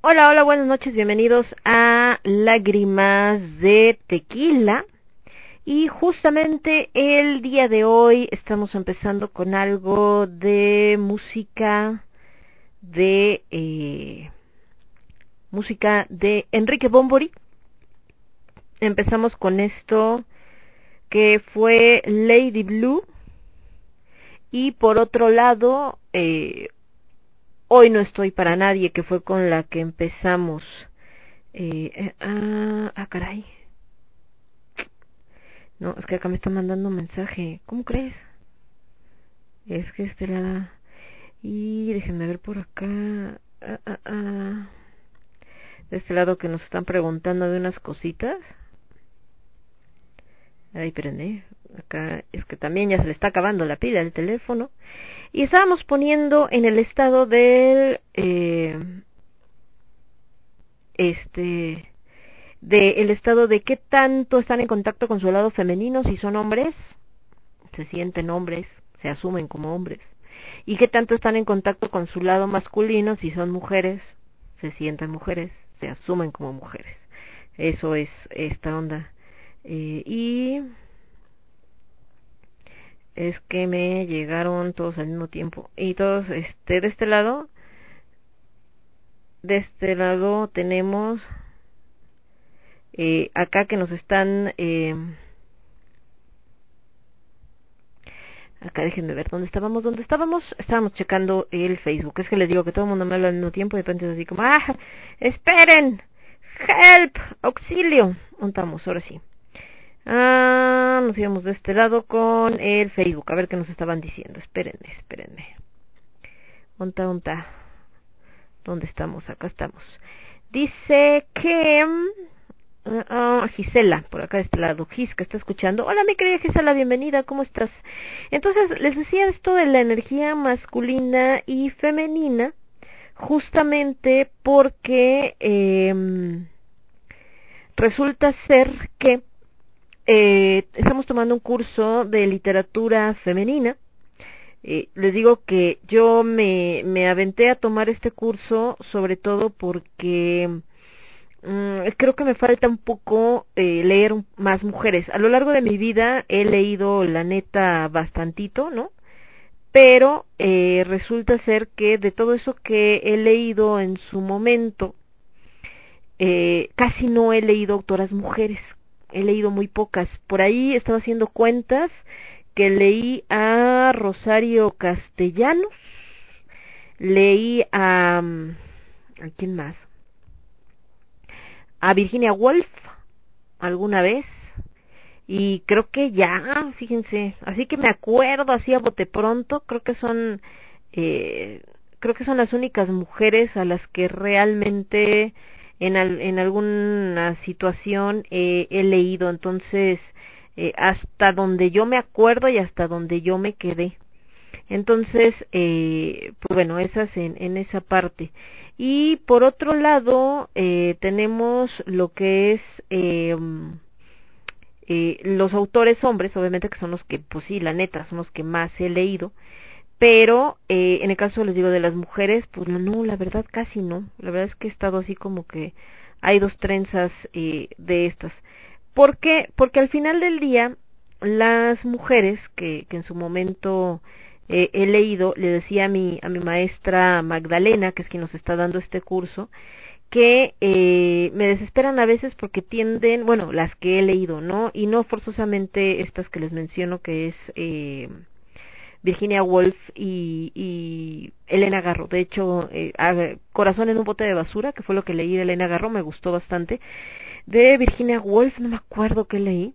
Hola, hola, buenas noches, bienvenidos a Lágrimas de Tequila. Y justamente el día de hoy estamos empezando con algo de música de eh, música de Enrique Bombori. Empezamos con esto que fue Lady Blue y por otro lado eh, Hoy no estoy para nadie, que fue con la que empezamos. Eh, eh, ah, ah, caray. No, es que acá me está mandando un mensaje. ¿Cómo crees? Es que este la... Y déjenme ver por acá. Ah, ah. De este lado que nos están preguntando de unas cositas. Ay, espérenme. Acá es que también ya se le está acabando la pila del teléfono. Y estábamos poniendo en el estado del. Eh, este. De el estado de qué tanto están en contacto con su lado femenino, si son hombres, se sienten hombres, se asumen como hombres. Y qué tanto están en contacto con su lado masculino, si son mujeres, se sienten mujeres, se asumen como mujeres. Eso es esta onda. Eh, y es que me llegaron todos al mismo tiempo. Y todos este de este lado de este lado tenemos eh, acá que nos están eh, acá déjenme ver dónde estábamos dónde estábamos. Estábamos checando el Facebook. Es que les digo que todo el mundo me habla al mismo tiempo y de repente es así como ah esperen help auxilio montamos ahora sí Ah, nos íbamos de este lado con el Facebook. A ver qué nos estaban diciendo. Espérenme, espérenme. Onta, onta. ¿Dónde estamos? Acá estamos. Dice que... Uh, Gisela, por acá de este lado. Gis, que está escuchando. Hola, mi querida Gisela, bienvenida. ¿Cómo estás? Entonces, les decía esto de la energía masculina y femenina, justamente porque eh, resulta ser que eh, estamos tomando un curso de literatura femenina. Eh, les digo que yo me, me aventé a tomar este curso sobre todo porque mm, creo que me falta un poco eh, leer más mujeres. A lo largo de mi vida he leído, la neta, bastantito, ¿no? Pero eh, resulta ser que de todo eso que he leído en su momento, eh, casi no he leído autoras mujeres he leído muy pocas. Por ahí estaba haciendo cuentas que leí a Rosario Castellanos, leí a... Mm, ¿A quién más? A Virginia Woolf alguna vez y creo que ya, fíjense, así que me acuerdo así a bote pronto, creo que son eh, creo que son las únicas mujeres a las que realmente en, en alguna situación eh, he leído, entonces eh, hasta donde yo me acuerdo y hasta donde yo me quedé. Entonces, eh, pues bueno, esas en, en esa parte. Y por otro lado, eh, tenemos lo que es eh, eh, los autores hombres, obviamente que son los que, pues sí, la neta, son los que más he leído pero eh, en el caso les digo de las mujeres pues no la verdad casi no la verdad es que he estado así como que hay dos trenzas eh, de estas ¿por qué? porque al final del día las mujeres que, que en su momento eh, he leído le decía a mi a mi maestra Magdalena que es quien nos está dando este curso que eh, me desesperan a veces porque tienden, bueno, las que he leído, ¿no? Y no forzosamente estas que les menciono, que es eh, Virginia Woolf y, y Elena Garro. De hecho, eh, Corazón en un bote de basura, que fue lo que leí de Elena Garro, me gustó bastante. De Virginia Woolf, no me acuerdo qué leí,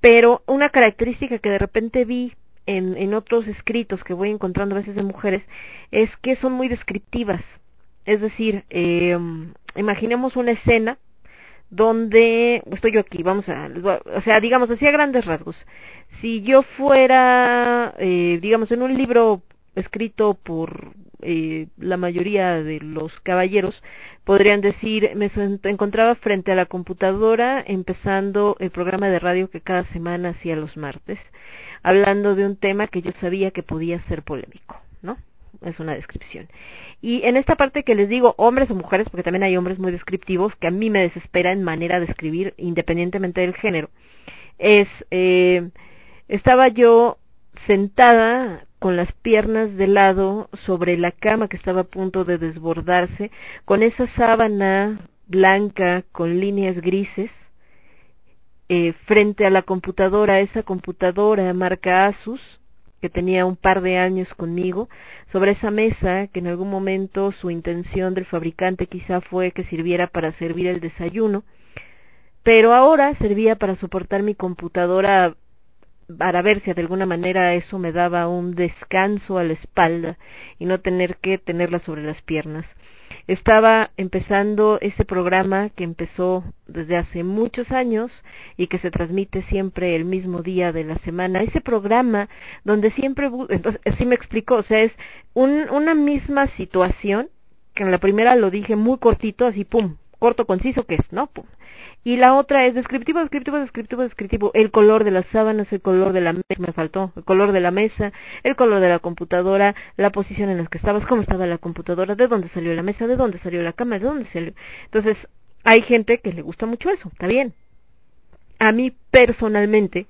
pero una característica que de repente vi en, en otros escritos que voy encontrando a veces de mujeres es que son muy descriptivas. Es decir, eh, imaginemos una escena donde estoy yo aquí, vamos a, o sea, digamos así a grandes rasgos. Si yo fuera, eh, digamos, en un libro escrito por eh, la mayoría de los caballeros, podrían decir, me encontraba frente a la computadora empezando el programa de radio que cada semana hacía los martes, hablando de un tema que yo sabía que podía ser polémico, ¿no? Es una descripción. Y en esta parte que les digo, hombres o mujeres, porque también hay hombres muy descriptivos, que a mí me desespera en manera de escribir, independientemente del género, es, eh, estaba yo sentada con las piernas de lado sobre la cama que estaba a punto de desbordarse, con esa sábana blanca con líneas grises, eh, frente a la computadora, esa computadora marca Asus, que tenía un par de años conmigo, sobre esa mesa que en algún momento su intención del fabricante quizá fue que sirviera para servir el desayuno, pero ahora servía para soportar mi computadora para ver si de alguna manera eso me daba un descanso a la espalda y no tener que tenerla sobre las piernas. Estaba empezando ese programa que empezó desde hace muchos años y que se transmite siempre el mismo día de la semana. Ese programa donde siempre, entonces, así me explicó, o sea, es un, una misma situación, que en la primera lo dije muy cortito, así pum, corto, conciso, que es, ¿no? Pum. Y la otra es descriptivo, descriptivo, descriptivo, descriptivo. El color de las sábanas, el color de la mesa, me faltó, el color de la mesa, el color de la computadora, la posición en la que estabas, cómo estaba la computadora, de dónde salió la mesa, de dónde salió la cama, de dónde salió. Entonces, hay gente que le gusta mucho eso, está bien. A mí personalmente,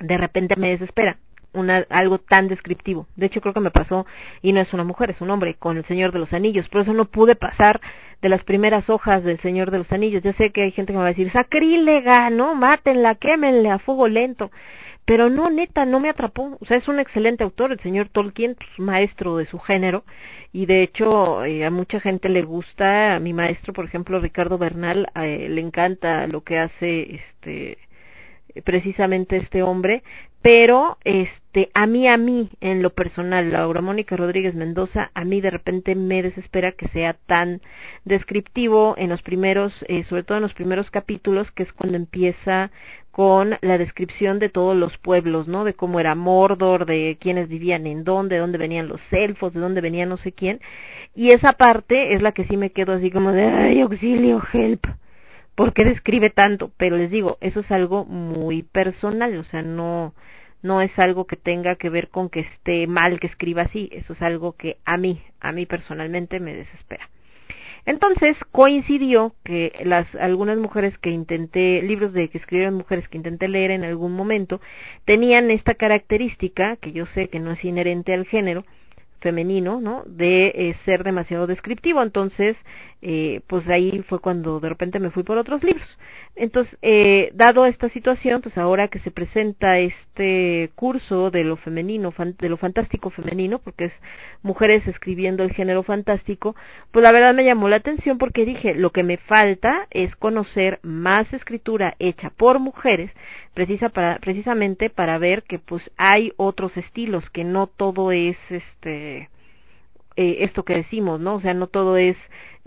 de repente me desespera una, algo tan descriptivo. De hecho, creo que me pasó, y no es una mujer, es un hombre, con el Señor de los Anillos. Por eso no pude pasar de las primeras hojas del Señor de los Anillos. Ya sé que hay gente que me va a decir, sacrílega, ¿no? Mátenla, quémenle a fuego lento. Pero no, neta, no me atrapó. O sea, es un excelente autor, el señor Tolkien, pues, maestro de su género. Y de hecho, eh, a mucha gente le gusta, a mi maestro, por ejemplo, Ricardo Bernal, eh, le encanta lo que hace este precisamente este hombre, pero este a mí a mí en lo personal Laura Mónica Rodríguez Mendoza a mí de repente me desespera que sea tan descriptivo en los primeros eh, sobre todo en los primeros capítulos que es cuando empieza con la descripción de todos los pueblos, ¿no? De cómo era Mordor, de quiénes vivían en dónde, de dónde venían los elfos, de dónde venía no sé quién. Y esa parte es la que sí me quedo así como de, ay, auxilio, help por qué describe tanto, pero les digo, eso es algo muy personal, o sea, no no es algo que tenga que ver con que esté mal que escriba así, eso es algo que a mí, a mí personalmente me desespera. Entonces coincidió que las algunas mujeres que intenté libros de que escribieron mujeres que intenté leer en algún momento tenían esta característica que yo sé que no es inherente al género femenino, ¿no? De eh, ser demasiado descriptivo. Entonces, eh, pues ahí fue cuando de repente me fui por otros libros. Entonces, eh, dado esta situación, pues ahora que se presenta este curso de lo femenino, de lo fantástico femenino, porque es mujeres escribiendo el género fantástico, pues la verdad me llamó la atención porque dije, lo que me falta es conocer más escritura hecha por mujeres, precisa para, precisamente para ver que pues hay otros estilos, que no todo es este, eh, esto que decimos, ¿no? O sea, no todo es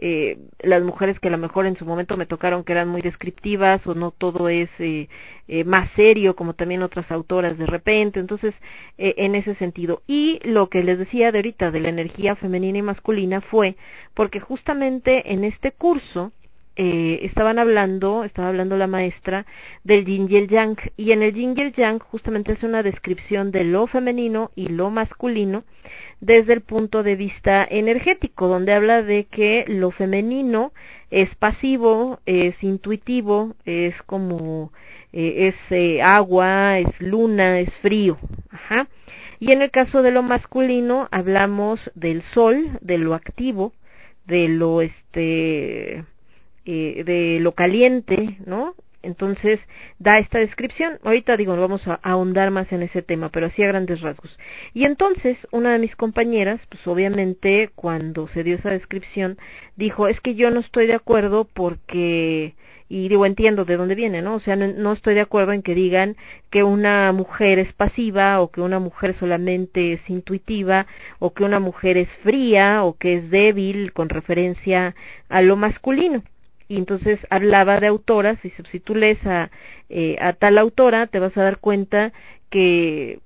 eh, las mujeres que a lo mejor en su momento me tocaron que eran muy descriptivas o no todo es eh, eh, más serio como también otras autoras de repente entonces eh, en ese sentido. Y lo que les decía de ahorita de la energía femenina y masculina fue porque justamente en este curso eh, estaban hablando, estaba hablando la maestra del yin y el yang, y en el yin y el yang justamente es una descripción de lo femenino y lo masculino desde el punto de vista energético, donde habla de que lo femenino es pasivo, es intuitivo, es como eh, es eh, agua, es luna, es frío, ajá. Y en el caso de lo masculino hablamos del sol, de lo activo, de lo este eh, de lo caliente, ¿no? Entonces da esta descripción. Ahorita digo, vamos a ahondar más en ese tema, pero así a grandes rasgos. Y entonces una de mis compañeras, pues obviamente cuando se dio esa descripción, dijo, es que yo no estoy de acuerdo porque y digo entiendo de dónde viene, ¿no? O sea, no, no, estoy de acuerdo en que digan que una mujer es pasiva o que una mujer solamente es intuitiva o que una mujer es fría o que es débil con referencia a lo masculino y entonces hablaba de autoras y si tú lees a, eh, a tal autora te vas a dar cuenta que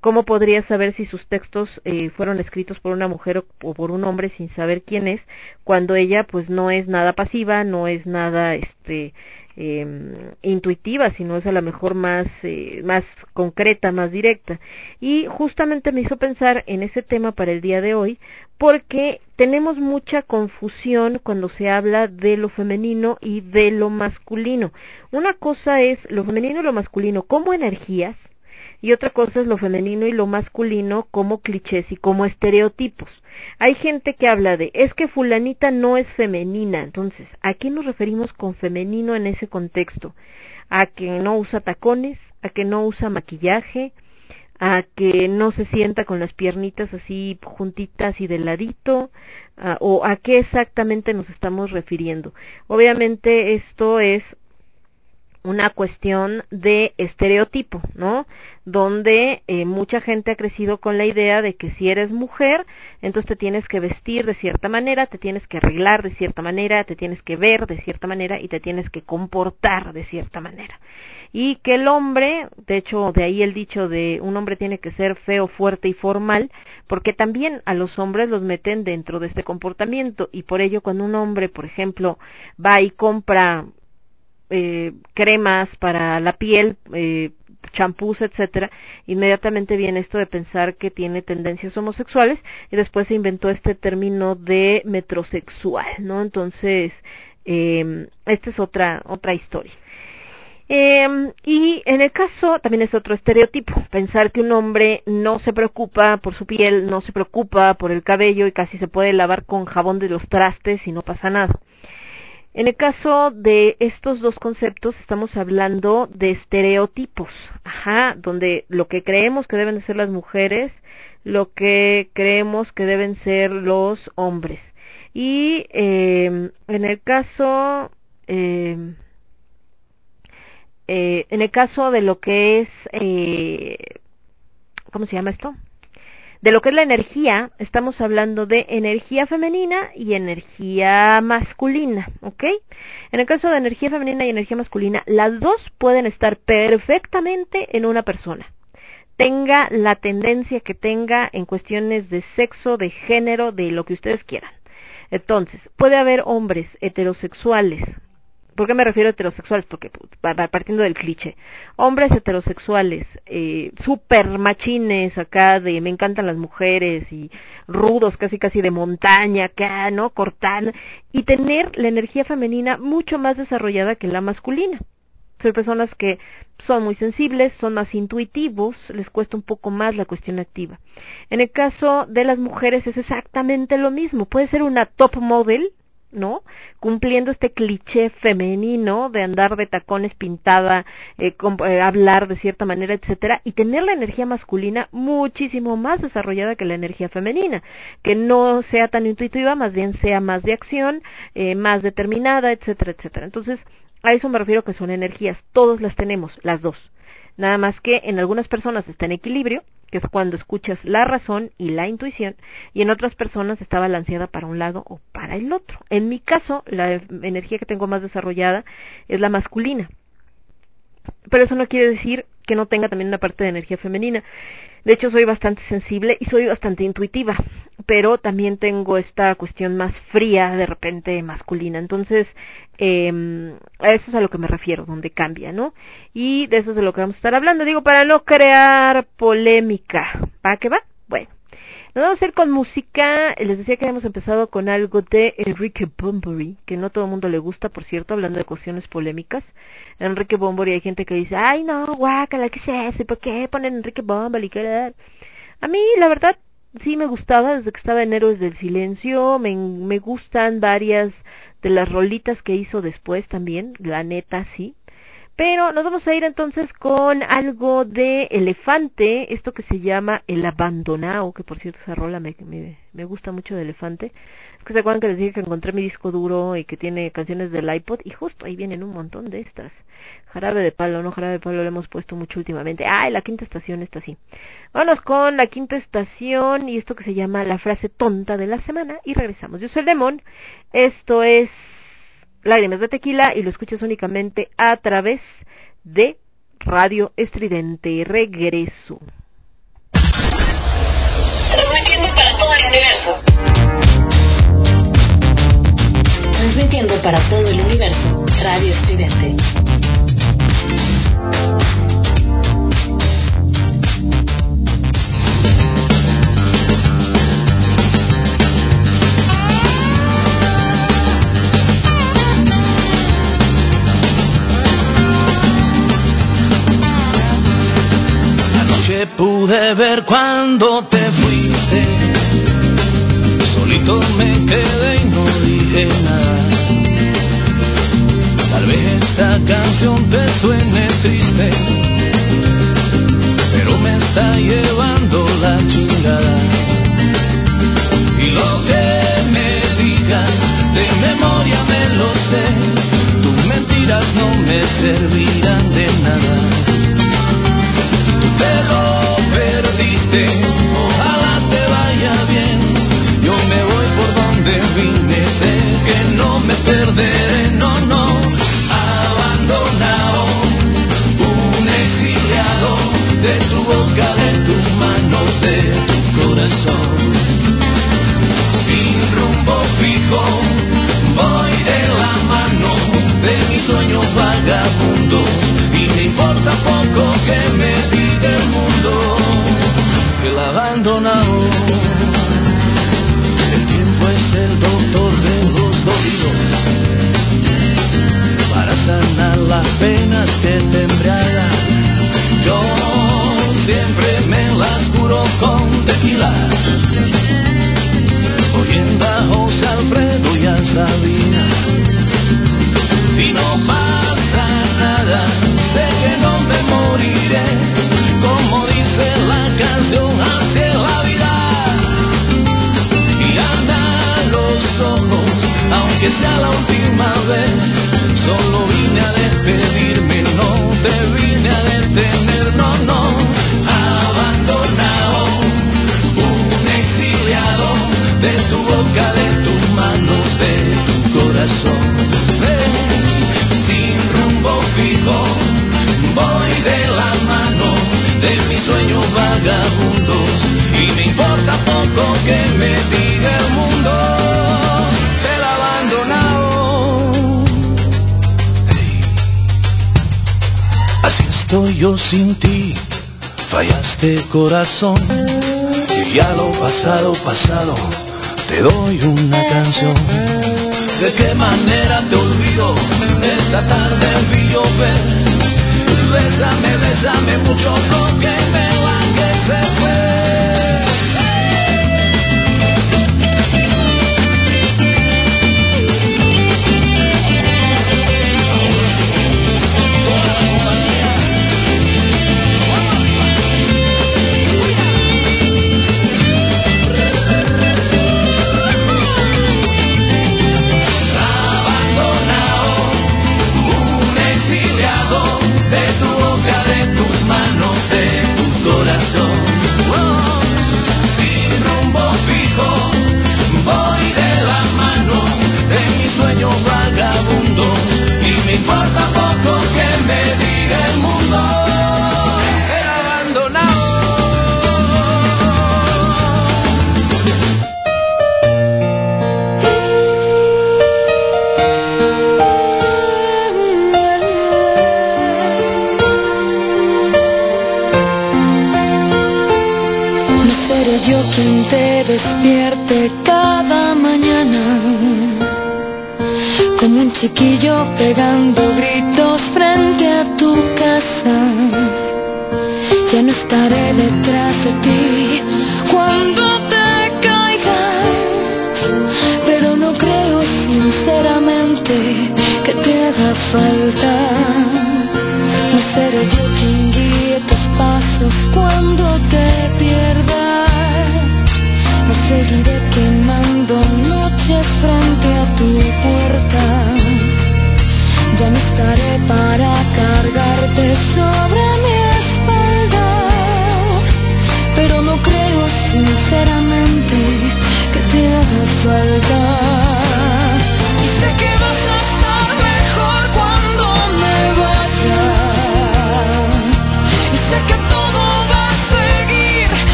cómo podrías saber si sus textos eh, fueron escritos por una mujer o, o, por un hombre sin saber quién es cuando ella pues no es nada pasiva no es nada este eh, intuitiva, sino es a lo mejor más, eh, más concreta, más directa. Y justamente me hizo pensar en ese tema para el día de hoy, porque tenemos mucha confusión cuando se habla de lo femenino y de lo masculino. Una cosa es lo femenino y lo masculino como energías, y otra cosa es lo femenino y lo masculino como clichés y como estereotipos. Hay gente que habla de es que fulanita no es femenina, entonces, ¿a qué nos referimos con femenino en ese contexto? a que no usa tacones, a que no usa maquillaje, a que no se sienta con las piernitas así juntitas y de ladito, a- o a qué exactamente nos estamos refiriendo. Obviamente esto es una cuestión de estereotipo, ¿no? Donde eh, mucha gente ha crecido con la idea de que si eres mujer, entonces te tienes que vestir de cierta manera, te tienes que arreglar de cierta manera, te tienes que ver de cierta manera y te tienes que comportar de cierta manera. Y que el hombre, de hecho, de ahí el dicho de un hombre tiene que ser feo, fuerte y formal, porque también a los hombres los meten dentro de este comportamiento y por ello cuando un hombre, por ejemplo, va y compra eh, cremas para la piel, eh, champús, etcétera, inmediatamente viene esto de pensar que tiene tendencias homosexuales y después se inventó este término de metrosexual, ¿no? Entonces, eh, esta es otra otra historia. Eh, y en el caso también es otro estereotipo, pensar que un hombre no se preocupa por su piel, no se preocupa por el cabello y casi se puede lavar con jabón de los trastes y no pasa nada. En el caso de estos dos conceptos estamos hablando de estereotipos, ajá, donde lo que creemos que deben de ser las mujeres, lo que creemos que deben ser los hombres. Y eh, en el caso eh, eh, en el caso de lo que es, eh, ¿cómo se llama esto? De lo que es la energía, estamos hablando de energía femenina y energía masculina, ¿ok? En el caso de energía femenina y energía masculina, las dos pueden estar perfectamente en una persona. Tenga la tendencia que tenga en cuestiones de sexo, de género, de lo que ustedes quieran. Entonces, puede haber hombres heterosexuales ¿Por qué me refiero a heterosexuales? Porque pues, partiendo del cliché. Hombres heterosexuales, eh, super machines acá de me encantan las mujeres y rudos, casi casi de montaña acá, ¿no? Cortar y tener la energía femenina mucho más desarrollada que la masculina. Son personas que son muy sensibles, son más intuitivos, les cuesta un poco más la cuestión activa. En el caso de las mujeres es exactamente lo mismo. Puede ser una top model, ¿no? Cumpliendo este cliché femenino de andar de tacones pintada, eh, eh, hablar de cierta manera, etcétera, y tener la energía masculina muchísimo más desarrollada que la energía femenina, que no sea tan intuitiva, más bien sea más de acción, eh, más determinada, etcétera, etcétera. Entonces, a eso me refiero que son energías, todos las tenemos, las dos. Nada más que en algunas personas está en equilibrio, que es cuando escuchas la razón y la intuición, y en otras personas está balanceada para un lado o para el otro. En mi caso, la energía que tengo más desarrollada es la masculina. Pero eso no quiere decir que no tenga también una parte de energía femenina. De hecho, soy bastante sensible y soy bastante intuitiva, pero también tengo esta cuestión más fría, de repente masculina. Entonces, eh, a eso es a lo que me refiero, donde cambia, ¿no? Y de eso es de lo que vamos a estar hablando. Digo, para no crear polémica. ¿Para qué va? Bueno. Nos vamos a ir con música. Les decía que habíamos empezado con algo de Enrique Bunbury, que no todo el mundo le gusta, por cierto, hablando de cuestiones polémicas. Enrique Bunbury, hay gente que dice, ay no, guácala, ¿qué es eso? ¿Por qué ponen Enrique Bunbury? ¿Qué era?". A mí, la verdad, sí me gustaba desde que estaba en Héroes del Silencio. Me, me gustan varias de las rolitas que hizo después también, la neta, sí. Pero nos vamos a ir entonces con algo de Elefante, esto que se llama El Abandonado, que por cierto esa rola me, me, gusta mucho de Elefante. Es que se acuerdan que les dije que encontré mi disco duro y que tiene canciones del iPod y justo ahí vienen un montón de estas. Jarabe de palo, no jarabe de palo lo hemos puesto mucho últimamente. Ah, la quinta estación está así. Vámonos con la quinta estación y esto que se llama la frase tonta de la semana y regresamos. Yo soy el Demon, esto es Lágrimas de Tequila y lo escuchas únicamente a través de Radio Estridente. Regreso. Transmitiendo para todo el universo. Transmitiendo para todo el universo. Radio Estridente. pude ver cuando te fuiste. Solito me quedé y no dije nada. Tal vez esta canción te suene triste las penas que te. Yo siempre me las curo con tequila. Oyendo a José Alfredo y a Sabina. Y no pasa nada, sé que no me moriré. Como dice la canción, así es la vida. Y anda los ojos, aunque sea la última vez, solo este corazón. Y ya lo pasado, pasado, te doy una canción. ¿De qué manera te olvido? Esta tarde vi llover. Bésame, bésame mucho porque me va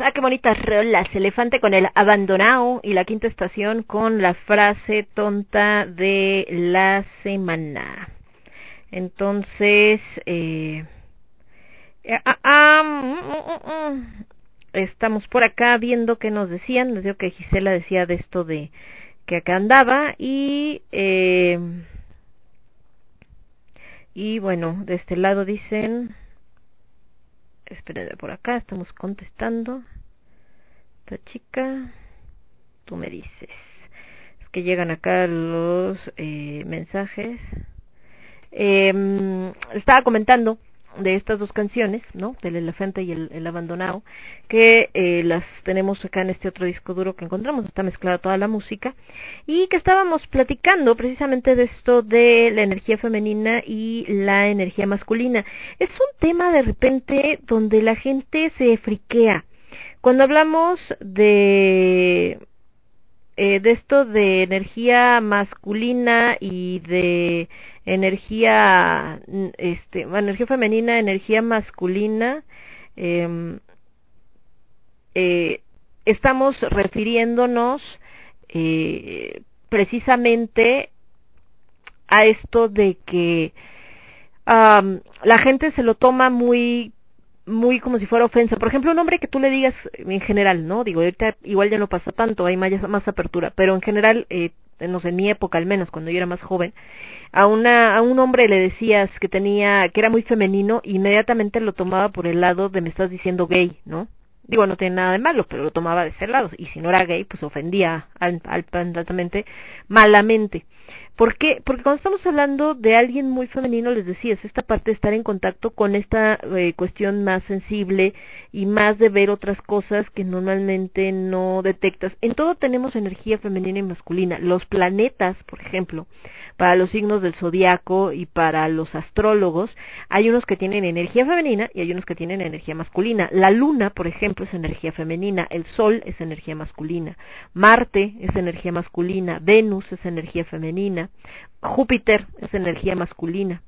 Ah, qué bonitas rolas. Elefante con el abandonado y la quinta estación con la frase tonta de la semana. Entonces, eh, eh, ah, ah, mm, mm, mm, estamos por acá viendo qué nos decían. Les digo que Gisela decía de esto de que acá andaba y eh, y bueno, de este lado dicen espérenme por acá, estamos contestando. Esta chica, tú me dices. Es que llegan acá los eh, mensajes. Eh, estaba comentando de estas dos canciones, ¿no? Del elefante y el, abandonado, que eh, las tenemos acá en este otro disco duro que encontramos, está mezclada toda la música, y que estábamos platicando precisamente de esto de la energía femenina y la energía masculina. Es un tema de repente donde la gente se friquea. Cuando hablamos de eh, de esto de energía masculina y de energía este energía femenina energía masculina eh, eh, estamos refiriéndonos eh, precisamente a esto de que la gente se lo toma muy muy como si fuera ofensa. Por ejemplo, un hombre que tú le digas en general, ¿no? Digo, ahorita igual ya no pasa tanto, hay más, más apertura, pero en general, eh, no sé, en mi época al menos, cuando yo era más joven, a una a un hombre le decías que tenía que era muy femenino, inmediatamente lo tomaba por el lado de me estás diciendo gay, ¿no? Digo, no tiene nada de malo, pero lo tomaba de ese lado. Y si no era gay, pues ofendía al, al, altamente malamente. ¿Por qué? Porque cuando estamos hablando de alguien muy femenino, les decía, es esta parte de estar en contacto con esta eh, cuestión más sensible y más de ver otras cosas que normalmente no detectas. En todo tenemos energía femenina y masculina. Los planetas, por ejemplo, para los signos del zodiaco y para los astrólogos, hay unos que tienen energía femenina y hay unos que tienen energía masculina. La luna, por ejemplo, es energía femenina, el sol es energía masculina, Marte es energía masculina, Venus es energía femenina, Júpiter es energía masculina.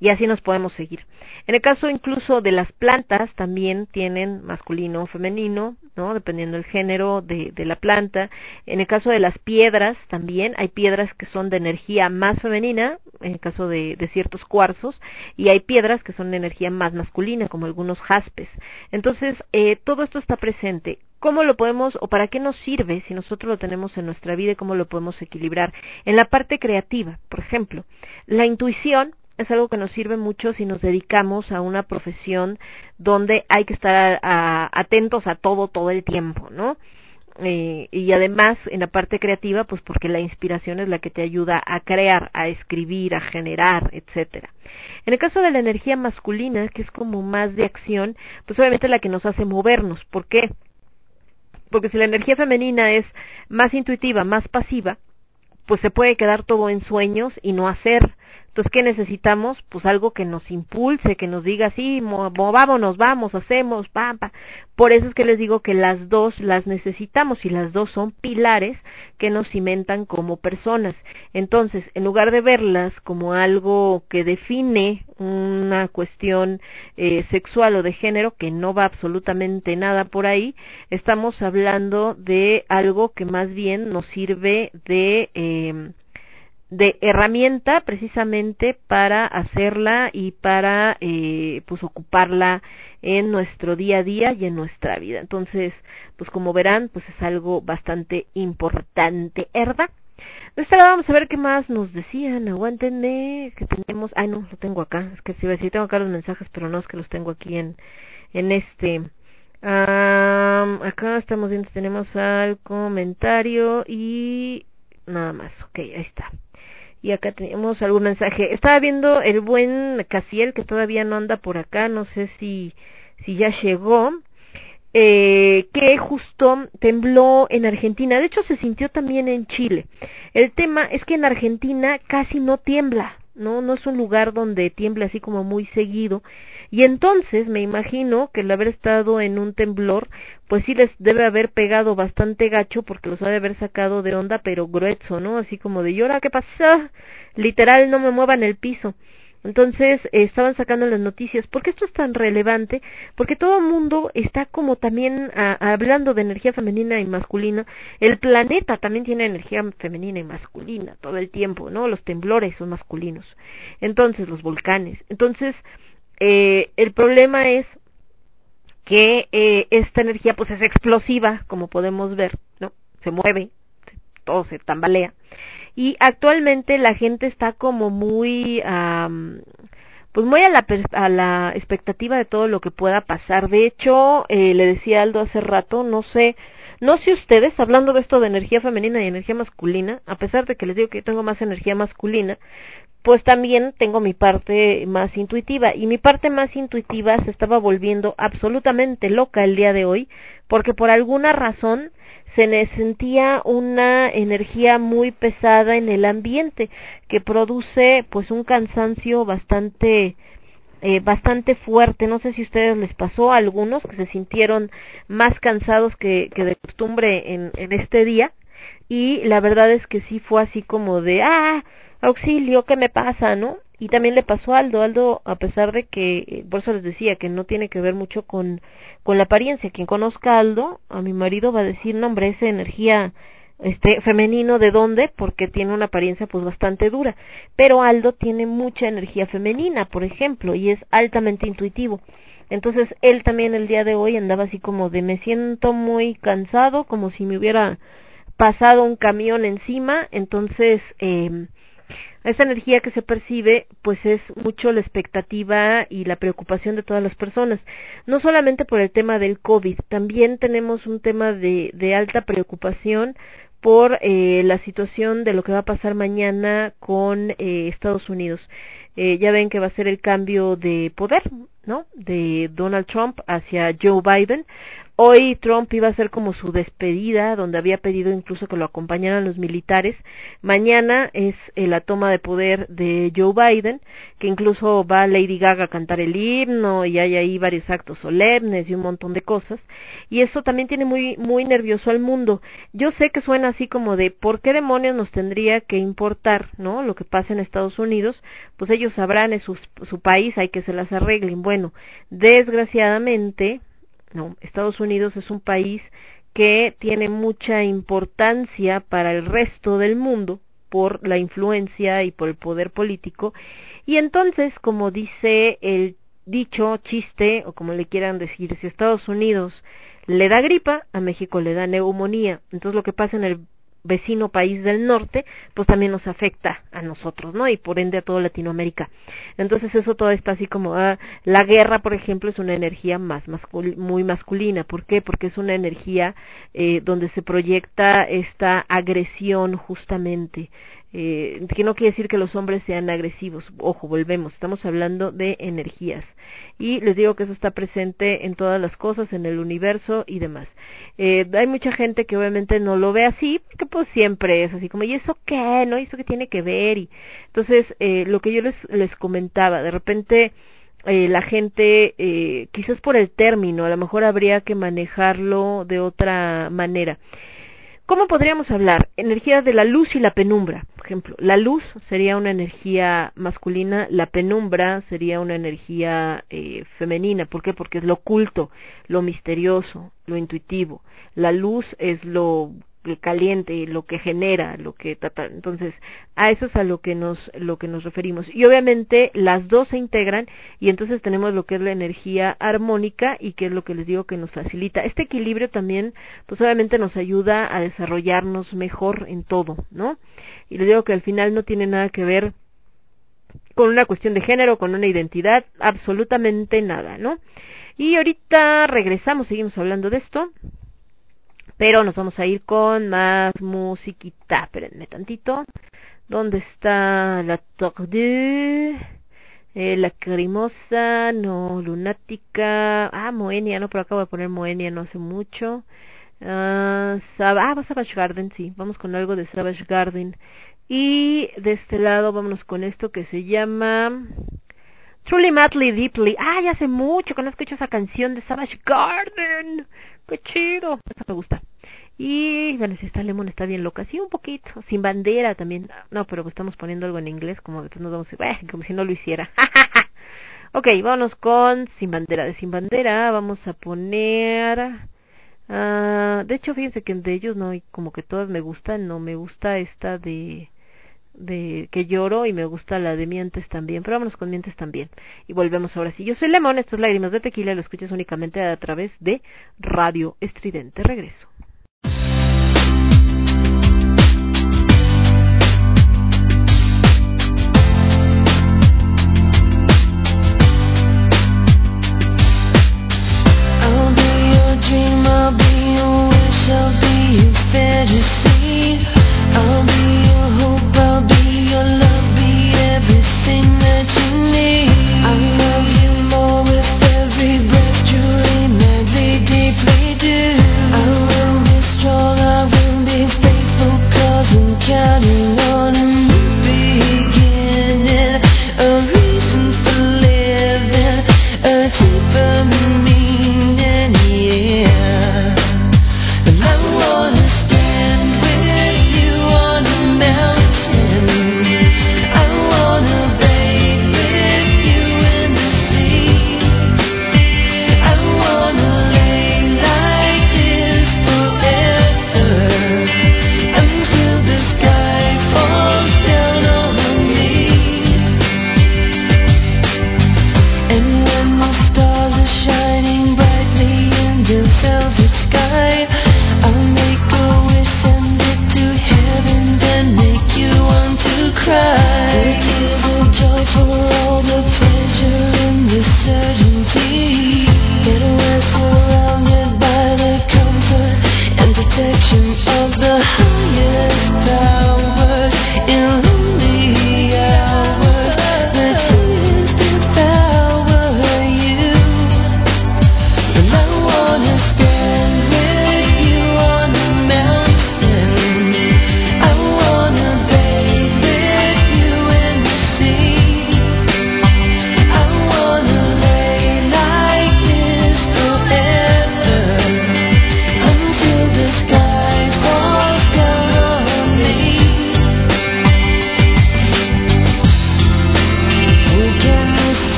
Y así nos podemos seguir. En el caso incluso de las plantas, también tienen masculino o femenino, ¿no? Dependiendo del género de, la planta. En el caso de las piedras, también hay piedras que son de energía más femenina, en el caso de, de ciertos cuarzos, y hay piedras que son de energía más masculina, como algunos jaspes. Entonces, eh, todo esto está presente. ¿Cómo lo podemos o para qué nos sirve si nosotros lo tenemos en nuestra vida y cómo lo podemos equilibrar? En la parte creativa, por ejemplo, la intuición es algo que nos sirve mucho si nos dedicamos a una profesión donde hay que estar atentos a todo todo el tiempo, ¿no? Eh, y además en la parte creativa, pues porque la inspiración es la que te ayuda a crear, a escribir, a generar, etcétera. En el caso de la energía masculina, que es como más de acción, pues obviamente la que nos hace movernos. ¿Por qué? Porque si la energía femenina es más intuitiva, más pasiva, pues se puede quedar todo en sueños y no hacer. Entonces, ¿qué necesitamos? Pues algo que nos impulse, que nos diga, sí, mo- movámonos, vamos, hacemos, pam, pam. Por eso es que les digo que las dos las necesitamos y las dos son pilares que nos cimentan como personas. Entonces, en lugar de verlas como algo que define una cuestión eh, sexual o de género, que no va absolutamente nada por ahí, estamos hablando de algo que más bien nos sirve de... Eh, de herramienta precisamente para hacerla y para eh, pues ocuparla en nuestro día a día y en nuestra vida. Entonces pues como verán pues es algo bastante importante ¿verdad? De este lado vamos a ver qué más nos decían, aguántenme, que tenemos, ay no, lo tengo acá, es que si decir, tengo acá los mensajes, pero no es que los tengo aquí en, en este, Am, acá estamos viendo, tenemos al comentario y nada más, ok, ahí está. Y acá tenemos algún mensaje. Estaba viendo el buen Casiel, que todavía no anda por acá, no sé si, si ya llegó, eh, que justo tembló en Argentina. De hecho, se sintió también en Chile. El tema es que en Argentina casi no tiembla, ¿no? No es un lugar donde tiembla así como muy seguido. Y entonces me imagino que el haber estado en un temblor, pues sí les debe haber pegado bastante gacho porque los ha de haber sacado de onda, pero grueso, ¿no? Así como de, ¿y ahora qué pasa? Literal, no me muevan el piso. Entonces eh, estaban sacando las noticias. ¿Por qué esto es tan relevante? Porque todo el mundo está como también hablando de energía femenina y masculina. El planeta también tiene energía femenina y masculina todo el tiempo, ¿no? Los temblores son masculinos. Entonces, los volcanes. Entonces, eh, el problema es que eh, esta energía pues es explosiva, como podemos ver, ¿no? Se mueve, todo se tambalea. Y actualmente la gente está como muy, pues muy a la, a la expectativa de todo lo que pueda pasar. De hecho, eh, le decía Aldo hace rato, no sé, no sé ustedes, hablando de esto de energía femenina y energía masculina, a pesar de que les digo que yo tengo más energía masculina, pues también tengo mi parte más intuitiva y mi parte más intuitiva se estaba volviendo absolutamente loca el día de hoy porque por alguna razón se me sentía una energía muy pesada en el ambiente que produce pues un cansancio bastante eh, bastante fuerte. No sé si a ustedes les pasó a algunos que se sintieron más cansados que, de costumbre en, en este día. Y la verdad es que sí fue así como de, ah, auxilio, ¿qué me pasa, no? Y también le pasó a Aldo, Aldo, a pesar de que, eh, por eso les decía que no tiene que ver mucho con, con la apariencia. Quien conozca Aldo, a mi marido va a decir, no hombre, esa energía este femenino de dónde porque tiene una apariencia pues bastante dura pero Aldo tiene mucha energía femenina por ejemplo y es altamente intuitivo entonces él también el día de hoy andaba así como de me siento muy cansado como si me hubiera pasado un camión encima entonces eh, esa energía que se percibe, pues es mucho la expectativa y la preocupación de todas las personas. No solamente por el tema del COVID, también tenemos un tema de, de alta preocupación por eh, la situación de lo que va a pasar mañana con eh, Estados Unidos. Eh, ya ven que va a ser el cambio de poder, ¿no? De Donald Trump hacia Joe Biden. Hoy Trump iba a hacer como su despedida, donde había pedido incluso que lo acompañaran los militares. Mañana es eh, la toma de poder de Joe Biden, que incluso va Lady Gaga a cantar el himno y hay ahí varios actos solemnes y un montón de cosas. Y eso también tiene muy, muy nervioso al mundo. Yo sé que suena así como de ¿por qué demonios nos tendría que importar, no? Lo que pasa en Estados Unidos, pues ellos sabrán, es su, su país, hay que se las arreglen. Bueno, desgraciadamente, no, Estados Unidos es un país que tiene mucha importancia para el resto del mundo por la influencia y por el poder político y entonces como dice el dicho chiste o como le quieran decir si Estados Unidos le da gripa, a México le da neumonía. Entonces lo que pasa en el vecino país del norte, pues también nos afecta a nosotros, ¿no? Y por ende a toda Latinoamérica. Entonces eso todo está así como, ah, la guerra, por ejemplo, es una energía más muy masculina. ¿Por qué? Porque es una energía eh, donde se proyecta esta agresión justamente eh, que no quiere decir que los hombres sean agresivos. Ojo, volvemos, estamos hablando de energías. Y les digo que eso está presente en todas las cosas, en el universo y demás. Eh, hay mucha gente que obviamente no lo ve así, porque pues siempre es así como, ¿y eso qué? ¿No? ¿Y eso qué tiene que ver? Y entonces, eh, lo que yo les, les comentaba, de repente, eh, la gente, eh, quizás por el término, a lo mejor habría que manejarlo de otra manera. ¿Cómo podríamos hablar? Energía de la luz y la penumbra, por ejemplo. La luz sería una energía masculina, la penumbra sería una energía eh, femenina. ¿Por qué? Porque es lo oculto, lo misterioso, lo intuitivo. La luz es lo caliente, lo que genera, lo que entonces a eso es a lo que nos lo que nos referimos y obviamente las dos se integran y entonces tenemos lo que es la energía armónica y que es lo que les digo que nos facilita este equilibrio también pues obviamente nos ayuda a desarrollarnos mejor en todo, ¿no? Y les digo que al final no tiene nada que ver con una cuestión de género, con una identidad, absolutamente nada, ¿no? Y ahorita regresamos, seguimos hablando de esto pero nos vamos a ir con más musiquita. Espérenme tantito. ¿Dónde está la tordue? Eh, la cremosa, no, lunática. Ah, Moenia, no, pero acabo de poner Moenia no hace mucho. ah, ah Savage Garden, sí. Vamos con algo de Savage Garden. Y de este lado vámonos con esto que se llama Truly Madly Deeply. Ya hace mucho que no escucho esa canción de Savage Garden. Qué chido. Esa me gusta. Y bueno, si esta Lemon está bien loca, sí, un poquito. Sin bandera también. No, pero estamos poniendo algo en inglés, como después nos vamos. Eh, como si no lo hiciera. ok, vámonos con Sin bandera. De Sin bandera vamos a poner... Uh, de hecho, fíjense que de ellos no, como que todas me gustan. No me gusta esta de de que lloro y me gusta la de mientes también, pero vámonos con mientes también. Y volvemos ahora sí. Yo soy Lemón, esto es Lágrimas de Tequila, lo escuchas únicamente a través de Radio Estridente. Regreso.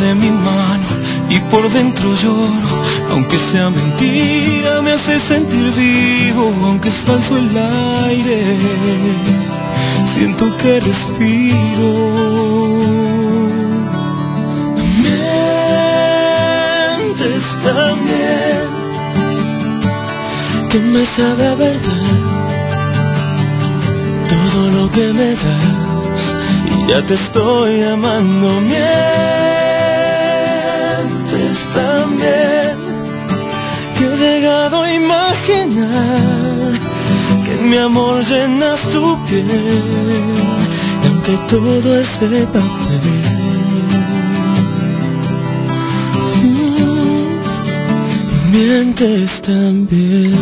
De mi mano y por dentro lloro. Aunque sea mentira, me hace sentir vivo. Aunque es falso el aire, siento que respiro. Mientes también que me sabe a verdad todo lo que me das y ya te estoy amando amor llenas tu piel aunque todo es de papel. Mientes también.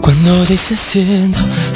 Cuando dices siento,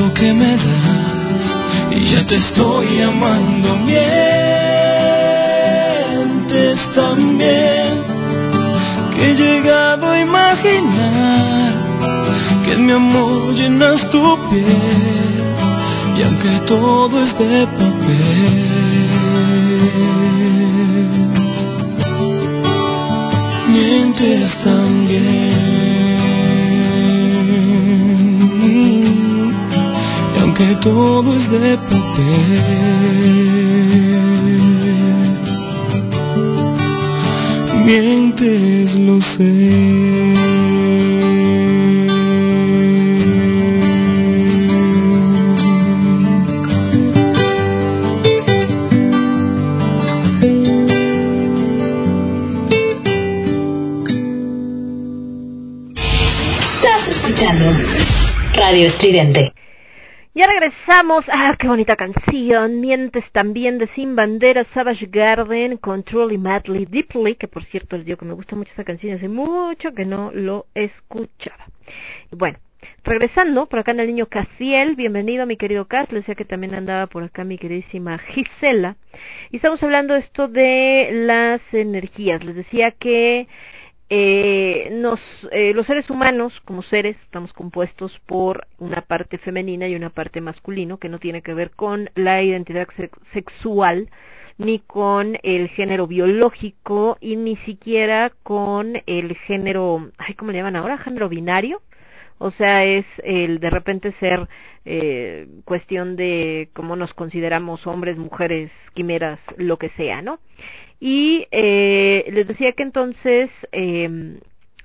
lo que me das y ya te estoy amando. Mientes también que he llegado a imaginar que en mi amor llenas tu piel y aunque todo es de todo es de papel. Mientes, lo sé. Radio Estridente. Ya regresamos. Ah, qué bonita canción. Mientes también de Sin Bandera, Savage Garden, Control y Madly Deeply, que por cierto les digo que me gusta mucho esa canción, hace mucho que no lo escuchaba. Bueno, regresando, por acá en el niño Casiel, bienvenido mi querido Cas, le decía que también andaba por acá mi queridísima Gisela. Y estamos hablando esto de las energías. Les decía que eh, nos, eh, los seres humanos, como seres, estamos compuestos por una parte femenina y una parte masculino, que no tiene que ver con la identidad sex sexual, ni con el género biológico, y ni siquiera con el género, ay, ¿cómo le llaman ahora? Género binario. O sea, es el de repente ser eh, cuestión de cómo nos consideramos hombres, mujeres, quimeras, lo que sea, ¿no? Y eh, les decía que entonces eh,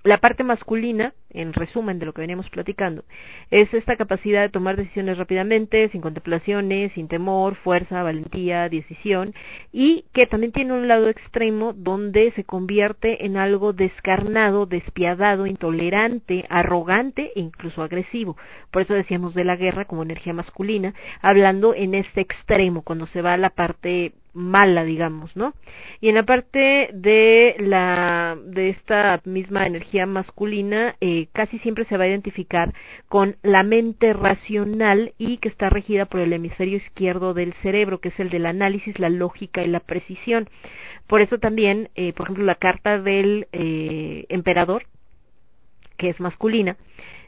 la parte masculina, en resumen de lo que veníamos platicando, es esta capacidad de tomar decisiones rápidamente, sin contemplaciones, sin temor, fuerza, valentía, decisión, y que también tiene un lado extremo donde se convierte en algo descarnado, despiadado, intolerante, arrogante e incluso agresivo. Por eso decíamos de la guerra como energía masculina, hablando en este extremo, cuando se va a la parte mala, digamos, ¿no? Y en la parte de la de esta misma energía masculina, eh, casi siempre se va a identificar con la mente racional y que está regida por el hemisferio izquierdo del cerebro, que es el del análisis, la lógica y la precisión. Por eso también, eh, por ejemplo, la carta del eh, emperador, que es masculina,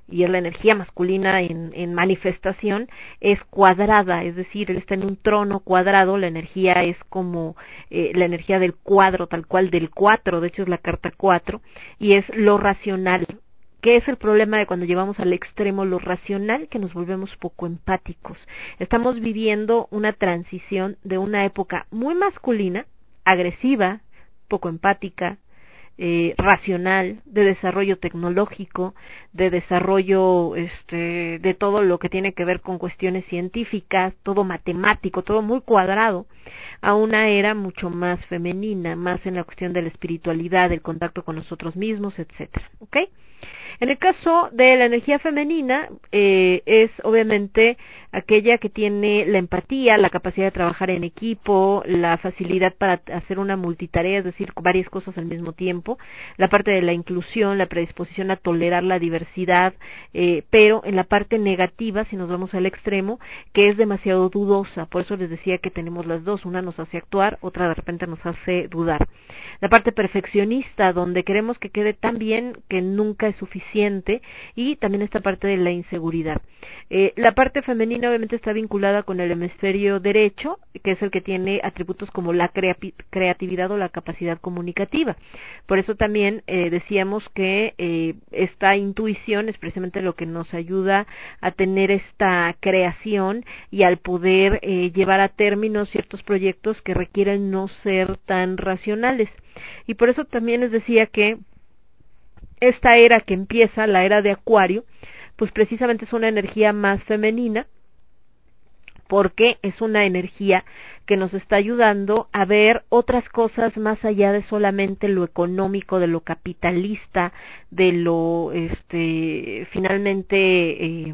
y es la energía masculina en, manifestación, es cuadrada, es decir, él está en un trono cuadrado, la energía es como eh, la energía del cuadro, tal cual del cuatro, de hecho es la carta cuatro, y es lo racional. ¿Qué es el problema de cuando llevamos al extremo lo racional? Que nos volvemos poco empáticos. Estamos viviendo una transición de una época muy masculina, agresiva, poco empática, eh, racional, de desarrollo tecnológico, de desarrollo este, de todo lo que tiene que ver con cuestiones científicas, todo matemático, todo muy cuadrado, a una era mucho más femenina, más en la cuestión de la espiritualidad, del contacto con nosotros mismos, etcétera, ¿ok? En el caso de la energía femenina, eh, es obviamente aquella que tiene la empatía, la capacidad de trabajar en equipo, la facilidad para hacer una multitarea, es decir, varias cosas al mismo tiempo, la parte de la inclusión, la predisposición a tolerar la diversidad, eh, pero en la parte negativa, si nos vamos al extremo, que es demasiado dudosa. Por eso les decía que tenemos las dos, una nos hace actuar, otra de repente nos hace dudar. La parte perfeccionista, donde queremos que quede tan bien que nunca es suficiente, y también esta parte de la inseguridad. Eh, la parte femenina obviamente está vinculada con el hemisferio derecho, que es el que tiene atributos como la crea creatividad o la capacidad comunicativa. Por eso también eh, decíamos que eh, esta intuición es precisamente lo que nos ayuda a tener esta creación y al poder llevar a término ciertos proyectos que requieren no ser tan racionales. Y por eso también les decía que esta era que empieza, la era de Acuario, pues precisamente es una energía más femenina, porque es una energía que nos está ayudando a ver otras cosas más allá de solamente lo económico, de lo capitalista, de lo este finalmente eh,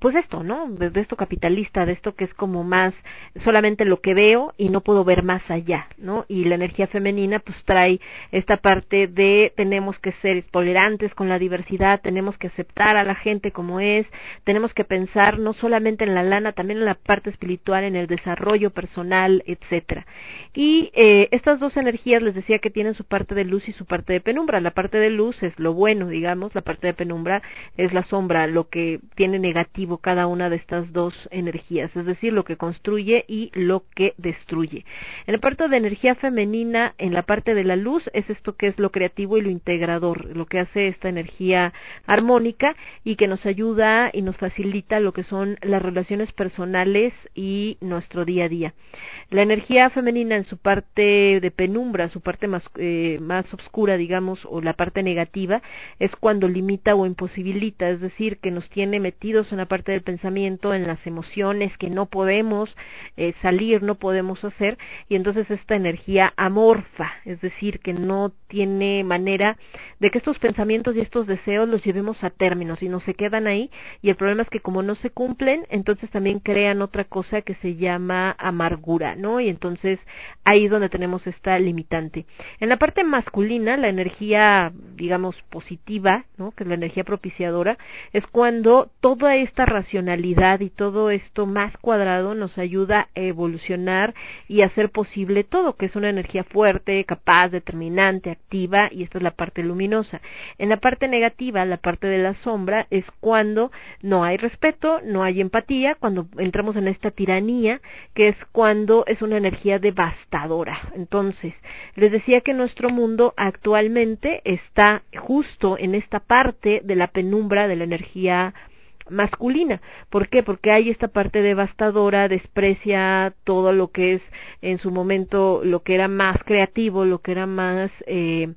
pues esto, ¿no? De, esto capitalista, de esto que es como más solamente lo que veo y no puedo ver más allá, ¿no? Y la energía femenina pues trae esta parte de tenemos que ser tolerantes con la diversidad, tenemos que aceptar a la gente como es, tenemos que pensar no solamente en la lana, también en la parte espiritual, en el desarrollo personal, etcétera. Y eh, estas dos energías les decía que tienen su parte de luz y su parte de penumbra. La parte de luz es lo bueno, digamos, la parte de penumbra es la sombra, lo que tiene negativo cada una de estas dos energías, es decir, lo que construye y lo que destruye. En la parte de energía femenina, en la parte de la luz, es esto que es lo creativo y lo integrador, lo que hace esta energía armónica y que nos ayuda y nos facilita lo que son las relaciones personales y nuestro día a día. La energía femenina en su parte de penumbra, su parte más, eh, más oscura, digamos, o la parte negativa, es cuando limita o imposibilita, es decir, que nos tiene metidos en la parte del pensamiento, en las emociones, que no podemos eh, salir, no podemos hacer, y entonces esta energía amorfa, es decir, que no tiene manera de que estos pensamientos y estos deseos los llevemos a términos y no se quedan ahí, y el problema es que como no se cumplen, entonces también crean otra cosa que se llama amargura, ¿no? Y entonces ahí es donde tenemos esta limitante. En la parte masculina, la energía, digamos, positiva, ¿no? Que es la energía propiciadora, es cuando toda racionalidad y todo esto más cuadrado nos ayuda a evolucionar y hacer posible todo, que es una energía fuerte, capaz, determinante, activa, y esta es la parte luminosa. En la parte negativa, la parte de la sombra, es cuando no hay respeto, no hay empatía, cuando entramos en esta tiranía, que es cuando es una energía devastadora. Entonces, les decía que nuestro mundo actualmente está justo en esta parte de la penumbra de la energía masculina. ¿Por qué? Porque hay esta parte devastadora, desprecia todo lo que es en su momento lo que era más creativo, lo que era más eh,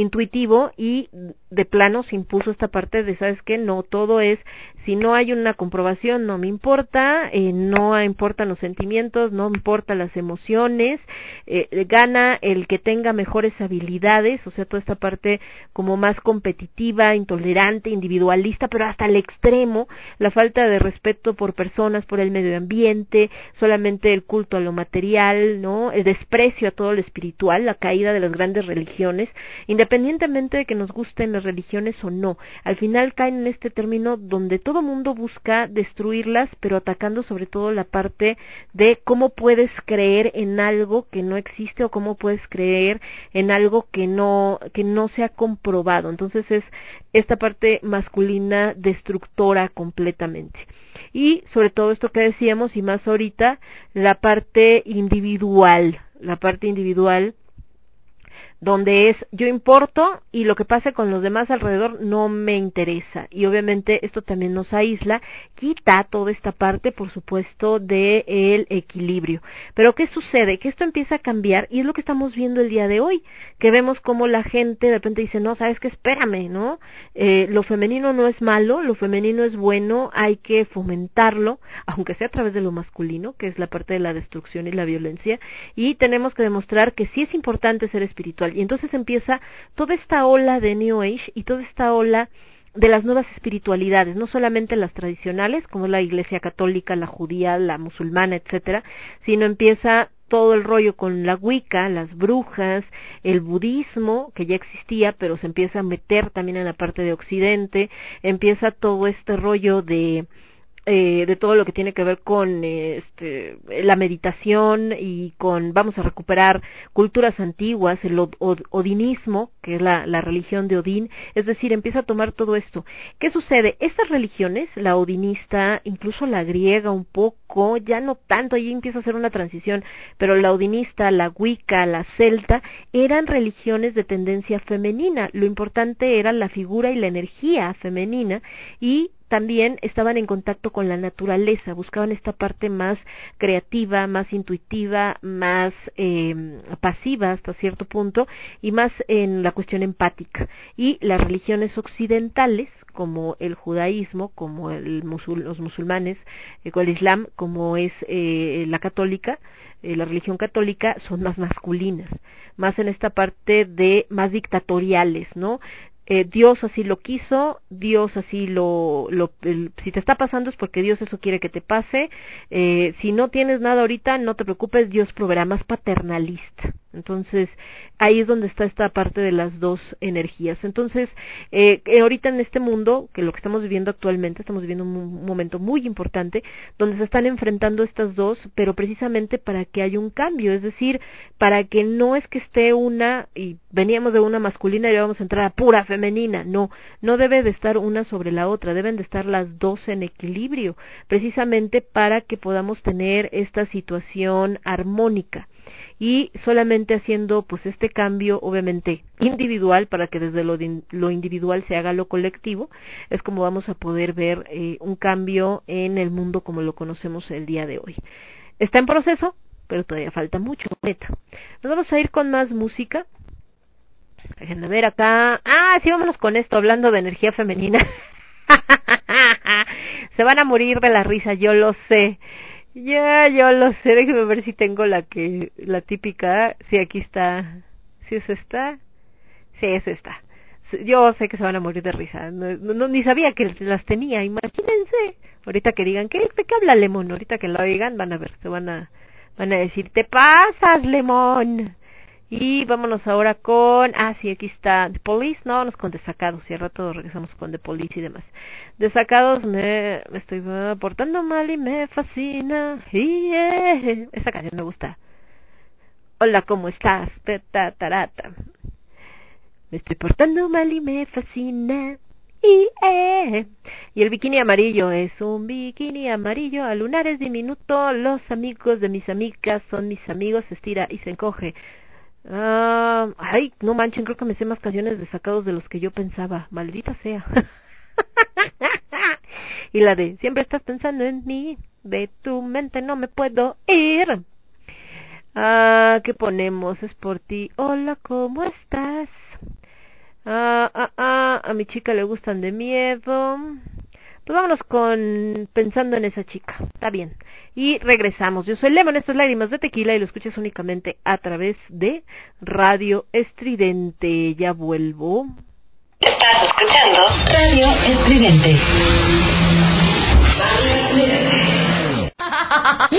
intuitivo y de plano se impuso esta parte de, ¿sabes qué? No, todo es, si no hay una comprobación, no me importa, eh, no importan los sentimientos, no importan las emociones, eh, gana el que tenga mejores habilidades, o sea, toda esta parte como más competitiva, intolerante, individualista, pero hasta el extremo, la falta de respeto por personas, por el medio ambiente, solamente el culto a lo material, ¿no? El desprecio a todo lo espiritual, la caída de las grandes religiones, de que nos gusten las religiones o no. Al final caen en este término donde todo mundo busca destruirlas, pero atacando sobre todo la parte de cómo puedes creer en algo que no existe o cómo puedes creer en algo que no que no se ha comprobado. Entonces es esta parte masculina destructora completamente. Y sobre todo esto que decíamos y más ahorita, la parte individual, la parte individual donde es yo importo y lo que pase con los demás alrededor no me interesa. Y obviamente esto también nos aísla, quita toda esta parte, por supuesto, de el equilibrio. Pero ¿qué sucede? Que esto empieza a cambiar y es lo que estamos viendo el día de hoy, que vemos como la gente de repente dice, no, sabes que espérame, ¿no? Eh, lo femenino no es malo, lo femenino es bueno, hay que fomentarlo, aunque sea a través de lo masculino, que es la parte de la destrucción y la violencia, y tenemos que demostrar que sí es importante ser espiritual y entonces empieza toda esta ola de New Age y toda esta ola de las nuevas espiritualidades, no solamente las tradicionales, como la Iglesia católica, la judía, la musulmana, etcétera, sino empieza todo el rollo con la Wicca, las brujas, el budismo, que ya existía, pero se empieza a meter también en la parte de Occidente, empieza todo este rollo de eh, de todo lo que tiene que ver con este, la meditación y con vamos a recuperar culturas antiguas, el odinismo, que es la, la, religión de Odín, es decir, empieza a tomar todo esto. ¿Qué sucede? Estas religiones, la odinista, incluso la griega un poco, ya no tanto, ahí empieza a ser una transición, pero la odinista, la wicca, la celta, eran religiones de tendencia femenina. Lo importante era la figura y la energía femenina y también estaban en contacto con la naturaleza, buscaban esta parte más creativa, más intuitiva, más eh, pasiva hasta cierto punto y más en la cuestión empática. Y las religiones occidentales, como el judaísmo, como el los musulmanes, eh, el islam, como es eh, la católica, eh, la religión católica, son más masculinas, más en esta parte de más dictatoriales, ¿no? eh, Dios así lo quiso, Dios así lo, lo si te está pasando es porque Dios eso quiere que te pase, eh, si no tienes nada ahorita, no te preocupes, Dios proveerá más paternalista. Entonces, ahí es donde está esta parte de las dos energías. Entonces, eh, eh, ahorita en este mundo, que lo que estamos viviendo actualmente, estamos viviendo un, momento muy importante, donde se están enfrentando estas dos, pero precisamente para que haya un cambio, es decir, para que no es que esté una, y veníamos de una masculina y vamos a entrar a pura femenina, no, no debe de estar una sobre la otra, deben de estar las dos en equilibrio, precisamente para que podamos tener esta situación armónica y solamente haciendo pues este cambio obviamente individual para que desde lo, lo individual se haga lo colectivo es como vamos a poder ver eh, un cambio en el mundo como lo conocemos el día de hoy. Está en proceso pero todavía falta mucho neta. Nos vamos a ir con más música. Déjenme ver acá. Ah sí vámonos con esto hablando de energía femenina. Se van a morir de la risa yo lo sé ya, yo lo sé, déjeme ver si tengo la que, la típica, sí, aquí está, sí es esta, sí es esta. Yo sé que se van a morir de risa, no, no- ni sabía que las tenía, imagínense. Ahorita que digan, ¿qué, ¿de qué habla Lemón? Ahorita que lo oigan, van a ver, se van a, van a decir, te pasas, Lemón. Y vámonos ahora con, ah, sí, aquí está, The Police, no, vámonos con Desacados, y al rato regresamos con The Police y demás. Desacados, me, me estoy eh, portando mal y me fascina, y eh, esa canción me gusta. Hola, ¿cómo estás? Ta, ta, tarata. Me estoy portando mal y me fascina. Y, eh. y el bikini amarillo es un bikini amarillo a lunares diminuto. Los amigos de mis amigas son mis amigos. Se estira y se encoge. Ah, ay, no manchen, creo que me sé más canciones de sacados de los que yo pensaba. Maldita sea. y la de siempre estás pensando en mí. De tu mente no me puedo ir. Ah, ¿qué ponemos? Es por ti. Hola, ¿cómo estás? Ah, ah, ah, a mi chica le gustan de miedo. Pues vámonos con pensando en esa chica. Está bien. Y regresamos. Yo soy Lemon, esto es Lágrimas de Tequila y lo escuchas únicamente a través de Radio Estridente. Ya vuelvo. Estás escuchando Radio Estridente. Yo,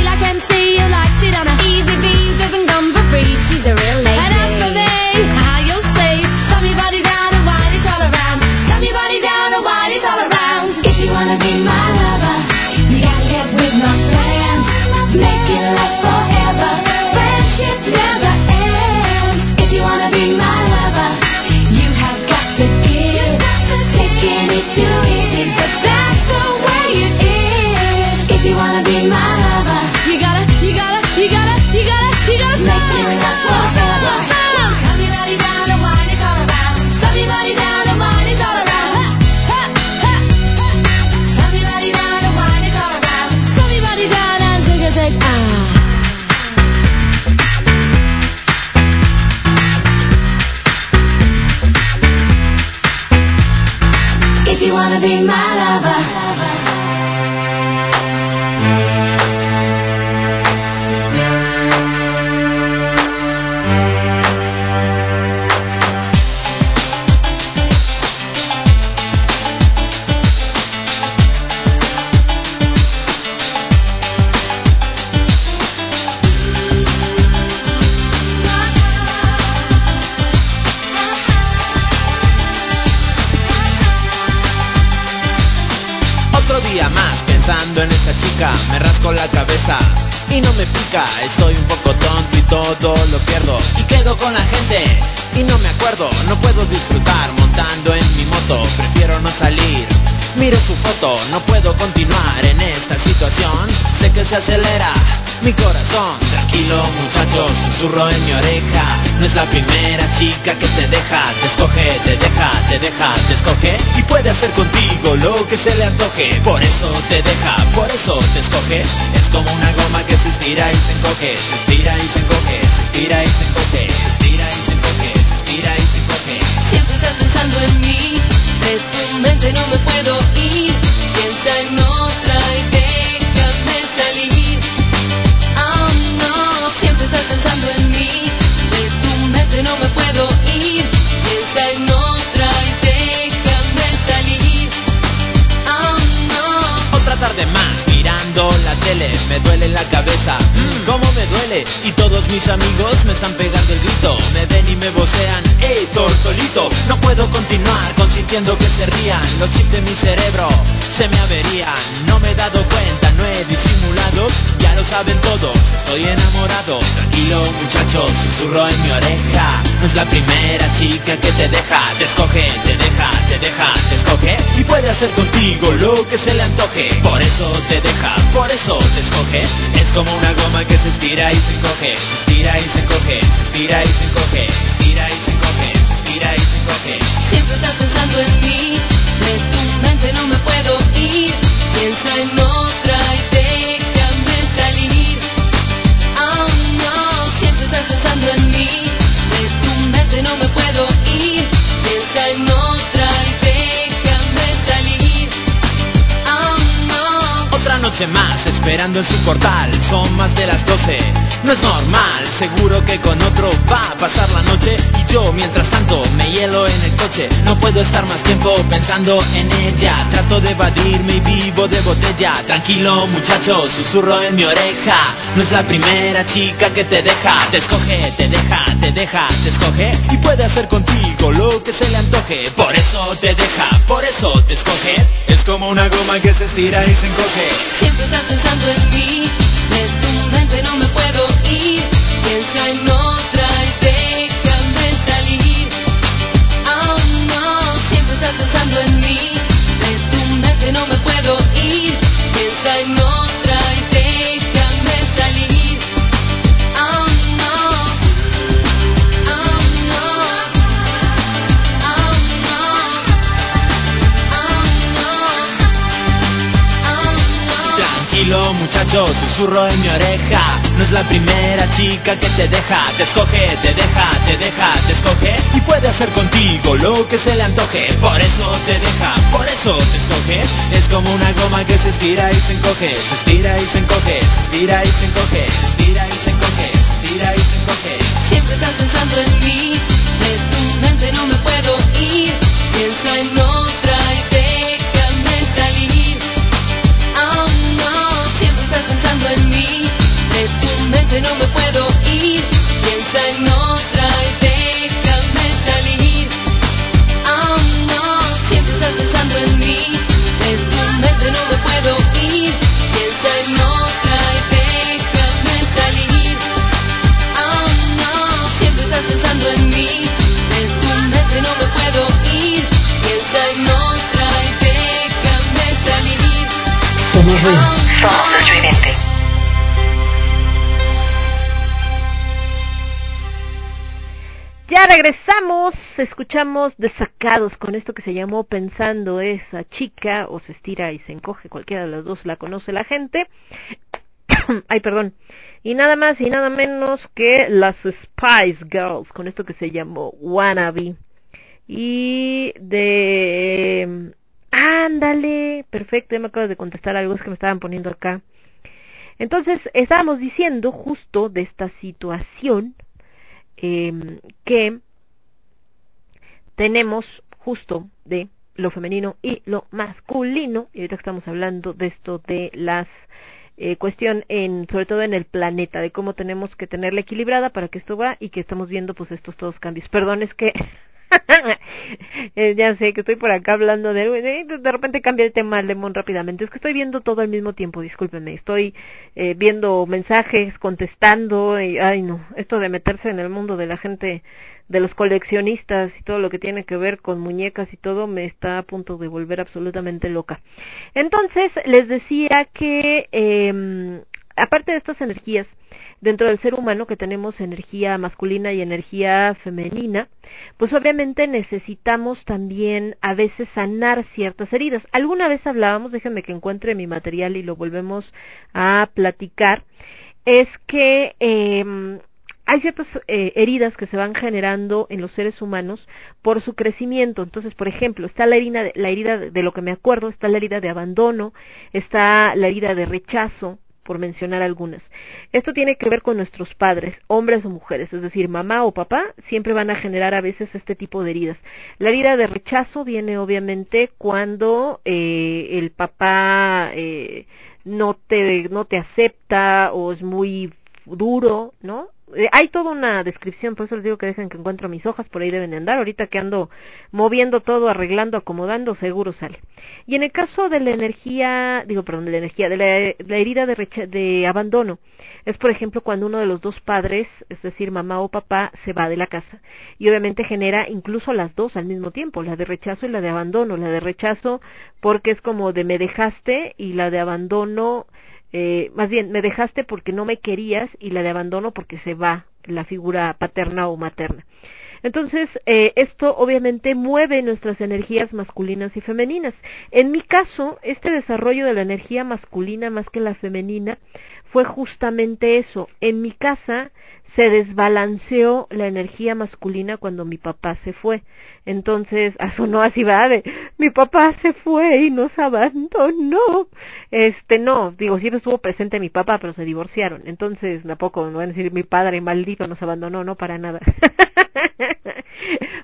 que se le antoje. Por eso te deja, por eso te escoge. Es como una goma que se estira y se encoge, se estira y se es la primera chica que te deja, te escoge, te deja, te deja, te escoge y puede hacer contigo lo que se le antoje. Por eso te deja, por eso puedo estar más tiempo pensando en ella, trato de evadirme y vivo de botella. Tranquilo muchacho, susurro en mi oreja, no es la primera chica que te deja, te escoge, te deja, te deja, te escoge y puede hacer contigo lo que se le antoje. Por eso te deja, por eso te escoge. Es como una goma que se estira y se encoge. Siempre estás pensando en mí, de tu mente no me puedo ir. Piensa en otra No es la primera chica que te deja Te escoge, te deja, te deja, te escoge. Y puede hacer contigo lo que se le antoje. Por eso te deja, por eso te escoge. Es como una goma que se estira y se encoge Se estira y se encoge, se estira y se encoge Se estira y se encoge, se estira y se encoge. Siempre estás pensando en mí, de tu mente no me puedo ir. Piensa en otra escuchamos Desacados con esto que se llamó Pensando esa chica, o se estira y se encoge, cualquiera de las dos la conoce la gente. Ay, perdón. Y nada más y nada menos que las Spice Girls con esto que se llamó Wannabe. Y de... Ándale, perfecto, ya me acabo de contestar algo que me estaban poniendo acá. Entonces, estábamos diciendo justo de esta situación eh, que tenemos justo de lo femenino y lo masculino, y ahorita estamos hablando de esto de las eh, cuestión en sobre todo en el planeta de cómo tenemos que tenerla equilibrada para que esto va y que estamos viendo pues estos todos cambios. Perdón es que eh, ya sé que estoy por acá hablando de, de, repente cambia el tema Lemon rápidamente. Es que estoy viendo todo al mismo tiempo discúlpenme estoy eh, viendo mensajes contestando y ay no esto de meterse en el mundo de la gente de los coleccionistas y todo lo que tiene que ver con muñecas y todo me está a punto de volver absolutamente loca. Entonces, les decía que eh, aparte de estas energías, dentro del ser humano que tenemos energía masculina y energía femenina, pues obviamente necesitamos también a veces sanar ciertas heridas. Alguna vez hablábamos, déjenme que encuentre mi material y lo volvemos a platicar, es que eh, hay ciertas eh, heridas que se van generando en los seres humanos por su crecimiento. Entonces, por ejemplo, está la herida, la herida de lo que me acuerdo, está la herida de abandono, está la herida de rechazo, por mencionar algunas. Esto tiene que ver con nuestros padres, hombres o mujeres, es decir, mamá o papá, siempre van a generar a veces este tipo de heridas. La herida de rechazo viene obviamente cuando eh, el papá eh, no te no te acepta o es muy duro, ¿no? Eh, hay toda una descripción, por eso les digo que dejen que encuentro mis hojas, por ahí deben de andar, ahorita que ando moviendo todo, arreglando, acomodando, seguro sale. Y en el caso de la energía, digo, perdón, de la energía, de la, la herida de, de abandono, es por ejemplo cuando uno de los dos padres, es decir, mamá o papá, se va de la casa. Y obviamente genera incluso las dos al mismo tiempo, la de rechazo y la de abandono. La de rechazo porque es como de me dejaste y la de abandono eh, más bien me dejaste porque no me querías y la de abandono porque se va la figura paterna o materna. Entonces, eh, esto obviamente mueve nuestras energías masculinas y femeninas. En mi caso, este desarrollo de la energía masculina más que la femenina fue justamente eso. En mi casa se desbalanceó la energía masculina cuando mi papá se fue. Entonces, sonó así, va, de, mi papá se fue y nos abandonó. Este, no, digo, siempre estuvo presente mi papá, pero se divorciaron. Entonces, tampoco, no van a decir mi padre maldito nos abandonó, no para nada.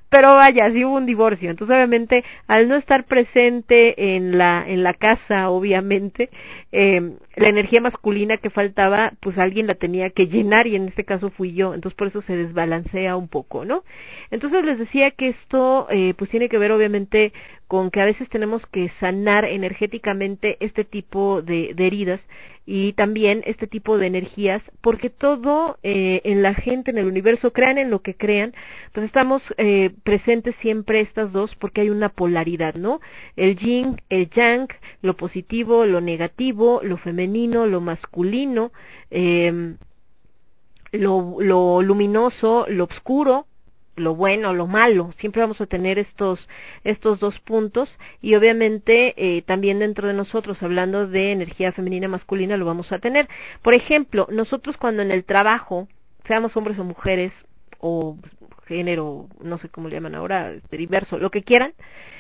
pero vaya, sí hubo un divorcio. Entonces, obviamente, al no estar presente en la, en la casa, obviamente, eh, la energía masculina que faltaba, pues alguien la tenía que llenar y en este caso fui yo, entonces por eso se desbalancea un poco, ¿no? Entonces les decía que esto eh, pues tiene que ver obviamente con que a veces tenemos que sanar energéticamente este tipo de, de heridas y también este tipo de energías, porque todo eh, en la gente, en el universo, crean en lo que crean, pues estamos eh, presentes siempre estas dos porque hay una polaridad, ¿no? El yin, el yang, lo positivo, lo negativo, lo femenino, lo masculino, eh, lo, lo luminoso, lo oscuro, lo bueno, lo malo, siempre vamos a tener estos estos dos puntos y obviamente eh, también dentro de nosotros hablando de energía femenina masculina lo vamos a tener. Por ejemplo, nosotros cuando en el trabajo, seamos hombres o mujeres o género, no sé cómo le llaman ahora, diverso, lo que quieran,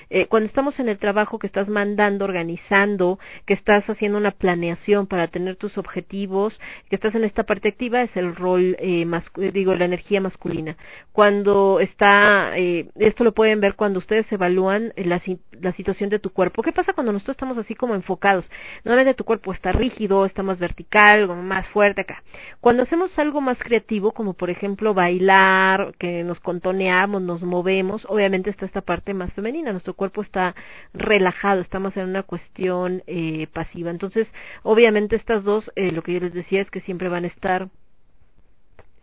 eh, cuando estamos en el trabajo que estás mandando, organizando, que estás haciendo una planeación para tener tus objetivos, que estás en esta parte activa, es el rol, eh, digo, la energía masculina. Cuando está, eh, esto lo pueden ver cuando ustedes evalúan la, la situación de tu cuerpo. ¿Qué pasa cuando nosotros estamos así como enfocados? Normalmente tu cuerpo está rígido, está más vertical, más fuerte acá. Cuando hacemos algo más creativo, como por ejemplo bailar, que nos contoneamos, nos movemos, obviamente está esta parte más femenina. Nuestro cuerpo está relajado, estamos en una cuestión eh, pasiva. Entonces, obviamente estas dos, eh, lo que yo les decía es que siempre van a estar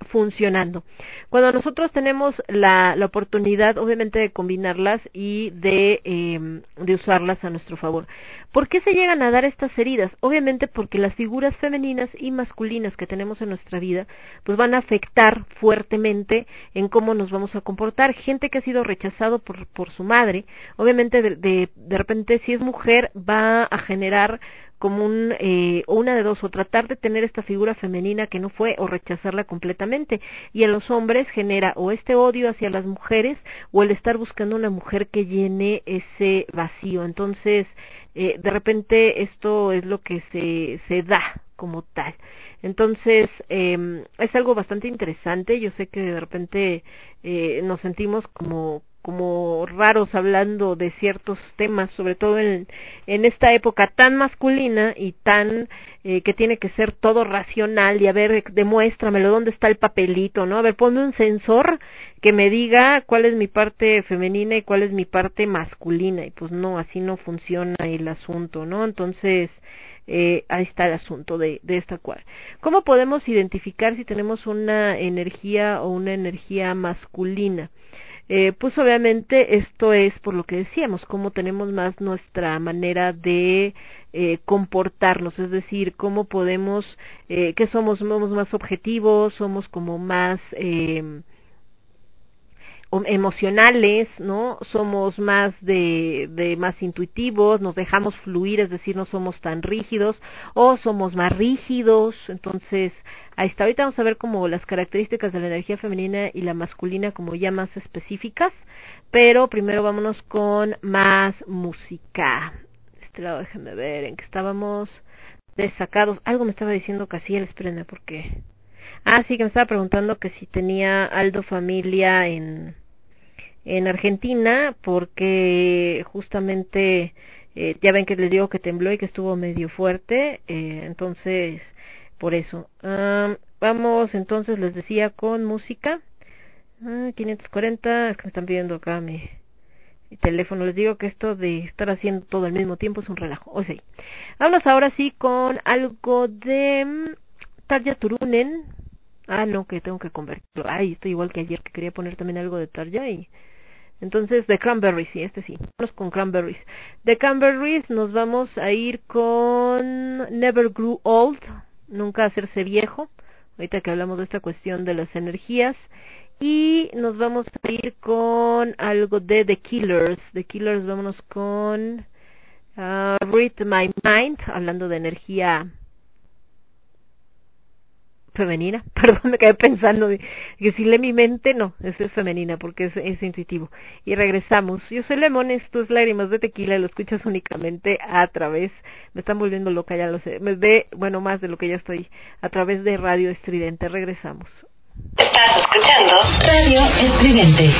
funcionando. Cuando nosotros tenemos la, la oportunidad, obviamente, de combinarlas y de, eh, de usarlas a nuestro favor. ¿Por qué se llegan a dar estas heridas? Obviamente porque las figuras femeninas y masculinas que tenemos en nuestra vida, pues van a afectar fuertemente en cómo nos vamos a comportar. Gente que ha sido rechazado por, por su madre, obviamente de, de repente si es mujer va a generar como un eh, una de dos o tratar de tener esta figura femenina que no fue o rechazarla completamente. Y en los hombres genera o este odio hacia las mujeres o el estar buscando una mujer que llene ese vacío. Entonces eh, de repente esto es lo que se se da como tal. Entonces, eh, es algo bastante interesante. Yo sé que de repente eh, nos sentimos como como raros hablando de ciertos temas, sobre todo en, en esta época tan masculina y tan eh, que tiene que ser todo racional y a ver, demuéstramelo, dónde está el papelito, ¿no? A ver, ponme un sensor que me diga cuál es mi parte femenina y cuál es mi parte masculina y pues no, así no funciona el asunto, ¿no? Entonces, eh, ahí está el asunto de, de esta cual. ¿Cómo podemos identificar si tenemos una energía o una energía masculina? Eh, pues obviamente esto es por lo que decíamos, cómo tenemos más nuestra manera de eh, comportarnos, es decir, cómo podemos, eh, que somos, somos más objetivos, somos como más eh, emocionales, ¿no? Somos más de, de más intuitivos, nos dejamos fluir, es decir, no somos tan rígidos, o somos más rígidos, entonces ahí está. Ahorita vamos a ver como las características de la energía femenina y la masculina como ya más específicas, pero primero vámonos con más música. Este lado déjenme ver en que estábamos desacados. Algo me estaba diciendo Casiel, espérenme porque Ah, sí, que me estaba preguntando que si tenía Aldo familia en, en Argentina, porque justamente eh, ya ven que les digo que tembló y que estuvo medio fuerte, eh, entonces por eso. Vamos entonces, les decía, con música. Ah, 540, es que me están pidiendo acá mi, teléfono. Les digo que esto de estar haciendo todo al mismo tiempo es un relajo. O sea, vamos ahora sí con algo de um, Tarja Turunen. Ah, no, que tengo que convertirlo. Ay, estoy igual que ayer que quería poner también algo de Tarja y entonces, de Cranberries, sí, este sí. Vamos con Cranberries. De Cranberries nos vamos a ir con Never Grew Old, nunca hacerse viejo. Ahorita que hablamos de esta cuestión de las energías. Y nos vamos a ir con algo de The Killers. The Killers, vámonos con uh, Read My Mind, hablando de energía femenina, perdón, me quedé pensando que si lee mi mente, no, es, es femenina porque es, intuitivo. Y regresamos. Yo soy Lemon, esto es Lágrimas de Tequila, lo escuchas únicamente a través, me están volviendo loca, ya lo sé, me ve, bueno, más de lo que ya estoy, a través de Radio Estridente. Regresamos. Estás escuchando Radio Estridente.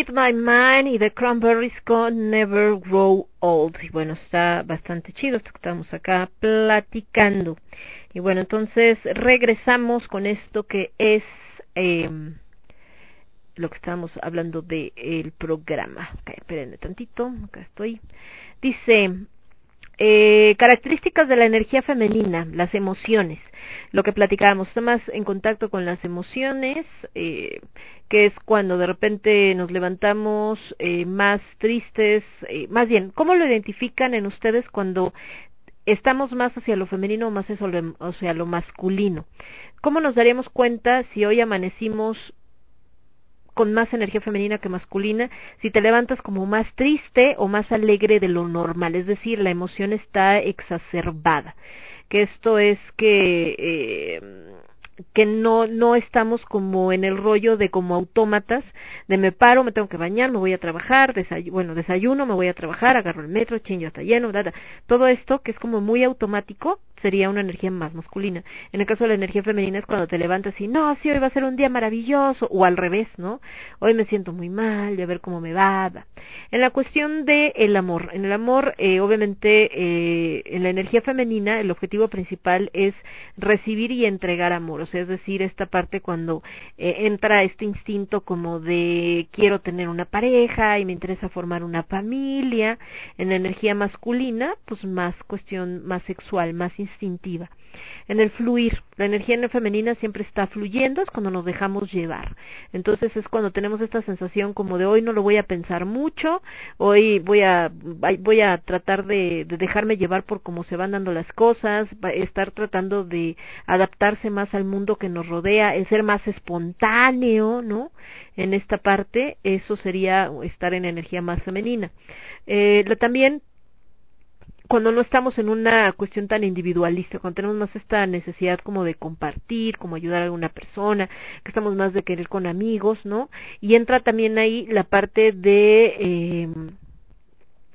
Read My Mind y The Cranberries con Never Grow Old. Y bueno, está bastante chido esto que estamos acá platicando. Y bueno, entonces regresamos con esto que es eh, lo que estábamos hablando del el programa. Okay, espérenme tantito, acá estoy. Dice, eh, características de la energía femenina, las emociones, lo que platicábamos, está más en contacto con las emociones, eh, que es cuando de repente nos levantamos eh, más tristes, eh, más bien, ¿cómo lo identifican en ustedes cuando estamos más hacia lo femenino o más lo, hacia lo masculino? ¿Cómo nos daríamos cuenta si hoy amanecimos con más energía femenina que masculina, si te levantas como más triste o más alegre de lo normal, es decir, la emoción está exacerbada. Que esto es que eh, que no no estamos como en el rollo de como autómatas de me paro, me tengo que bañar, me voy a trabajar, desayu bueno, desayuno, me voy a trabajar, agarro el metro, chingo, está lleno, da, da. todo esto que es como muy automático sería una energía más masculina. En el caso de la energía femenina es cuando te levantas y no, sí, hoy va a ser un día maravilloso, o al revés, ¿no? Hoy me siento muy mal, de a ver cómo me va. En la cuestión de el amor, en el amor, eh, obviamente, eh, en la energía femenina, el objetivo principal es recibir y entregar amor, o sea, es decir, esta parte cuando eh, entra este instinto como de quiero tener una pareja y me interesa formar una familia, en la energía masculina, pues más cuestión más sexual, más instintiva. En el fluir, la energía femenina siempre está fluyendo, es cuando nos dejamos llevar. Entonces es cuando tenemos esta sensación como de hoy no lo voy a pensar mucho, hoy voy a voy a tratar de, de dejarme llevar por cómo se van dando las cosas, estar tratando de adaptarse más al mundo que nos rodea, el ser más espontáneo, ¿no? En esta parte, eso sería estar en energía más femenina. Eh, también cuando no estamos en una cuestión tan individualista, cuando tenemos más esta necesidad como de compartir, como ayudar a alguna persona, que estamos más de querer con amigos, ¿no? Y entra también ahí la parte de eh,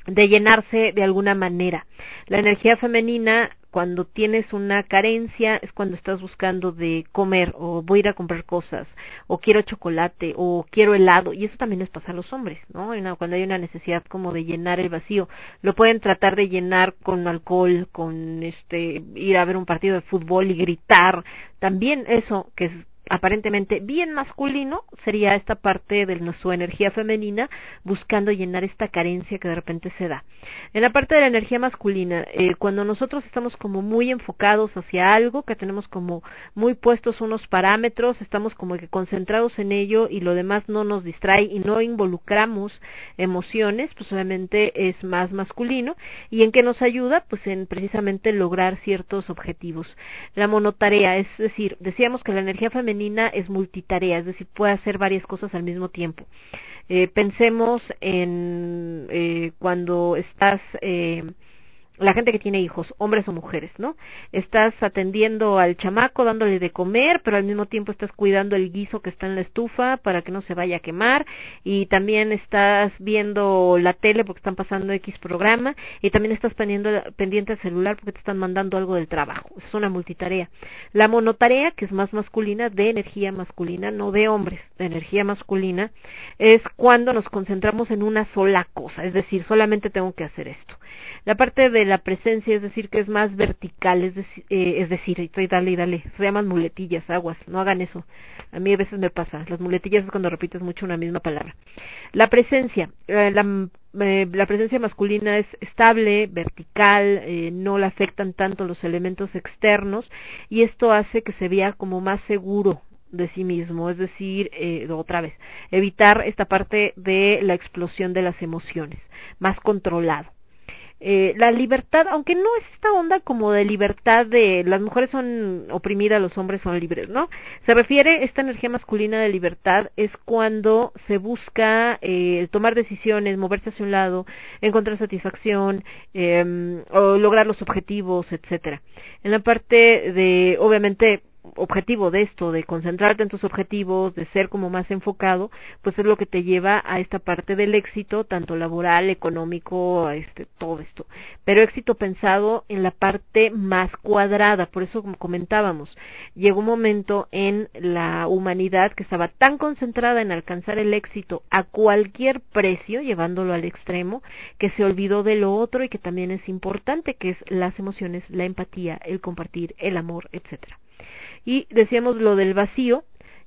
de llenarse de alguna manera. La energía femenina cuando tienes una carencia es cuando estás buscando de comer o voy a ir a comprar cosas o quiero chocolate o quiero helado. Y eso también les pasa a los hombres, ¿no? Cuando hay una necesidad como de llenar el vacío, lo pueden tratar de llenar con alcohol, con este ir a ver un partido de fútbol y gritar, también eso que es aparentemente bien masculino sería esta parte de su energía femenina buscando llenar esta carencia que de repente se da. En la parte de la energía masculina, eh, cuando nosotros estamos como muy enfocados hacia algo, que tenemos como muy puestos unos parámetros, estamos como que concentrados en ello y lo demás no nos distrae y no involucramos emociones, pues obviamente es más masculino y en qué nos ayuda, pues en precisamente lograr ciertos objetivos. La monotarea, es decir, decíamos que la energía femenina es multitarea, es decir, puede hacer varias cosas al mismo tiempo. Eh, pensemos en eh, cuando estás eh, la gente que tiene hijos, hombres o mujeres, ¿no? Estás atendiendo al chamaco, dándole de comer, pero al mismo tiempo estás cuidando el guiso que está en la estufa para que no se vaya a quemar y también estás viendo la tele porque están pasando X programa y también estás pendiente, pendiente al celular porque te están mandando algo del trabajo. Es una multitarea. La monotarea, que es más masculina, de energía masculina, no de hombres, de energía masculina, es cuando nos concentramos en una sola cosa, es decir, solamente tengo que hacer esto. La parte de la presencia, es decir, que es más vertical, es, decir, eh, es decir, dale y dale, se llaman muletillas, aguas, no hagan eso. A mí a veces me pasa, las muletillas es cuando repites mucho una misma palabra. La presencia, eh, la, eh, la presencia masculina es estable, vertical, eh, no le afectan tanto los elementos externos y esto hace que se vea como más seguro de sí mismo, es decir, eh, otra vez, evitar esta parte de la explosión de las emociones, más controlado eh, la libertad, aunque no es esta onda como de libertad de las mujeres son oprimidas, los hombres son libres, ¿no? Se refiere esta energía masculina de libertad es cuando se busca eh, tomar decisiones, moverse hacia un lado, encontrar satisfacción eh, o lograr los objetivos, etcétera. En la parte de, obviamente, objetivo de esto, de concentrarte en tus objetivos, de ser como más enfocado, pues es lo que te lleva a esta parte del éxito, tanto laboral, económico, este, todo esto. Pero éxito pensado en la parte más cuadrada, por eso como comentábamos, llegó un momento en la humanidad que estaba tan concentrada en alcanzar el éxito a cualquier precio, llevándolo al extremo, que se olvidó de lo otro y que también es importante, que es las emociones, la empatía, el compartir, el amor, etcétera. Y decíamos lo del vacío,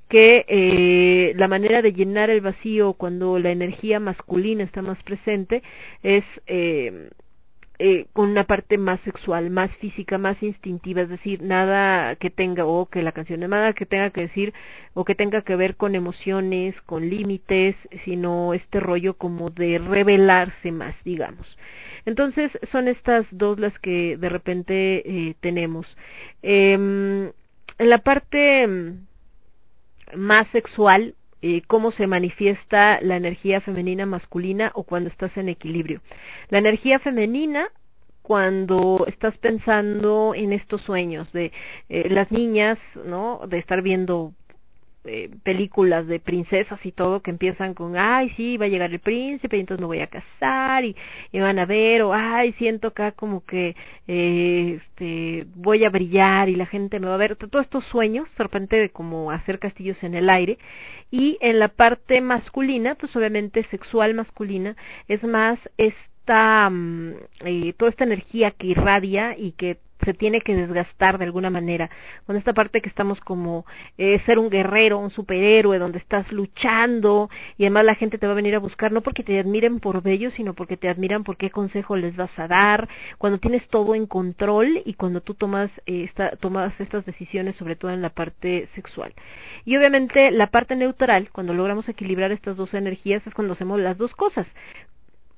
que eh, la manera de llenar el vacío cuando la energía masculina está más presente es eh, eh, con una parte más sexual, más física, más instintiva, es decir, nada que tenga, o que la canción, nada que tenga que decir, o que tenga que ver con emociones, con límites, sino este rollo como de revelarse más, digamos. Entonces, son estas dos las que de repente eh, tenemos. Eh, en la parte mm, más sexual, eh, cómo se manifiesta la energía femenina masculina o cuando estás en equilibrio. La energía femenina cuando estás pensando en estos sueños de eh, las niñas, ¿no? De estar viendo eh, películas de princesas y todo que empiezan con ay sí va a llegar el príncipe y entonces me voy a casar y, van a ver o ay siento acá como que eh, este voy a brillar y la gente me va a ver todos estos sueños de repente de como hacer castillos en el aire. Y en la parte masculina pues obviamente sexual masculina es más esta mm, eh, toda esta energía que irradia y que se tiene que desgastar de alguna manera, con esta parte que estamos como eh, ser un guerrero, un superhéroe, donde estás luchando y además la gente te va a venir a buscar no porque te admiren por bello, sino porque te admiran por qué consejo les vas a dar, cuando tienes todo en control y cuando tú tomas, eh, tomas estas decisiones, sobre todo en la parte sexual. Y obviamente la parte neutral, cuando logramos equilibrar estas dos energías, es cuando hacemos las dos cosas,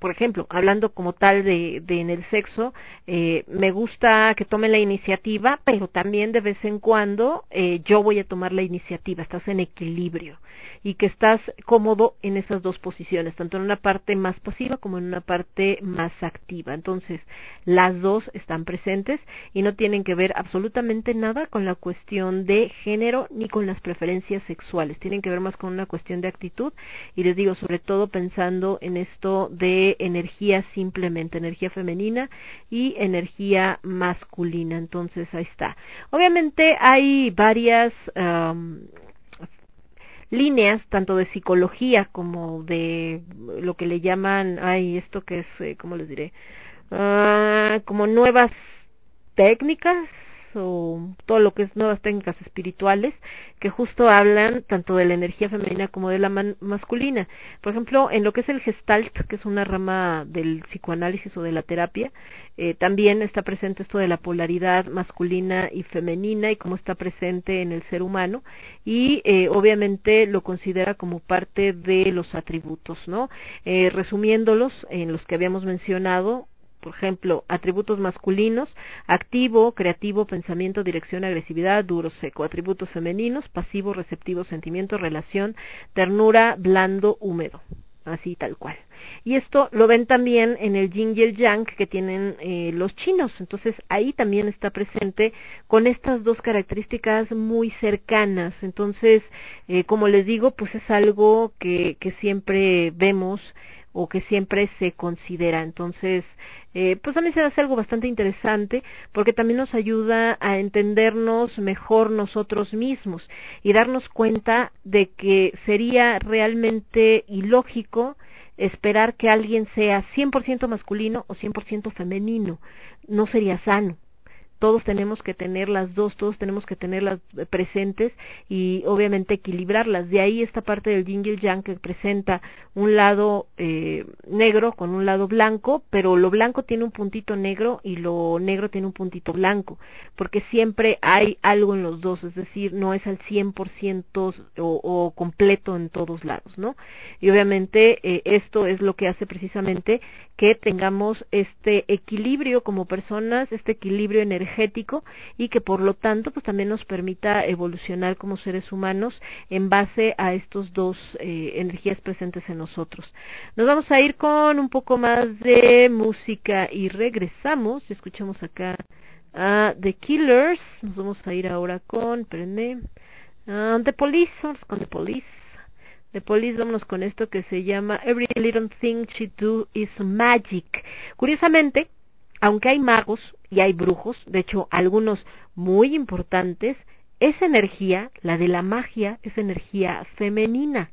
por ejemplo, hablando como tal de, de en el sexo, eh, me gusta que tome la iniciativa, pero también de vez en cuando eh, yo voy a tomar la iniciativa, estás en equilibrio y que estás cómodo en esas dos posiciones, tanto en una parte más pasiva como en una parte más activa. Entonces, las dos están presentes y no tienen que ver absolutamente nada con la cuestión de género ni con las preferencias sexuales, tienen que ver más con una cuestión de actitud y les digo, sobre todo pensando en esto de energía simplemente, energía femenina y energía masculina. Entonces, ahí está. Obviamente hay varias um, líneas tanto de psicología como de lo que le llaman, ay, esto que es, eh, ¿cómo les diré? Ah, como nuevas técnicas o todo lo que es nuevas técnicas espirituales que justo hablan tanto de la energía femenina como de la masculina. Por ejemplo, en lo que es el gestalt, que es una rama del psicoanálisis o de la terapia, eh, también está presente esto de la polaridad masculina y femenina y cómo está presente en el ser humano y eh, obviamente lo considera como parte de los atributos, ¿no? Eh, resumiéndolos en los que habíamos mencionado, por ejemplo, atributos masculinos, activo, creativo, pensamiento, dirección, agresividad, duro, seco. Atributos femeninos, pasivo, receptivo, sentimiento, relación, ternura, blando, húmedo. Así tal cual. Y esto lo ven también en el yin y el yang que tienen eh, los chinos. Entonces ahí también está presente con estas dos características muy cercanas. Entonces, eh, como les digo, pues es algo que, que siempre vemos o que siempre se considera. Entonces, eh, pues mí se hace algo bastante interesante porque también nos ayuda a entendernos mejor nosotros mismos y darnos cuenta de que sería realmente ilógico esperar que alguien sea 100% masculino o 100% femenino. No sería sano todos tenemos que tener las dos, todos tenemos que tenerlas presentes y obviamente equilibrarlas. De ahí esta parte del yin y yang que presenta un lado eh, negro con un lado blanco, pero lo blanco tiene un puntito negro y lo negro tiene un puntito blanco, porque siempre hay algo en los dos, es decir, no es al 100% o, o completo en todos lados, ¿no? Y obviamente eh, esto es lo que hace precisamente que tengamos este equilibrio como personas, este equilibrio energético y que por lo tanto pues también nos permita evolucionar como seres humanos en base a estos dos eh, energías presentes en nosotros. Nos vamos a ir con un poco más de música y regresamos, escuchamos acá a The Killers. Nos vamos a ir ahora con, espérenme, uh, The Police, vamos con The Police. The Police, vámonos con esto que se llama Every Little Thing She Do Is Magic. Curiosamente, aunque hay magos y hay brujos, de hecho algunos muy importantes, esa energía, la de la magia, es energía femenina.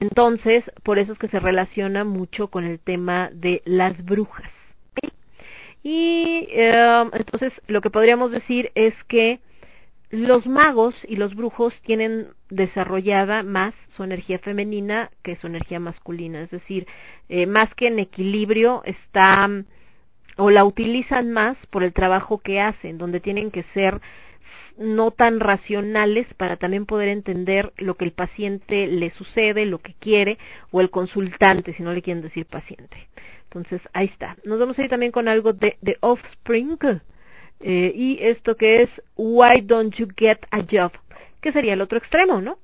Entonces, por eso es que se relaciona mucho con el tema de las brujas. Y eh, entonces lo que podríamos decir es que los magos y los brujos tienen desarrollada más su energía femenina que su energía masculina, es decir, eh, más que en equilibrio está o la utilizan más por el trabajo que hacen, donde tienen que ser no tan racionales para también poder entender lo que el paciente le sucede, lo que quiere, o el consultante, si no le quieren decir paciente. Entonces, ahí está. Nos vamos a ir también con algo de, de Offspring, eh, y esto que es Why Don't You Get a Job, que sería el otro extremo, ¿no?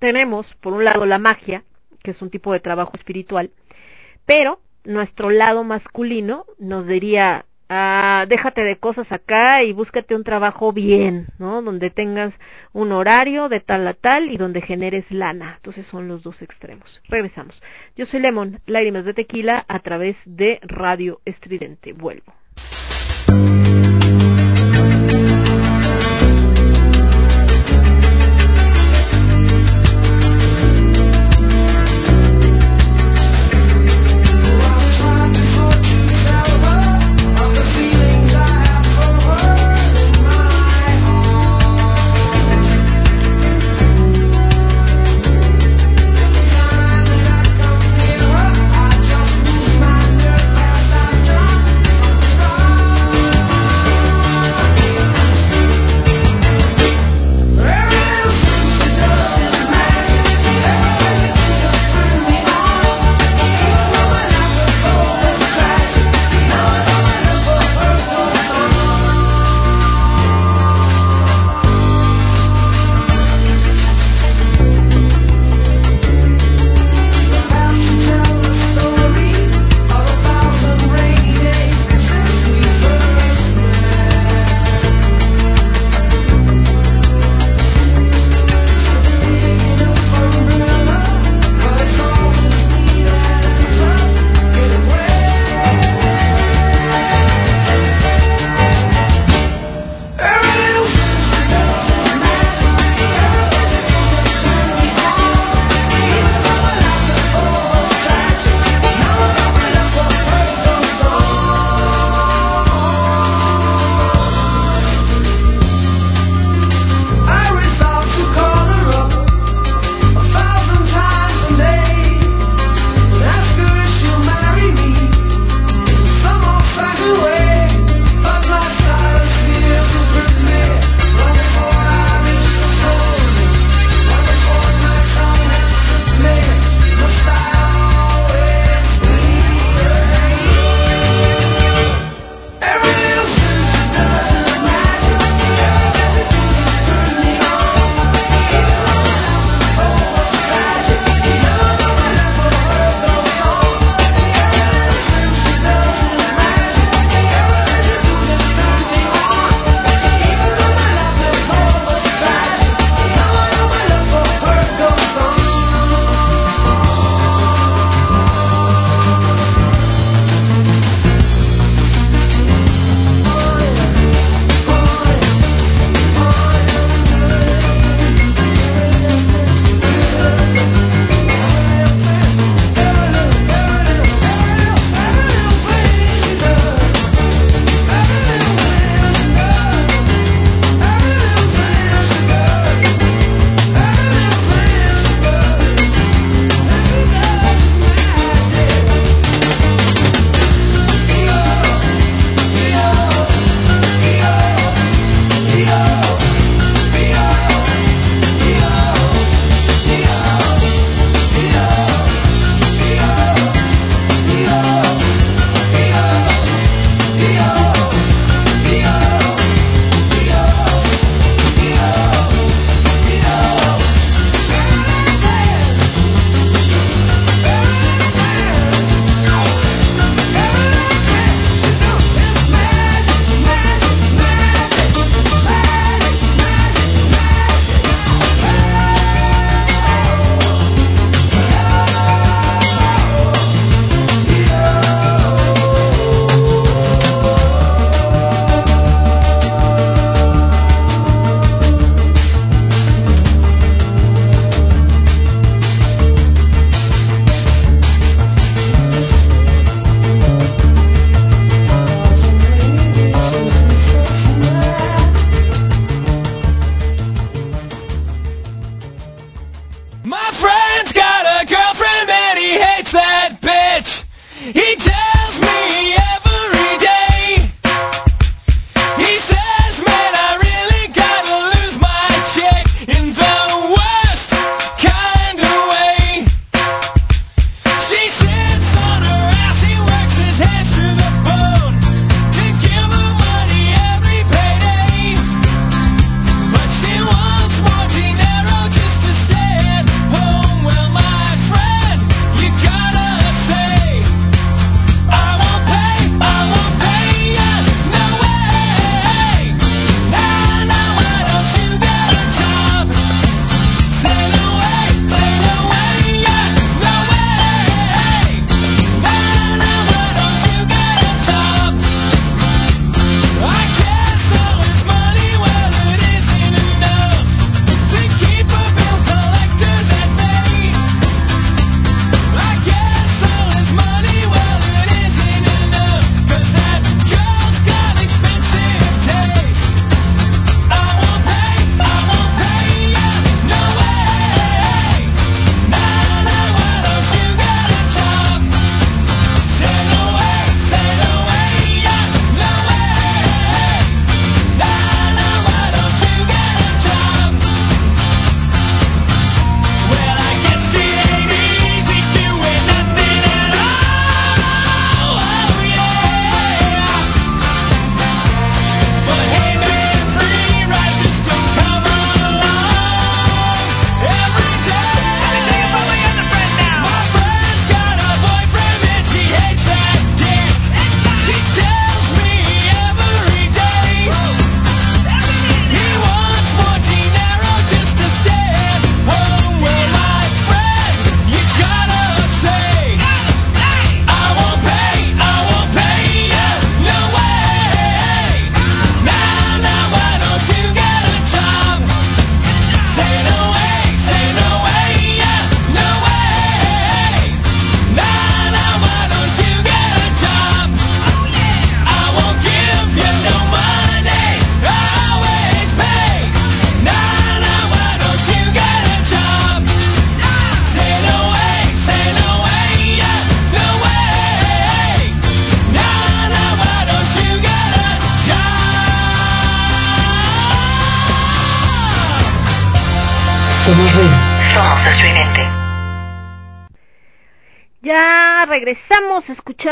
Tenemos, por un lado, la magia, que es un tipo de trabajo espiritual, pero nuestro lado masculino nos diría, ah, déjate de cosas acá y búscate un trabajo bien, ¿no? Donde tengas un horario de tal a tal y donde generes lana. Entonces son los dos extremos. Regresamos. Yo soy Lemon, lágrimas de tequila a través de Radio Estridente. Vuelvo.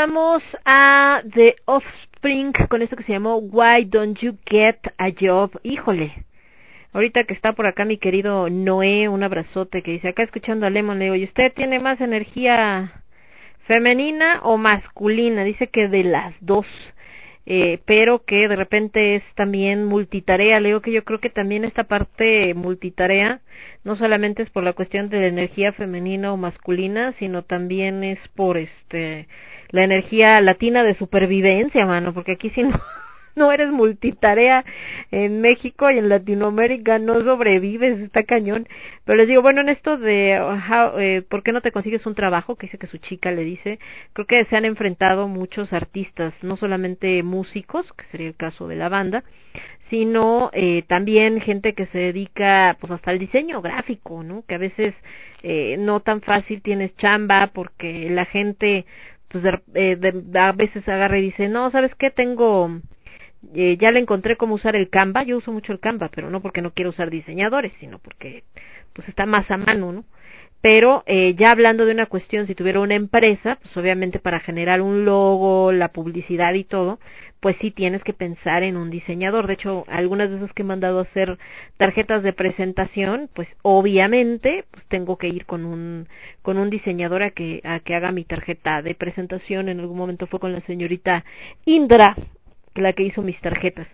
Escuchamos a The Offspring con esto que se llamó Why Don't You Get a Job. Híjole, ahorita que está por acá mi querido Noé, un abrazote que dice acá escuchando a Lemon, le digo, ¿y usted tiene más energía femenina o masculina? Dice que de las dos eh, pero que de repente es también multitarea. Le digo que yo creo que también esta parte multitarea no solamente es por la cuestión de la energía femenina o masculina, sino también es por este la energía latina de supervivencia, mano, porque aquí si no no eres multitarea en México y en Latinoamérica no sobrevives, está cañón. Pero les digo, bueno, en esto de eh, por qué no te consigues un trabajo, que dice que su chica le dice, creo que se han enfrentado muchos artistas, no solamente músicos, que sería el caso de la banda, sino eh, también gente que se dedica pues hasta al diseño gráfico, ¿no? Que a veces eh, no tan fácil tienes chamba porque la gente pues eh, de, a veces agarra y dice, no, ¿sabes qué? Tengo eh, ya le encontré cómo usar el Canva, yo uso mucho el Canva, pero no porque no quiero usar diseñadores, sino porque pues está más a mano, ¿no? Pero eh, ya hablando de una cuestión, si tuviera una empresa, pues obviamente para generar un logo, la publicidad y todo, pues sí tienes que pensar en un diseñador. De hecho, algunas esas que he mandado a hacer tarjetas de presentación, pues obviamente pues tengo que ir con un con un diseñador a que a que haga mi tarjeta de presentación. En algún momento fue con la señorita Indra la que hizo mis tarjetas.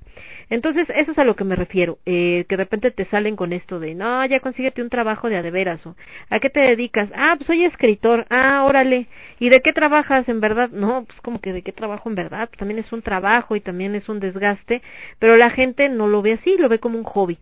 Entonces, eso es a lo que me refiero, eh, que de repente te salen con esto de, no, ya consíguete un trabajo de adeveras, o, ¿a qué te dedicas? Ah, pues soy escritor, ah, órale, ¿y de qué trabajas en verdad? No, pues como que de qué trabajo en verdad, también es un trabajo y también es un desgaste, pero la gente no lo ve así, lo ve como un hobby.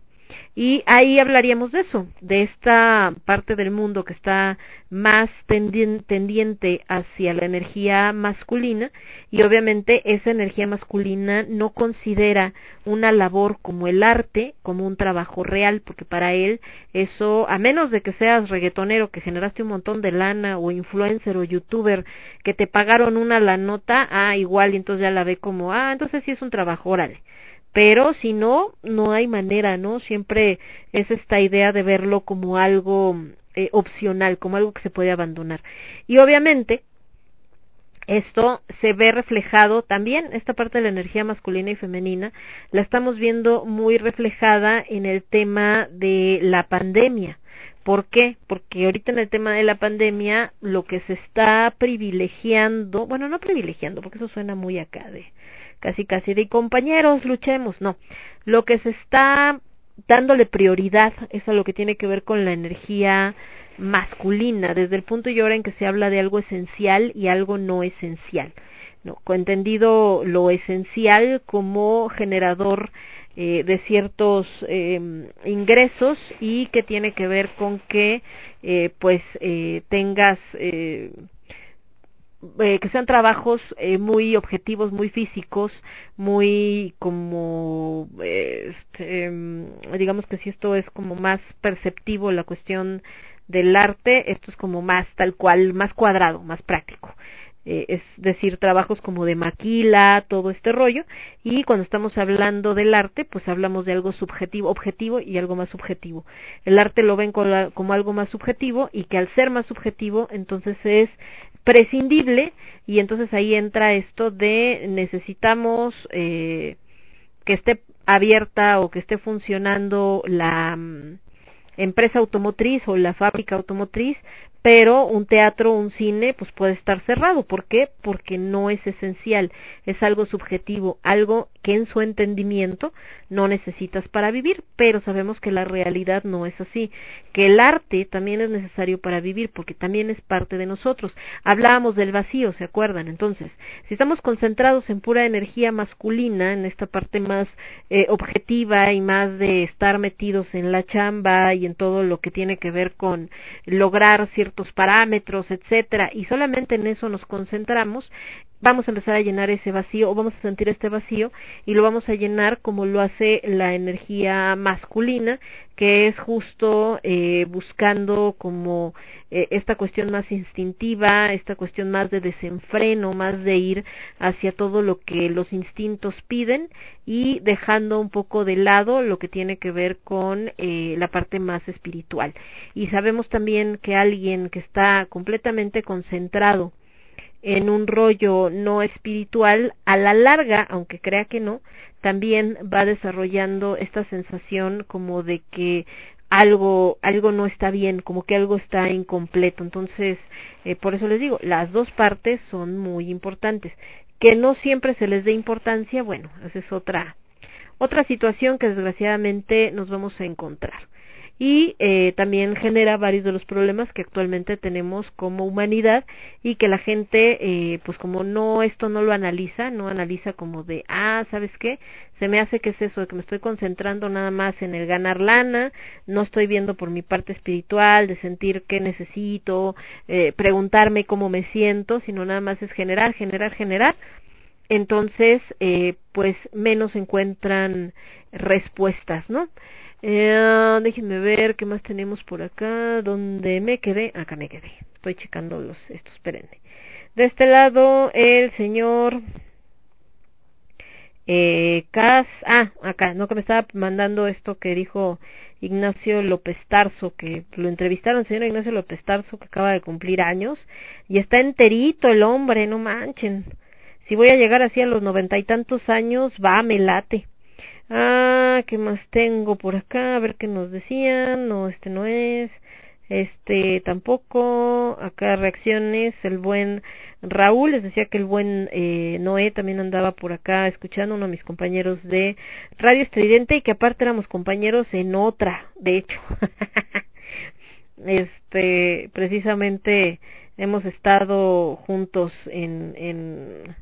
Y ahí hablaríamos de eso, de esta parte del mundo que está más tendiente hacia la energía masculina y obviamente esa energía masculina no considera una labor como el arte como un trabajo real, porque para él eso, a menos de que seas reggaetonero, que generaste un montón de lana o influencer o youtuber que te pagaron una la nota, ah, igual, y entonces ya la ve como, ah, entonces sí es un trabajo, órale pero si no, no hay manera, ¿no? Siempre es esta idea de verlo como algo eh, opcional, como algo que se puede abandonar. Y obviamente, esto se ve reflejado también, esta parte de la energía masculina y femenina, la estamos viendo muy reflejada en el tema de la pandemia. ¿Por qué? Porque ahorita en el tema de la pandemia lo que se está privilegiando, bueno, no privilegiando, porque eso suena muy acá de, casi casi de compañeros, luchemos, no. Lo que se está dándole prioridad es a lo que tiene que ver con la energía masculina, desde el punto y hora en que se habla de algo esencial y algo no esencial. No, entendido lo esencial como generador eh, de ciertos eh, ingresos y que tiene que ver con que eh, pues eh, tengas eh, que sean trabajos eh, muy objetivos, muy físicos, muy como, eh, este, mm, digamos que si esto es como más perceptivo la cuestión del arte, esto es como más tal cual, más cuadrado, más práctico. Eh, es decir, trabajos como de maquila, todo este rollo, y cuando estamos hablando del arte, pues hablamos de algo subjetivo, objetivo y algo más subjetivo. El arte lo ven como algo más subjetivo y que al ser más subjetivo, entonces es prescindible y entonces ahí entra esto de necesitamos eh, que esté abierta o que esté funcionando la mm, empresa automotriz o la fábrica automotriz pero un teatro, un cine, pues puede estar cerrado. ¿Por qué? Porque no es esencial, es algo subjetivo, algo que en su entendimiento no necesitas para vivir, pero sabemos que la realidad no es así, que el arte también es necesario para vivir, porque también es parte de nosotros. Hablábamos del vacío, ¿se acuerdan? Entonces, si estamos concentrados en pura energía masculina, en esta parte más eh, objetiva y más de estar metidos en la chamba y en todo lo que tiene que ver con lograr parámetros, etcétera, y solamente en eso nos concentramos, vamos a empezar a llenar ese vacío o vamos a sentir este vacío y lo vamos a llenar como lo hace la energía masculina que es justo eh, buscando como eh, esta cuestión más instintiva, esta cuestión más de desenfreno, más de ir hacia todo lo que los instintos piden y dejando un poco de lado lo que tiene que ver con eh, la parte más espiritual. Y sabemos también que alguien que está completamente concentrado en un rollo no espiritual, a la larga, aunque crea que no, también va desarrollando esta sensación como de que algo algo no está bien, como que algo está incompleto. Entonces, eh, por eso les digo, las dos partes son muy importantes. Que no siempre se les dé importancia, bueno, esa es otra otra situación que desgraciadamente nos vamos a encontrar y eh, también genera varios de los problemas que actualmente tenemos como humanidad y que la gente eh, pues como no esto no lo analiza no analiza como de ah sabes qué se me hace que es eso de que me estoy concentrando nada más en el ganar lana no estoy viendo por mi parte espiritual de sentir qué necesito eh, preguntarme cómo me siento sino nada más es generar generar generar entonces eh, pues menos encuentran respuestas no eh, déjenme ver qué más tenemos por acá. ¿Dónde me quedé? Acá me quedé. Estoy checando los estos, espérenme. De este lado, el señor eh, Cas. Ah, acá, no que me estaba mandando esto que dijo Ignacio López Tarso, que lo entrevistaron, señor Ignacio López Tarso, que acaba de cumplir años. Y está enterito el hombre, no manchen. Si voy a llegar así a los noventa y tantos años, va, me late. Ah, ¿qué más tengo por acá? A ver qué nos decían. No, este no es. Este tampoco. Acá reacciones. El buen Raúl les decía que el buen eh, Noé también andaba por acá escuchando uno de mis compañeros de Radio Estridente y que aparte éramos compañeros en otra, de hecho. este, precisamente hemos estado juntos en, en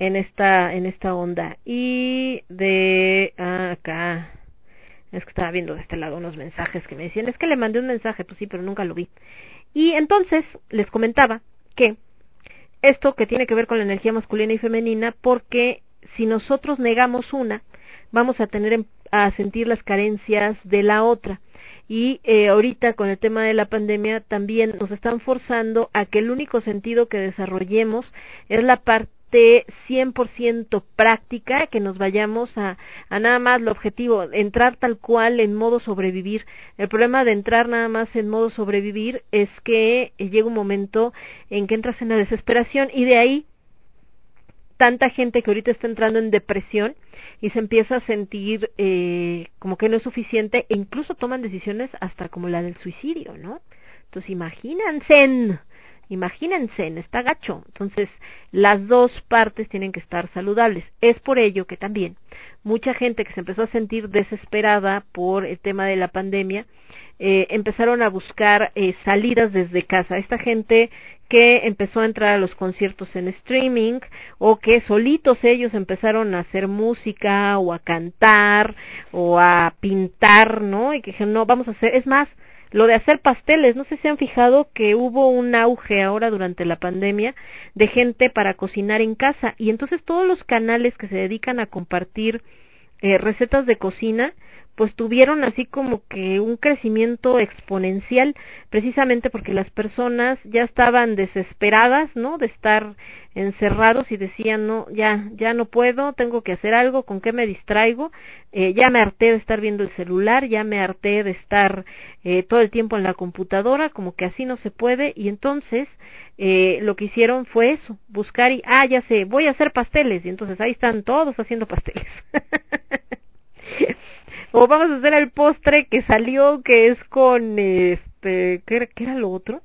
en esta en esta onda. Y de acá es que estaba viendo de este lado unos mensajes que me decían es que le mandé un mensaje pues sí pero nunca lo vi. Y entonces les comentaba que esto que tiene que ver con la energía masculina y femenina porque si nosotros negamos una vamos a tener a sentir las carencias de la otra. Y eh, ahorita con el tema de la pandemia también nos están forzando a que el único sentido que desarrollemos es la parte de 100% práctica, que nos vayamos a, a nada más lo objetivo, entrar tal cual en modo sobrevivir. El problema de entrar nada más en modo sobrevivir es que llega un momento en que entras en la desesperación y de ahí tanta gente que ahorita está entrando en depresión y se empieza a sentir eh, como que no es suficiente e incluso toman decisiones hasta como la del suicidio, ¿no? Entonces imagínense Imagínense, está gacho. Entonces, las dos partes tienen que estar saludables. Es por ello que también mucha gente que se empezó a sentir desesperada por el tema de la pandemia, eh, empezaron a buscar eh, salidas desde casa. Esta gente que empezó a entrar a los conciertos en streaming o que solitos ellos empezaron a hacer música o a cantar o a pintar, ¿no? Y que dijeron, no, vamos a hacer, es más, lo de hacer pasteles, no sé si han fijado que hubo un auge ahora durante la pandemia de gente para cocinar en casa y entonces todos los canales que se dedican a compartir eh, recetas de cocina pues tuvieron así como que un crecimiento exponencial precisamente porque las personas ya estaban desesperadas, ¿no? De estar encerrados y decían, no, ya, ya no puedo, tengo que hacer algo, ¿con qué me distraigo? Eh, ya me harté de estar viendo el celular, ya me harté de estar eh, todo el tiempo en la computadora, como que así no se puede y entonces eh, lo que hicieron fue eso, buscar y, ah, ya sé, voy a hacer pasteles y entonces ahí están todos haciendo pasteles. o vamos a hacer el postre que salió que es con este ¿qué era, qué era lo otro?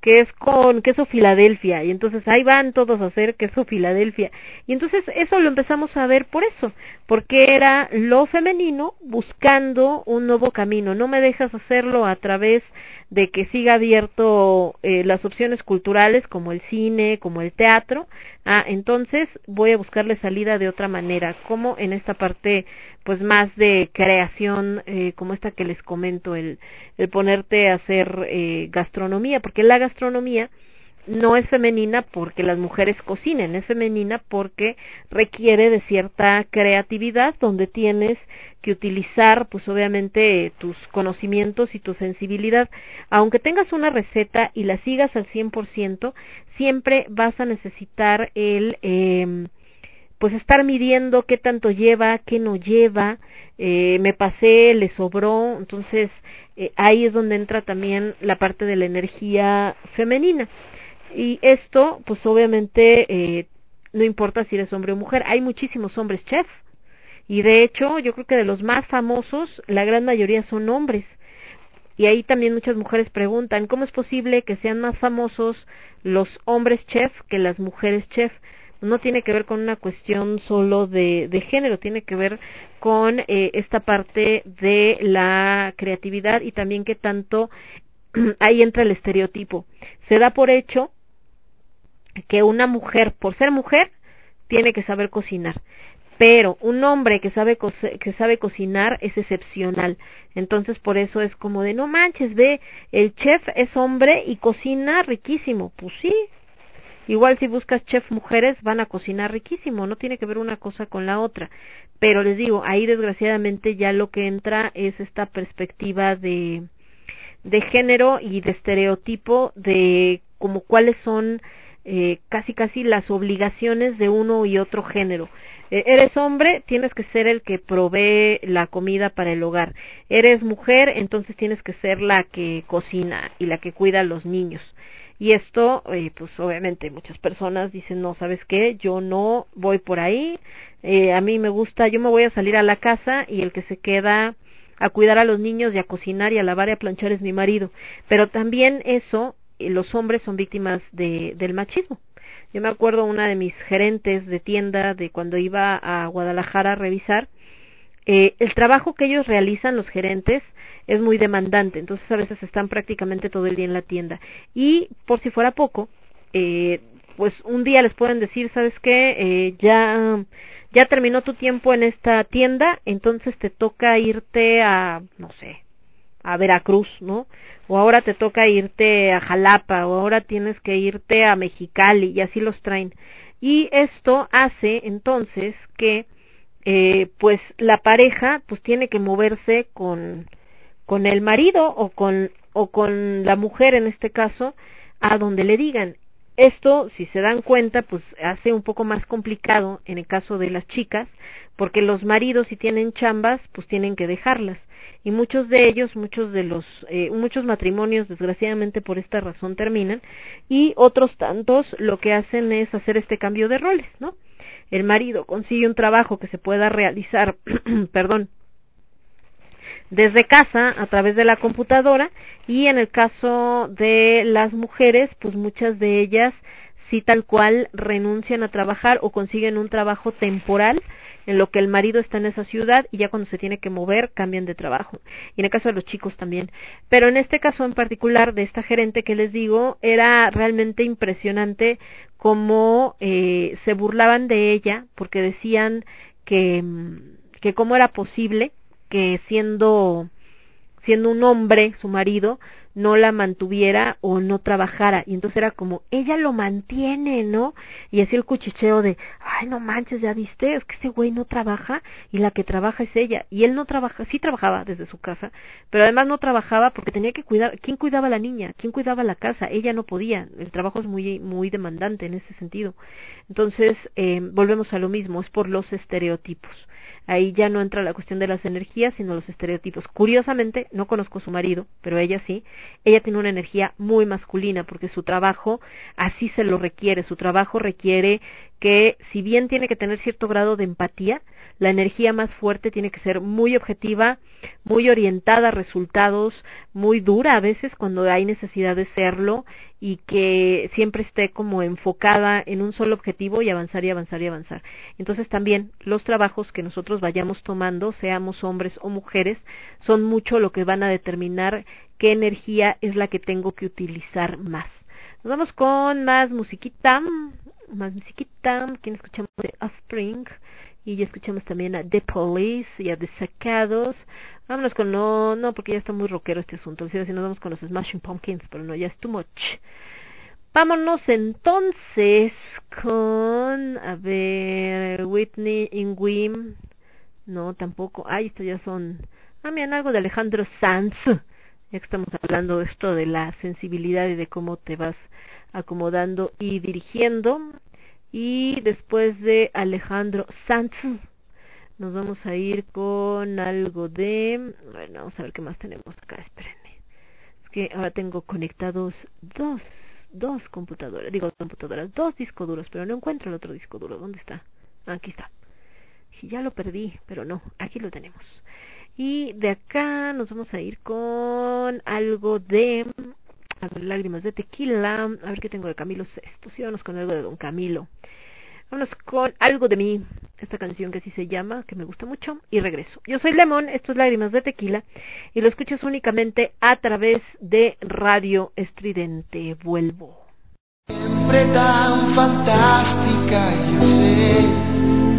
que es con queso Filadelfia. Y entonces ahí van todos a hacer queso Filadelfia. Y entonces eso lo empezamos a ver por eso porque era lo femenino buscando un nuevo camino. No me dejas hacerlo a través de que siga abierto eh, las opciones culturales como el cine como el teatro. Ah entonces voy a buscarle salida de otra manera como en esta parte pues más de creación eh, como esta que les comento el, el ponerte a hacer eh, gastronomía porque la gastronomía no es femenina porque las mujeres cocinen, es femenina porque requiere de cierta creatividad donde tienes que utilizar pues obviamente tus conocimientos y tu sensibilidad. Aunque tengas una receta y la sigas al 100%, siempre vas a necesitar el eh, pues estar midiendo qué tanto lleva, qué no lleva, eh, me pasé, le sobró, entonces eh, ahí es donde entra también la parte de la energía femenina. Y esto, pues obviamente, eh, no importa si eres hombre o mujer, hay muchísimos hombres chef. Y de hecho, yo creo que de los más famosos, la gran mayoría son hombres. Y ahí también muchas mujeres preguntan, ¿cómo es posible que sean más famosos los hombres chef que las mujeres chef? no tiene que ver con una cuestión solo de, género, tiene que ver con eh, esta parte de la creatividad y también que tanto ahí entra el estereotipo. Se da por hecho que una mujer, por ser mujer, tiene que saber cocinar. Pero un hombre que sabe, que sabe cocinar es excepcional. Entonces por eso es como de no manches, ve, el chef es hombre y cocina riquísimo. Pues sí, Igual si buscas chef mujeres van a cocinar riquísimo, no tiene que ver una cosa con la otra. Pero les digo, ahí desgraciadamente ya lo que entra es esta perspectiva de, de género y de estereotipo de como cuáles son eh, casi casi las obligaciones de uno y otro género. Eh, eres hombre, tienes que ser el que provee la comida para el hogar. Eres mujer, entonces tienes que ser la que cocina y la que cuida a los niños. Y esto, eh, pues obviamente muchas personas dicen, no, ¿sabes qué? Yo no voy por ahí, eh, a mí me gusta, yo me voy a salir a la casa y el que se queda a cuidar a los niños y a cocinar y a lavar y a planchar es mi marido. Pero también eso, eh, los hombres son víctimas de, del machismo. Yo me acuerdo una de mis gerentes de tienda de cuando iba a Guadalajara a revisar, eh, el trabajo que ellos realizan, los gerentes, es muy demandante, entonces a veces están prácticamente todo el día en la tienda. Y por si fuera poco, eh, pues un día les pueden decir, ¿sabes qué? Eh, ya, ya terminó tu tiempo en esta tienda, entonces te toca irte a, no sé, a Veracruz, ¿no? O ahora te toca irte a Jalapa, o ahora tienes que irte a Mexicali, y así los traen. Y esto hace entonces que eh, pues la pareja pues tiene que moverse con con el marido o con o con la mujer en este caso a donde le digan esto si se dan cuenta pues hace un poco más complicado en el caso de las chicas porque los maridos si tienen chambas pues tienen que dejarlas y muchos de ellos muchos de los eh, muchos matrimonios desgraciadamente por esta razón terminan y otros tantos lo que hacen es hacer este cambio de roles no el marido consigue un trabajo que se pueda realizar, perdón, desde casa a través de la computadora y en el caso de las mujeres, pues muchas de ellas sí tal cual renuncian a trabajar o consiguen un trabajo temporal en lo que el marido está en esa ciudad y ya cuando se tiene que mover cambian de trabajo. Y en el caso de los chicos también. Pero en este caso en particular de esta gerente que les digo, era realmente impresionante cómo eh, se burlaban de ella porque decían que, que cómo era posible que siendo siendo un hombre su marido no la mantuviera o no trabajara. Y entonces era como, ella lo mantiene, ¿no? Y así el cuchicheo de, ay, no manches, ya viste, es que ese güey no trabaja y la que trabaja es ella. Y él no trabaja, sí trabajaba desde su casa, pero además no trabajaba porque tenía que cuidar, ¿quién cuidaba a la niña? ¿Quién cuidaba la casa? Ella no podía. El trabajo es muy, muy demandante en ese sentido. Entonces, eh, volvemos a lo mismo, es por los estereotipos. Ahí ya no entra la cuestión de las energías, sino los estereotipos. Curiosamente, no conozco a su marido, pero ella sí. Ella tiene una energía muy masculina porque su trabajo así se lo requiere. Su trabajo requiere que, si bien tiene que tener cierto grado de empatía, la energía más fuerte tiene que ser muy objetiva, muy orientada a resultados, muy dura a veces cuando hay necesidad de serlo y que siempre esté como enfocada en un solo objetivo y avanzar y avanzar y avanzar. Entonces también los trabajos que nosotros vayamos tomando, seamos hombres o mujeres, son mucho lo que van a determinar qué energía es la que tengo que utilizar más. Nos vamos con más musiquita, más musiquita, quien escuchamos de Offspring y ya escuchamos también a The Police y a The Sacados. Vámonos con no, no, porque ya está muy rockero este asunto. Si nos vamos con los Smashing Pumpkins, pero no, ya es too much. Vámonos entonces con, a ver, Whitney Ingwim. No, tampoco. Ay, esto ya son. Ah, miren, algo de Alejandro Sanz. Ya que estamos hablando de esto de la sensibilidad y de cómo te vas acomodando y dirigiendo. Y después de Alejandro Sanz, nos vamos a ir con algo de... Bueno, vamos a ver qué más tenemos acá, espérenme. Es que ahora tengo conectados dos, dos computadoras, digo computadoras, dos discos duros, pero no encuentro el otro disco duro. ¿Dónde está? Ah, aquí está. Ya lo perdí, pero no, aquí lo tenemos. Y de acá nos vamos a ir con algo de lágrimas de tequila. A ver qué tengo de Camilo Sesto. Sí, vamos con algo de Don Camilo. Vámonos con algo de mí. Esta canción que así se llama, que me gusta mucho. Y regreso. Yo soy Lemón, esto es Lágrimas de Tequila. Y lo escuchas únicamente a través de Radio Estridente. Vuelvo. Siempre tan fantástica, yo sé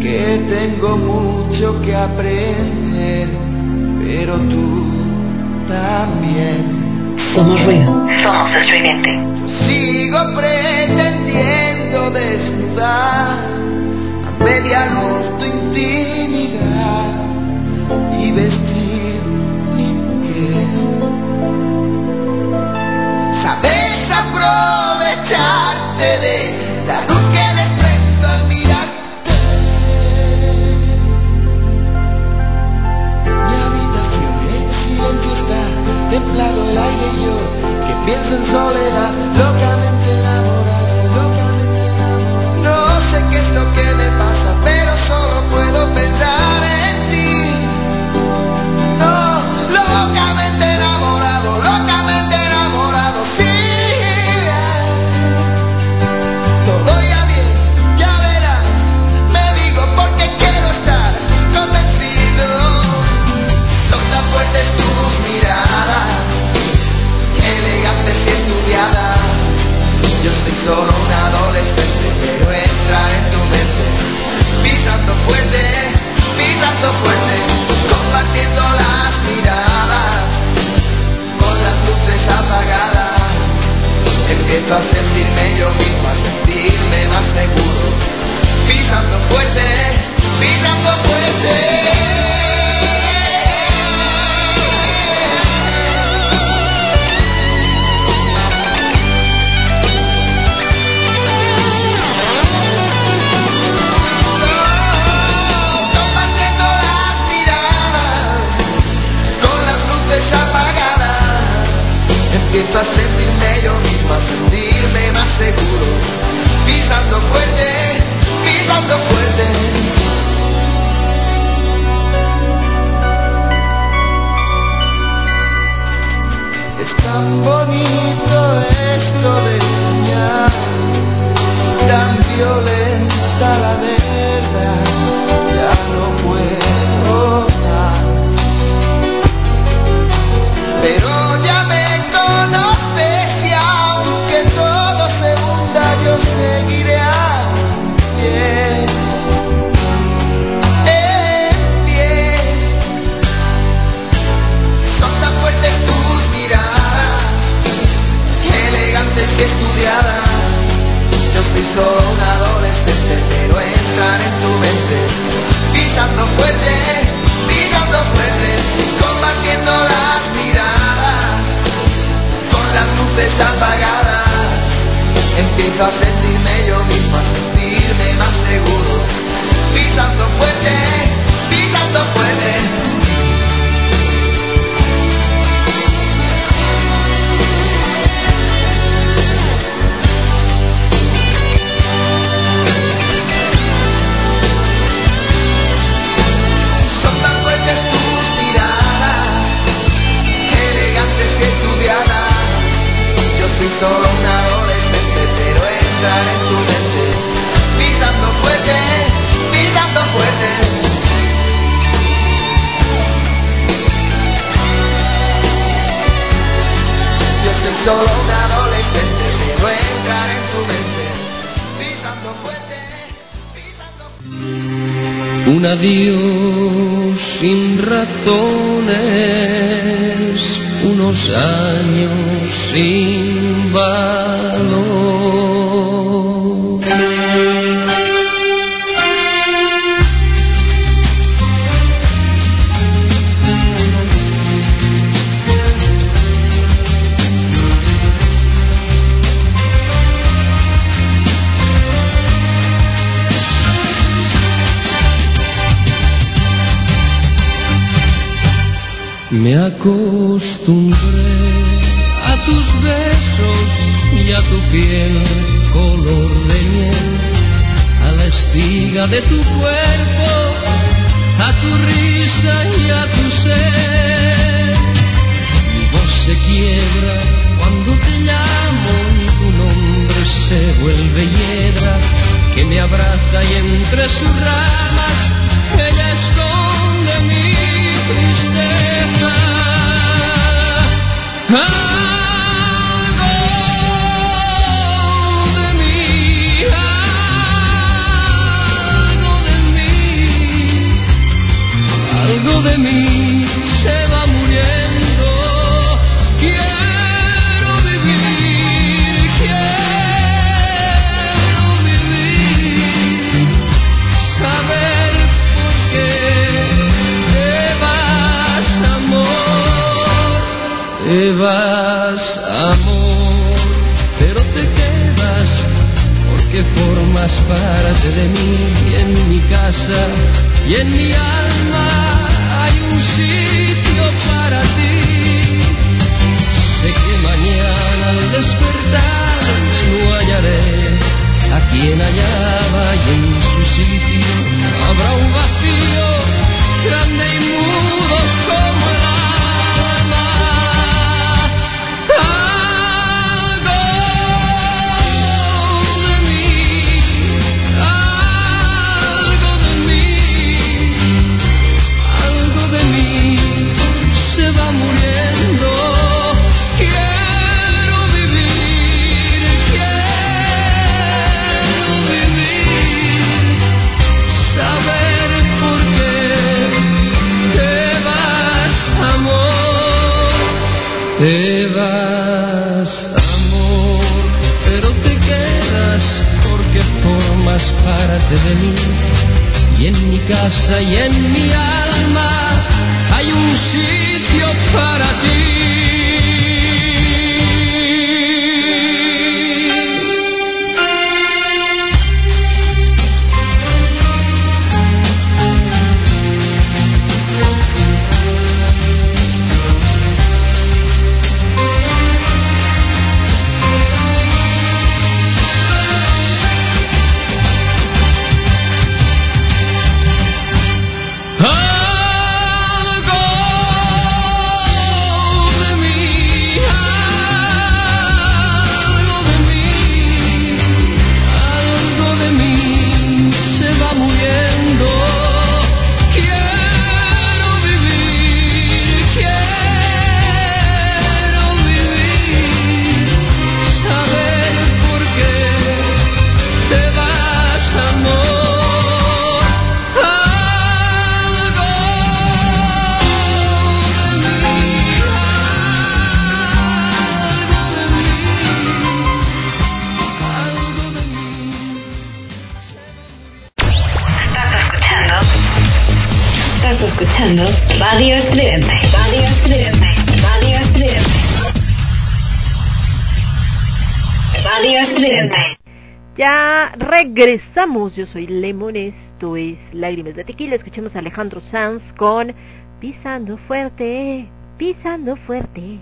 que tengo mucho que aprender, pero tú también. Somos ruido. Somos estridente. Sigo pretendiendo desnudar a media luz tu intimidad y vestir mi piel. Sabes aprovecharte de la luz pienso en soledad, locamente enamorado, locamente enamorado. No sé a sentirme yo mismo, a sentirme más seguro, pisando fuerte, tan bonito esto de soñar, tan violenta la verdad, luces apagadas. Empiezo a sentirme yo mismo, a sentirme más seguro, pisando fuerte, Un adiós sin razones, un unos años sin valor. Mi casa regresamos, yo soy Lemon, esto es Lágrimas de Tequila, escuchemos a Alejandro Sanz con Pisando Fuerte, Pisando Fuerte,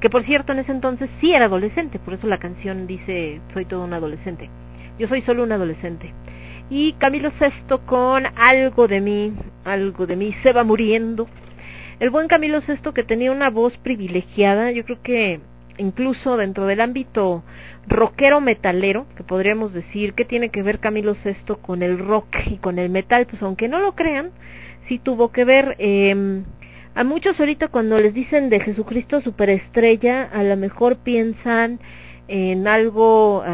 que por cierto en ese entonces sí era adolescente, por eso la canción dice Soy todo un adolescente, yo soy solo un adolescente. Y Camilo Sesto con Algo de mí, algo de mí, se va muriendo. El buen Camilo Sesto que tenía una voz privilegiada, yo creo que incluso dentro del ámbito rockero metalero, que podríamos decir que tiene que ver Camilo Sesto con el rock y con el metal, pues aunque no lo crean, sí tuvo que ver. Eh, a muchos ahorita cuando les dicen de Jesucristo superestrella, a lo mejor piensan en algo,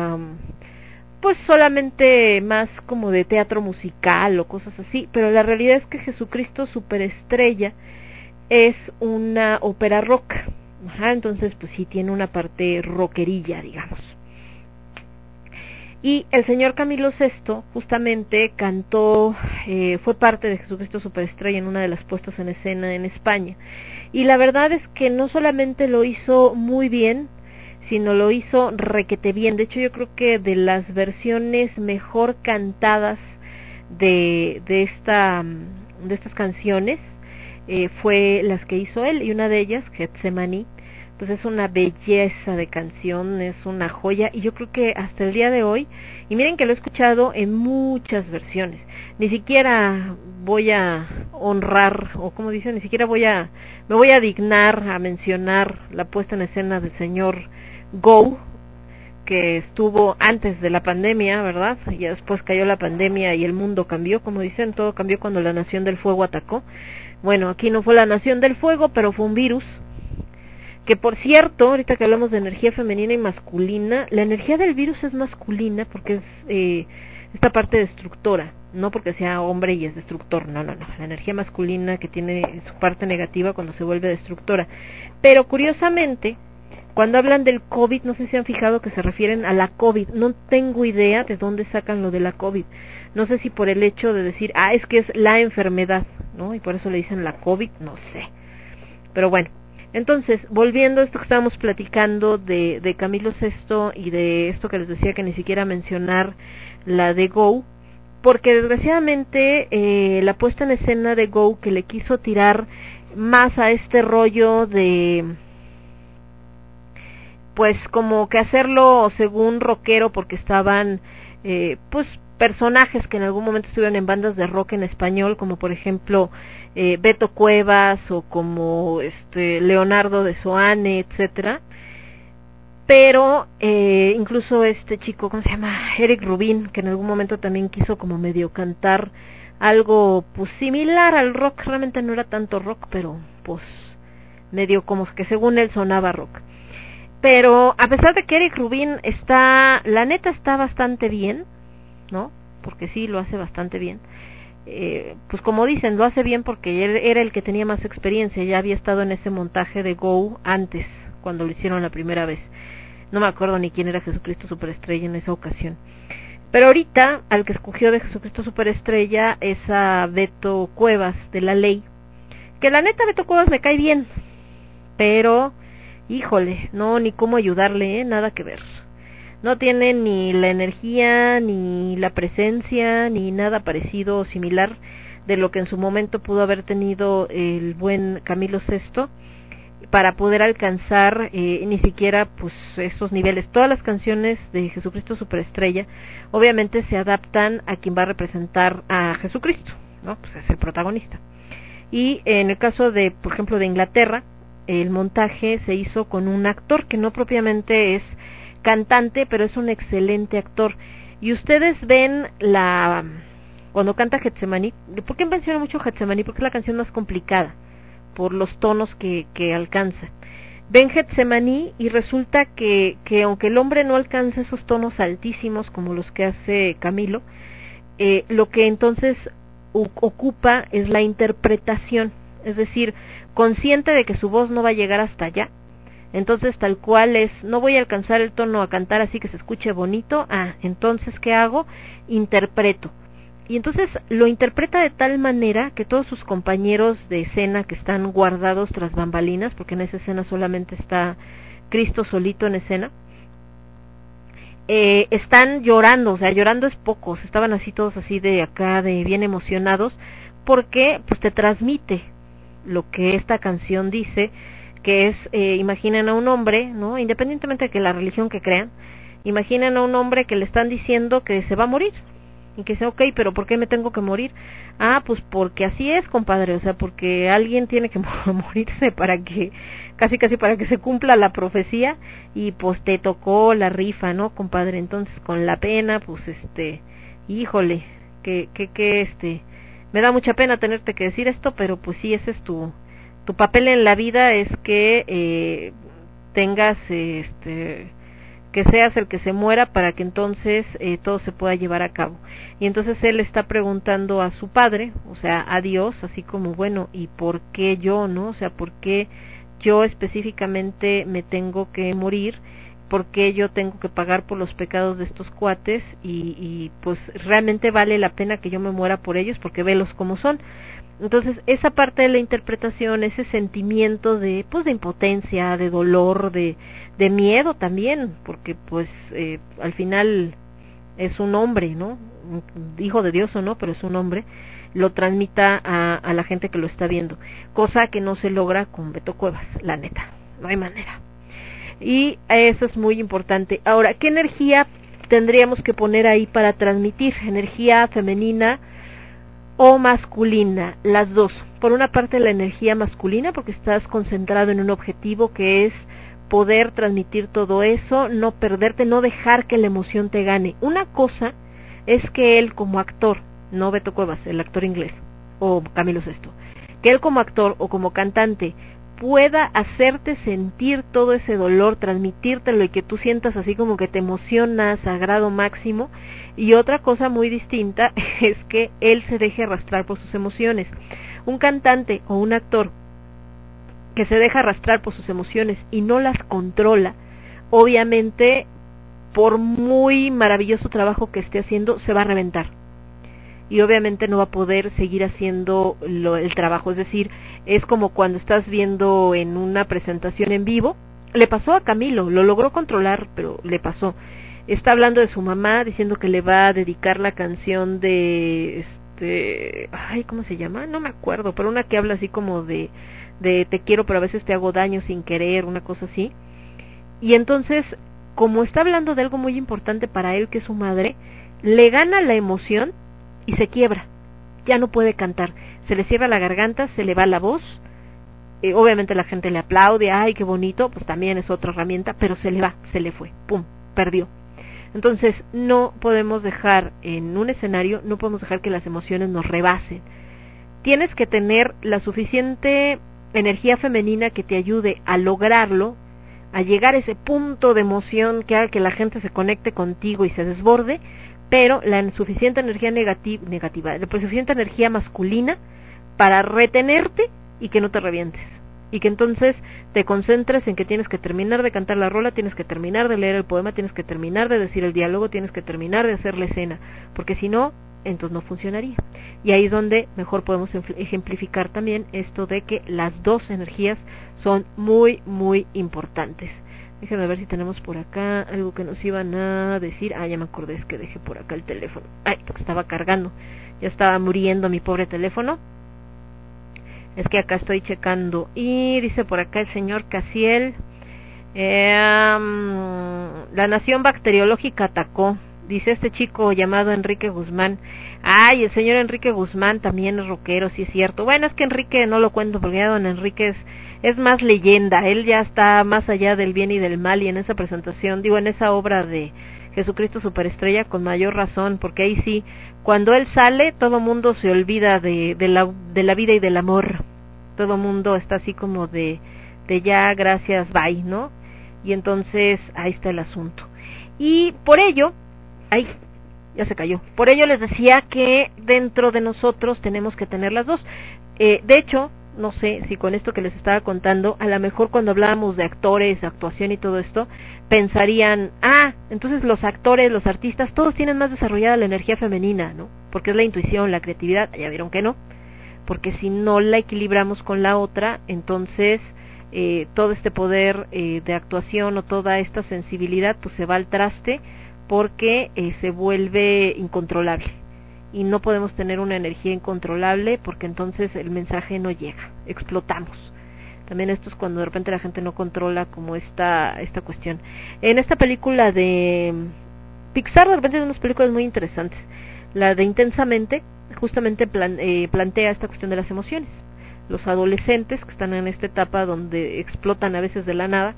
pues solamente más como de teatro musical o cosas así, pero la realidad es que Jesucristo superestrella es una ópera rock, Ajá, entonces pues sí tiene una parte rockerilla, digamos. Y el señor Camilo VI justamente cantó, eh, fue parte de Jesucristo Superestrella en una de las puestas en escena en España. Y la verdad es que no solamente lo hizo muy bien, sino lo hizo requete bien. De hecho, yo creo que de las versiones mejor cantadas de, de, esta, de estas canciones eh, fue las que hizo él, y una de ellas, Getsemaní, pues es una belleza de canción, es una joya y yo creo que hasta el día de hoy, y miren que lo he escuchado en muchas versiones, ni siquiera voy a honrar, o como dicen, ni siquiera voy a, me voy a dignar a mencionar la puesta en escena del señor Go, que estuvo antes de la pandemia, ¿verdad? Y después cayó la pandemia y el mundo cambió, como dicen, todo cambió cuando la Nación del Fuego atacó. Bueno, aquí no fue la Nación del Fuego, pero fue un virus que por cierto, ahorita que hablamos de energía femenina y masculina, la energía del virus es masculina porque es eh, esta parte destructora, no porque sea hombre y es destructor, no, no, no, la energía masculina que tiene su parte negativa cuando se vuelve destructora. Pero curiosamente, cuando hablan del COVID, no sé si han fijado que se refieren a la COVID, no tengo idea de dónde sacan lo de la COVID. No sé si por el hecho de decir, ah, es que es la enfermedad, ¿no? Y por eso le dicen la COVID, no sé. Pero bueno, entonces, volviendo a esto que estábamos platicando de, de Camilo VI y de esto que les decía que ni siquiera mencionar la de Go, porque desgraciadamente eh, la puesta en escena de Go que le quiso tirar más a este rollo de pues como que hacerlo según rockero porque estaban eh, pues personajes que en algún momento estuvieron en bandas de rock en español como por ejemplo eh, Beto Cuevas o como este Leonardo de Soane, etcétera. Pero eh, incluso este chico, ¿cómo se llama? Eric Rubin, que en algún momento también quiso como medio cantar algo pues similar al rock, realmente no era tanto rock, pero pues medio como que según él sonaba rock. Pero a pesar de que Eric Rubin está, la neta está bastante bien, ¿no? Porque sí, lo hace bastante bien eh, pues como dicen, lo hace bien porque él era el que tenía más experiencia, ya había estado en ese montaje de Go antes, cuando lo hicieron la primera vez. No me acuerdo ni quién era Jesucristo Superestrella en esa ocasión. Pero ahorita, al que escogió de Jesucristo Superestrella es a Beto Cuevas de la ley. Que la neta Beto Cuevas me cae bien. Pero, híjole, no, ni cómo ayudarle, ¿eh? nada que ver no tiene ni la energía, ni la presencia, ni nada parecido o similar de lo que en su momento pudo haber tenido el buen Camilo VI para poder alcanzar eh, ni siquiera pues esos niveles. Todas las canciones de Jesucristo Superestrella obviamente se adaptan a quien va a representar a Jesucristo, ¿no? Pues es el protagonista. Y en el caso de, por ejemplo, de Inglaterra, el montaje se hizo con un actor que no propiamente es cantante, pero es un excelente actor. Y ustedes ven la cuando canta Getsemaní, ¿por qué menciona mucho Getsemaní? Porque es la canción más complicada por los tonos que, que alcanza. Ven Getsemaní y resulta que, que aunque el hombre no alcanza esos tonos altísimos como los que hace Camilo, eh, lo que entonces ocupa es la interpretación, es decir, consciente de que su voz no va a llegar hasta allá, entonces tal cual es, no voy a alcanzar el tono a cantar así que se escuche bonito, ah, entonces ¿qué hago? Interpreto. Y entonces lo interpreta de tal manera que todos sus compañeros de escena que están guardados tras bambalinas, porque en esa escena solamente está Cristo solito en escena, eh, están llorando, o sea, llorando es pocos, estaban así todos así de acá, de bien emocionados, porque pues te transmite lo que esta canción dice, que es, eh, imaginen a un hombre, ¿no? Independientemente de la religión que crean, imaginen a un hombre que le están diciendo que se va a morir. Y que dice, ok, pero ¿por qué me tengo que morir? Ah, pues porque así es, compadre, o sea, porque alguien tiene que morirse para que, casi casi para que se cumpla la profecía y pues te tocó la rifa, ¿no, compadre? Entonces, con la pena, pues este, híjole, que, que, que este, me da mucha pena tenerte que decir esto, pero pues sí, ese es tu, tu papel en la vida es que eh, tengas este que seas el que se muera para que entonces eh, todo se pueda llevar a cabo. Y entonces él está preguntando a su padre, o sea, a Dios, así como, bueno, ¿y por qué yo, no? O sea, ¿por qué yo específicamente me tengo que morir porque yo tengo que pagar por los pecados de estos cuates y, y pues realmente vale la pena que yo me muera por ellos porque velos como son. Entonces, esa parte de la interpretación, ese sentimiento de, pues, de impotencia, de dolor, de, de miedo también, porque, pues, eh, al final es un hombre, ¿no? Hijo de Dios o no, pero es un hombre, lo transmita a, a la gente que lo está viendo, cosa que no se logra con Beto Cuevas, la neta, no hay manera. Y eso es muy importante. Ahora, ¿qué energía tendríamos que poner ahí para transmitir? Energía femenina, o masculina, las dos. Por una parte la energía masculina, porque estás concentrado en un objetivo que es poder transmitir todo eso, no perderte, no dejar que la emoción te gane. Una cosa es que él como actor, no Beto Cuevas, el actor inglés, o Camilo Sesto, que él como actor o como cantante pueda hacerte sentir todo ese dolor, transmitírtelo y que tú sientas así como que te emocionas a máximo. Y otra cosa muy distinta es que él se deje arrastrar por sus emociones. Un cantante o un actor que se deja arrastrar por sus emociones y no las controla, obviamente por muy maravilloso trabajo que esté haciendo, se va a reventar y obviamente no va a poder seguir haciendo lo, el trabajo. Es decir, es como cuando estás viendo en una presentación en vivo. Le pasó a Camilo, lo logró controlar, pero le pasó. Está hablando de su mamá, diciendo que le va a dedicar la canción de este, ay, ¿cómo se llama? No me acuerdo, pero una que habla así como de de te quiero, pero a veces te hago daño sin querer, una cosa así. Y entonces, como está hablando de algo muy importante para él, que es su madre, le gana la emoción y se quiebra, ya no puede cantar, se le cierra la garganta, se le va la voz, eh, obviamente la gente le aplaude, ay, qué bonito, pues también es otra herramienta, pero se le va, se le fue, pum, perdió. Entonces, no podemos dejar en un escenario, no podemos dejar que las emociones nos rebasen. Tienes que tener la suficiente energía femenina que te ayude a lograrlo, a llegar a ese punto de emoción que haga que la gente se conecte contigo y se desborde, pero la suficiente energía negativa, negativa la suficiente energía masculina para retenerte y que no te revientes. Y que entonces te concentres en que tienes que terminar de cantar la rola, tienes que terminar de leer el poema, tienes que terminar de decir el diálogo, tienes que terminar de hacer la escena, porque si no, entonces no funcionaría. Y ahí es donde mejor podemos ejemplificar también esto de que las dos energías son muy, muy importantes. Déjenme ver si tenemos por acá algo que nos iban a decir. Ah, ya me acordé, es que dejé por acá el teléfono. Ay, porque estaba cargando. Ya estaba muriendo mi pobre teléfono. Es que acá estoy checando. Y dice por acá el señor Casiel. Eh, la nación bacteriológica atacó. Dice este chico llamado Enrique Guzmán. Ay, el señor Enrique Guzmán también es rockero, sí es cierto. Bueno, es que Enrique no lo cuento porque ya don Enrique es es más leyenda, él ya está más allá del bien y del mal y en esa presentación, digo, en esa obra de Jesucristo Superestrella con mayor razón, porque ahí sí, cuando él sale, todo mundo se olvida de, de, la, de la vida y del amor, todo mundo está así como de, de ya, gracias, bye, ¿no? Y entonces ahí está el asunto. Y por ello, ay, ya se cayó. Por ello les decía que dentro de nosotros tenemos que tener las dos. Eh, de hecho, no sé si con esto que les estaba contando, a lo mejor cuando hablábamos de actores, actuación y todo esto, pensarían, ah, entonces los actores, los artistas, todos tienen más desarrollada la energía femenina, ¿no? Porque es la intuición, la creatividad, ya vieron que no, porque si no la equilibramos con la otra, entonces eh, todo este poder eh, de actuación o toda esta sensibilidad pues se va al traste porque eh, se vuelve incontrolable y no podemos tener una energía incontrolable porque entonces el mensaje no llega, explotamos. También esto es cuando de repente la gente no controla como esta, esta cuestión. En esta película de Pixar de repente hay unas películas muy interesantes. La de Intensamente justamente eh, plantea esta cuestión de las emociones. Los adolescentes que están en esta etapa donde explotan a veces de la nada,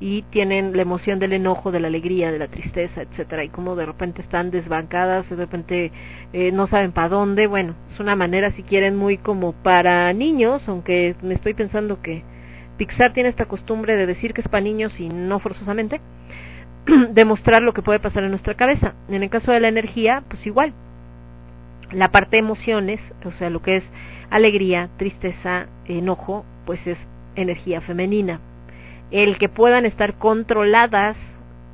y tienen la emoción del enojo, de la alegría, de la tristeza, etcétera, y como de repente están desbancadas, de repente eh, no saben para dónde, bueno, es una manera si quieren muy como para niños, aunque me estoy pensando que Pixar tiene esta costumbre de decir que es para niños y no forzosamente, demostrar lo que puede pasar en nuestra cabeza. En el caso de la energía, pues igual, la parte de emociones, o sea, lo que es alegría, tristeza, enojo, pues es energía femenina. El que puedan estar controladas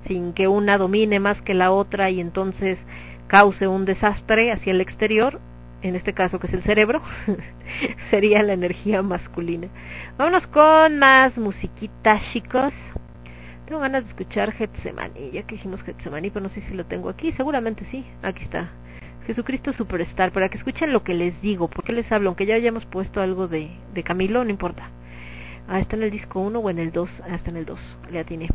sin que una domine más que la otra y entonces cause un desastre hacia el exterior, en este caso que es el cerebro, sería la energía masculina. Vámonos con más musiquita, chicos. Tengo ganas de escuchar Getsemani, ya que dijimos Getsemani, pero no sé si lo tengo aquí, seguramente sí, aquí está. Jesucristo Superstar, para que escuchen lo que les digo, porque les hablo, aunque ya hayamos puesto algo de, de Camilo, no importa. Ah, está en el disco 1 o en el 2, ah, está en el 2, le atiné.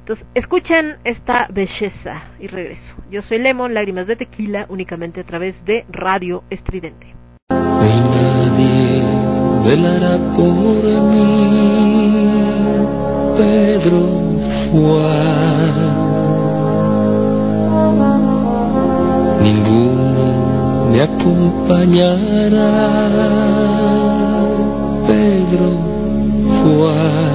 Entonces, escuchen esta belleza y regreso. Yo soy Lemon, Lágrimas de Tequila, únicamente a través de Radio Estridente. Nadie velará por mí, Pedro Juan. Ninguno me acompañará, Pedro Juan.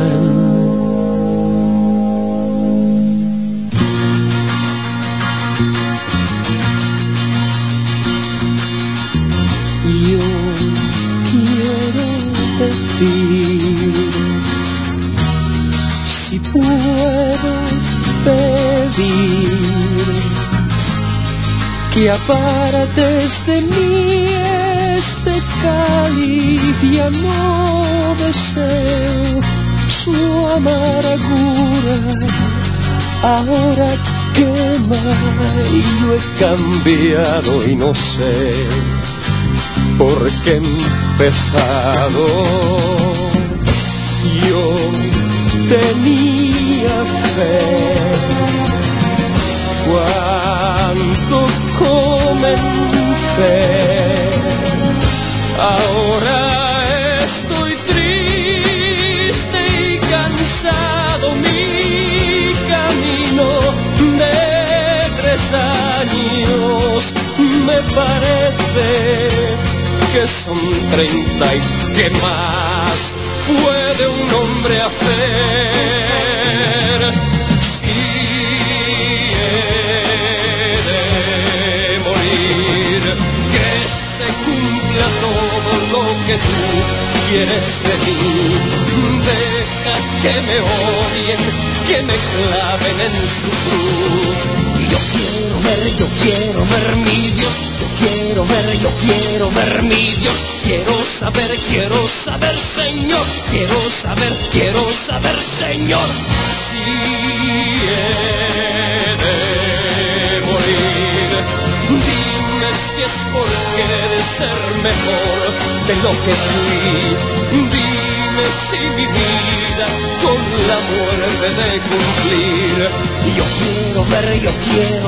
Ahora quema y yo he cambiado y no sé por qué he empezado yo tenía fe cuando comencé. Que son treinta y que más puede un hombre hacer. De morir, que se cumpla todo lo que tú quieres de mí. Deja que me odien, que me claven en su cruz. Y Yo quiero ver, yo quiero ver mi Dios, yo quiero ver, yo quiero ver mi Dios, quiero saber, quiero saber, Señor, quiero saber, quiero saber, Señor, si he de morir. Dime si es porque he de ser mejor de lo que fui. Dime si mi vida con la muerte de cumplir. Yo quiero ver, yo quiero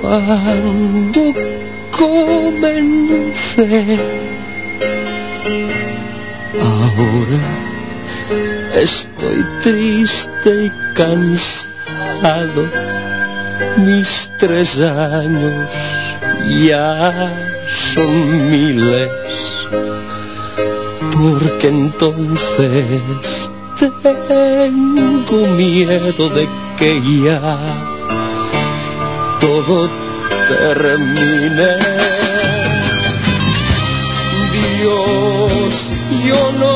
cuando comencé. Ahora estoy triste y cansado. Mis tres años ya son miles. Porque entonces tengo miedo de que ya todo termine. Dios, yo no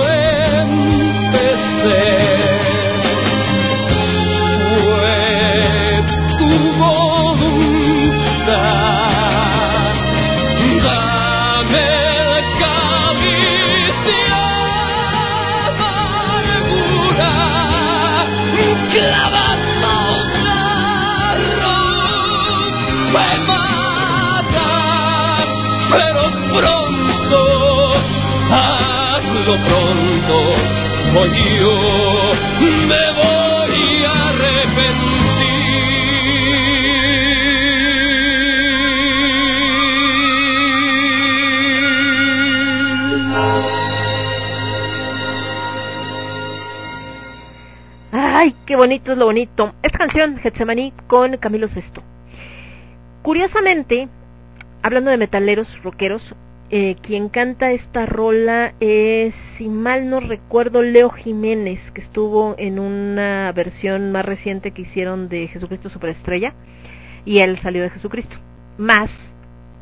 bonito es lo bonito. Esta canción, Getsemaní, con Camilo Sesto. Curiosamente, hablando de metaleros, rockeros, eh, quien canta esta rola es, si mal no recuerdo, Leo Jiménez, que estuvo en una versión más reciente que hicieron de Jesucristo Superestrella, y él salió de Jesucristo. Más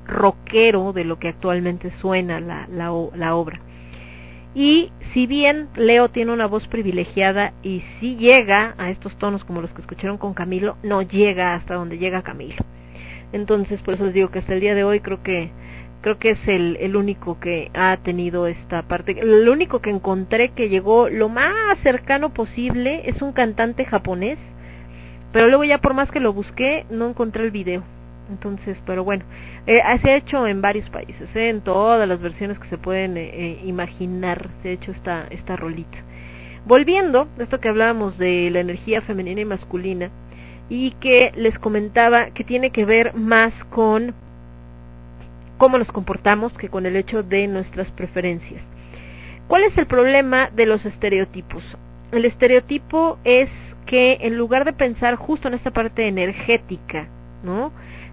rockero de lo que actualmente suena la, obra. Y si bien Leo tiene una voz privilegiada y si llega a estos tonos como los que escucharon con Camilo, no llega hasta donde llega Camilo. Entonces, por eso les digo que hasta el día de hoy creo que creo que es el, el único que ha tenido esta parte. El único que encontré que llegó lo más cercano posible es un cantante japonés, pero luego ya por más que lo busqué no encontré el video. Entonces, pero bueno, eh, se ha hecho en varios países, eh, en todas las versiones que se pueden eh, eh, imaginar, se ha hecho esta, esta rolita. Volviendo, esto que hablábamos de la energía femenina y masculina, y que les comentaba que tiene que ver más con cómo nos comportamos que con el hecho de nuestras preferencias. ¿Cuál es el problema de los estereotipos? El estereotipo es que en lugar de pensar justo en esta parte energética, ¿no?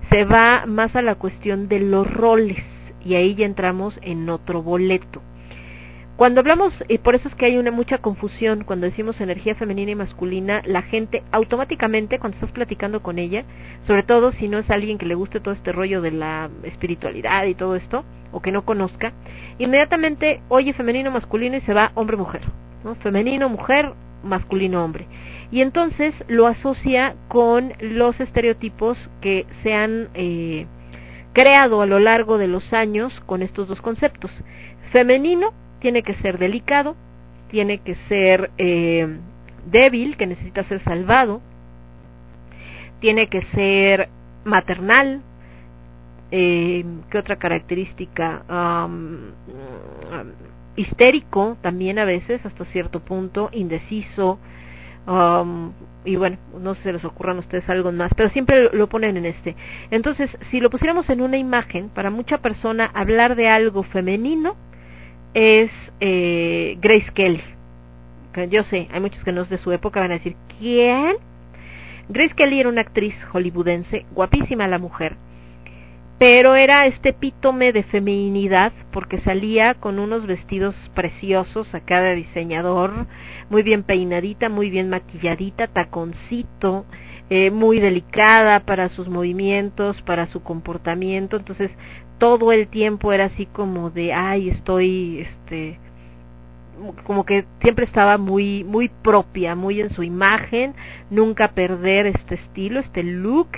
Se va más a la cuestión de los roles y ahí ya entramos en otro boleto. Cuando hablamos, y por eso es que hay una mucha confusión cuando decimos energía femenina y masculina, la gente automáticamente cuando estás platicando con ella, sobre todo si no es alguien que le guste todo este rollo de la espiritualidad y todo esto, o que no conozca, inmediatamente oye femenino, masculino y se va hombre-mujer, ¿no? Femenino, mujer, masculino, hombre. Y entonces lo asocia con los estereotipos que se han eh, creado a lo largo de los años con estos dos conceptos. Femenino tiene que ser delicado, tiene que ser eh, débil, que necesita ser salvado, tiene que ser maternal, eh, ¿qué otra característica? Um, histérico también a veces, hasta cierto punto, indeciso, um, y bueno, no se les ocurran a ustedes algo más, pero siempre lo ponen en este. Entonces, si lo pusiéramos en una imagen, para mucha persona hablar de algo femenino es eh, Grace Kelly. Yo sé, hay muchos que no es de su época, van a decir, ¿quién? Grace Kelly era una actriz hollywoodense, guapísima la mujer, pero era este epítome de feminidad porque salía con unos vestidos preciosos a cada diseñador, muy bien peinadita, muy bien maquilladita, taconcito, eh, muy delicada para sus movimientos, para su comportamiento, entonces todo el tiempo era así como de, ay, estoy, este, como que siempre estaba muy muy propia, muy en su imagen, nunca perder este estilo, este look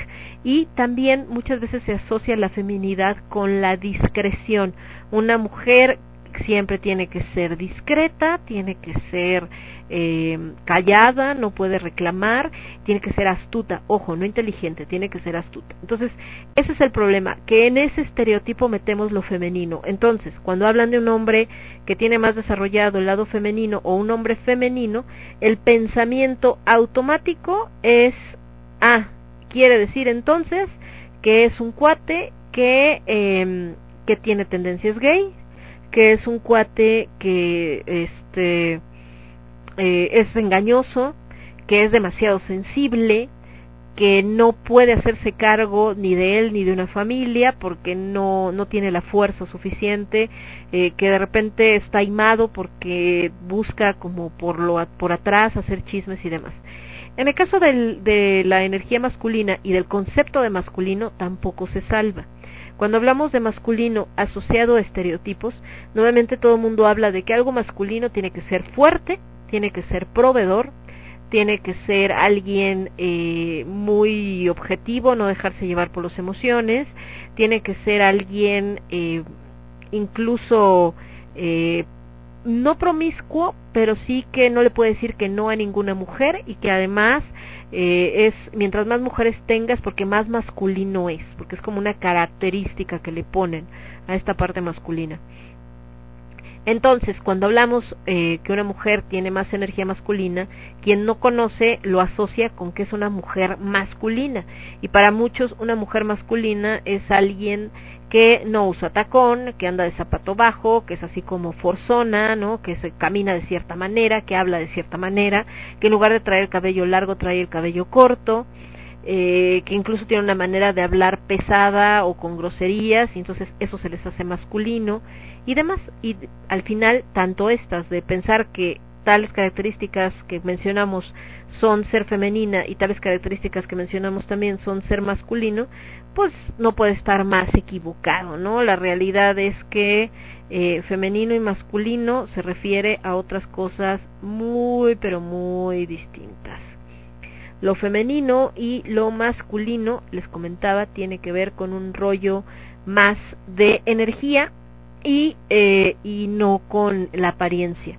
y también muchas veces se asocia la feminidad con la discreción. Una mujer siempre tiene que ser discreta, tiene que ser eh, callada, no puede reclamar, tiene que ser astuta, ojo, no inteligente, tiene que ser astuta. Entonces, ese es el problema, que en ese estereotipo metemos lo femenino. Entonces, cuando hablan de un hombre que tiene más desarrollado el lado femenino o un hombre femenino, el pensamiento automático es, ah, quiere decir entonces que es un cuate que, eh, que tiene tendencias gay, que es un cuate que este eh, es engañoso, que es demasiado sensible, que no puede hacerse cargo ni de él ni de una familia porque no, no tiene la fuerza suficiente, eh, que de repente está aimado porque busca como por, lo, por atrás hacer chismes y demás. En el caso de la energía masculina y del concepto de masculino tampoco se salva. Cuando hablamos de masculino asociado a estereotipos, nuevamente todo el mundo habla de que algo masculino tiene que ser fuerte, tiene que ser proveedor, tiene que ser alguien eh, muy objetivo, no dejarse llevar por las emociones, tiene que ser alguien eh, incluso eh, no promiscuo, pero sí que no le puede decir que no a ninguna mujer y que además eh, es mientras más mujeres tengas porque más masculino es, porque es como una característica que le ponen a esta parte masculina. Entonces, cuando hablamos eh, que una mujer tiene más energía masculina, quien no conoce lo asocia con que es una mujer masculina. Y para muchos una mujer masculina es alguien que no usa tacón, que anda de zapato bajo, que es así como forzona, ¿no? Que se camina de cierta manera, que habla de cierta manera, que en lugar de traer el cabello largo trae el cabello corto, eh, que incluso tiene una manera de hablar pesada o con groserías, y entonces eso se les hace masculino y demás. Y al final, tanto estas de pensar que tales características que mencionamos son ser femenina y tales características que mencionamos también son ser masculino, pues no puede estar más equivocado, ¿no? La realidad es que eh, femenino y masculino se refiere a otras cosas muy, pero muy distintas. Lo femenino y lo masculino, les comentaba, tiene que ver con un rollo más de energía y, eh, y no con la apariencia.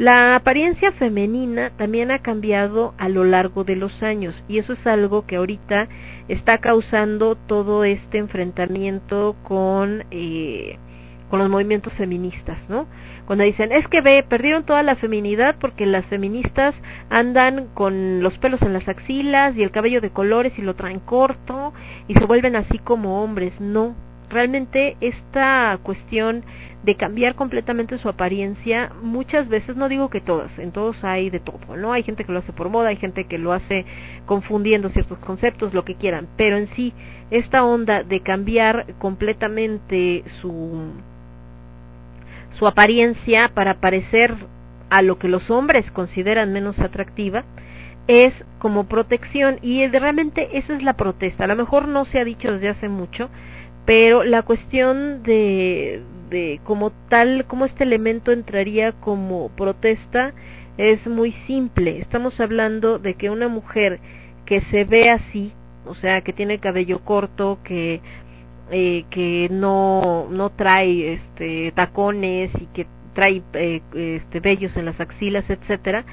La apariencia femenina también ha cambiado a lo largo de los años y eso es algo que ahorita está causando todo este enfrentamiento con eh, con los movimientos feministas, ¿no? Cuando dicen, es que ve, perdieron toda la feminidad porque las feministas andan con los pelos en las axilas y el cabello de colores y lo traen corto y se vuelven así como hombres. No, realmente esta cuestión de cambiar completamente su apariencia, muchas veces, no digo que todas, en todos hay de todo, ¿no? Hay gente que lo hace por moda, hay gente que lo hace confundiendo ciertos conceptos, lo que quieran, pero en sí, esta onda de cambiar completamente su, su apariencia para parecer a lo que los hombres consideran menos atractiva, es como protección y realmente esa es la protesta. A lo mejor no se ha dicho desde hace mucho, pero la cuestión de, de como tal, como este elemento entraría como protesta es muy simple. Estamos hablando de que una mujer que se ve así, o sea, que tiene cabello corto, que eh, que no no trae este tacones y que trae eh, este vellos en las axilas, etcétera,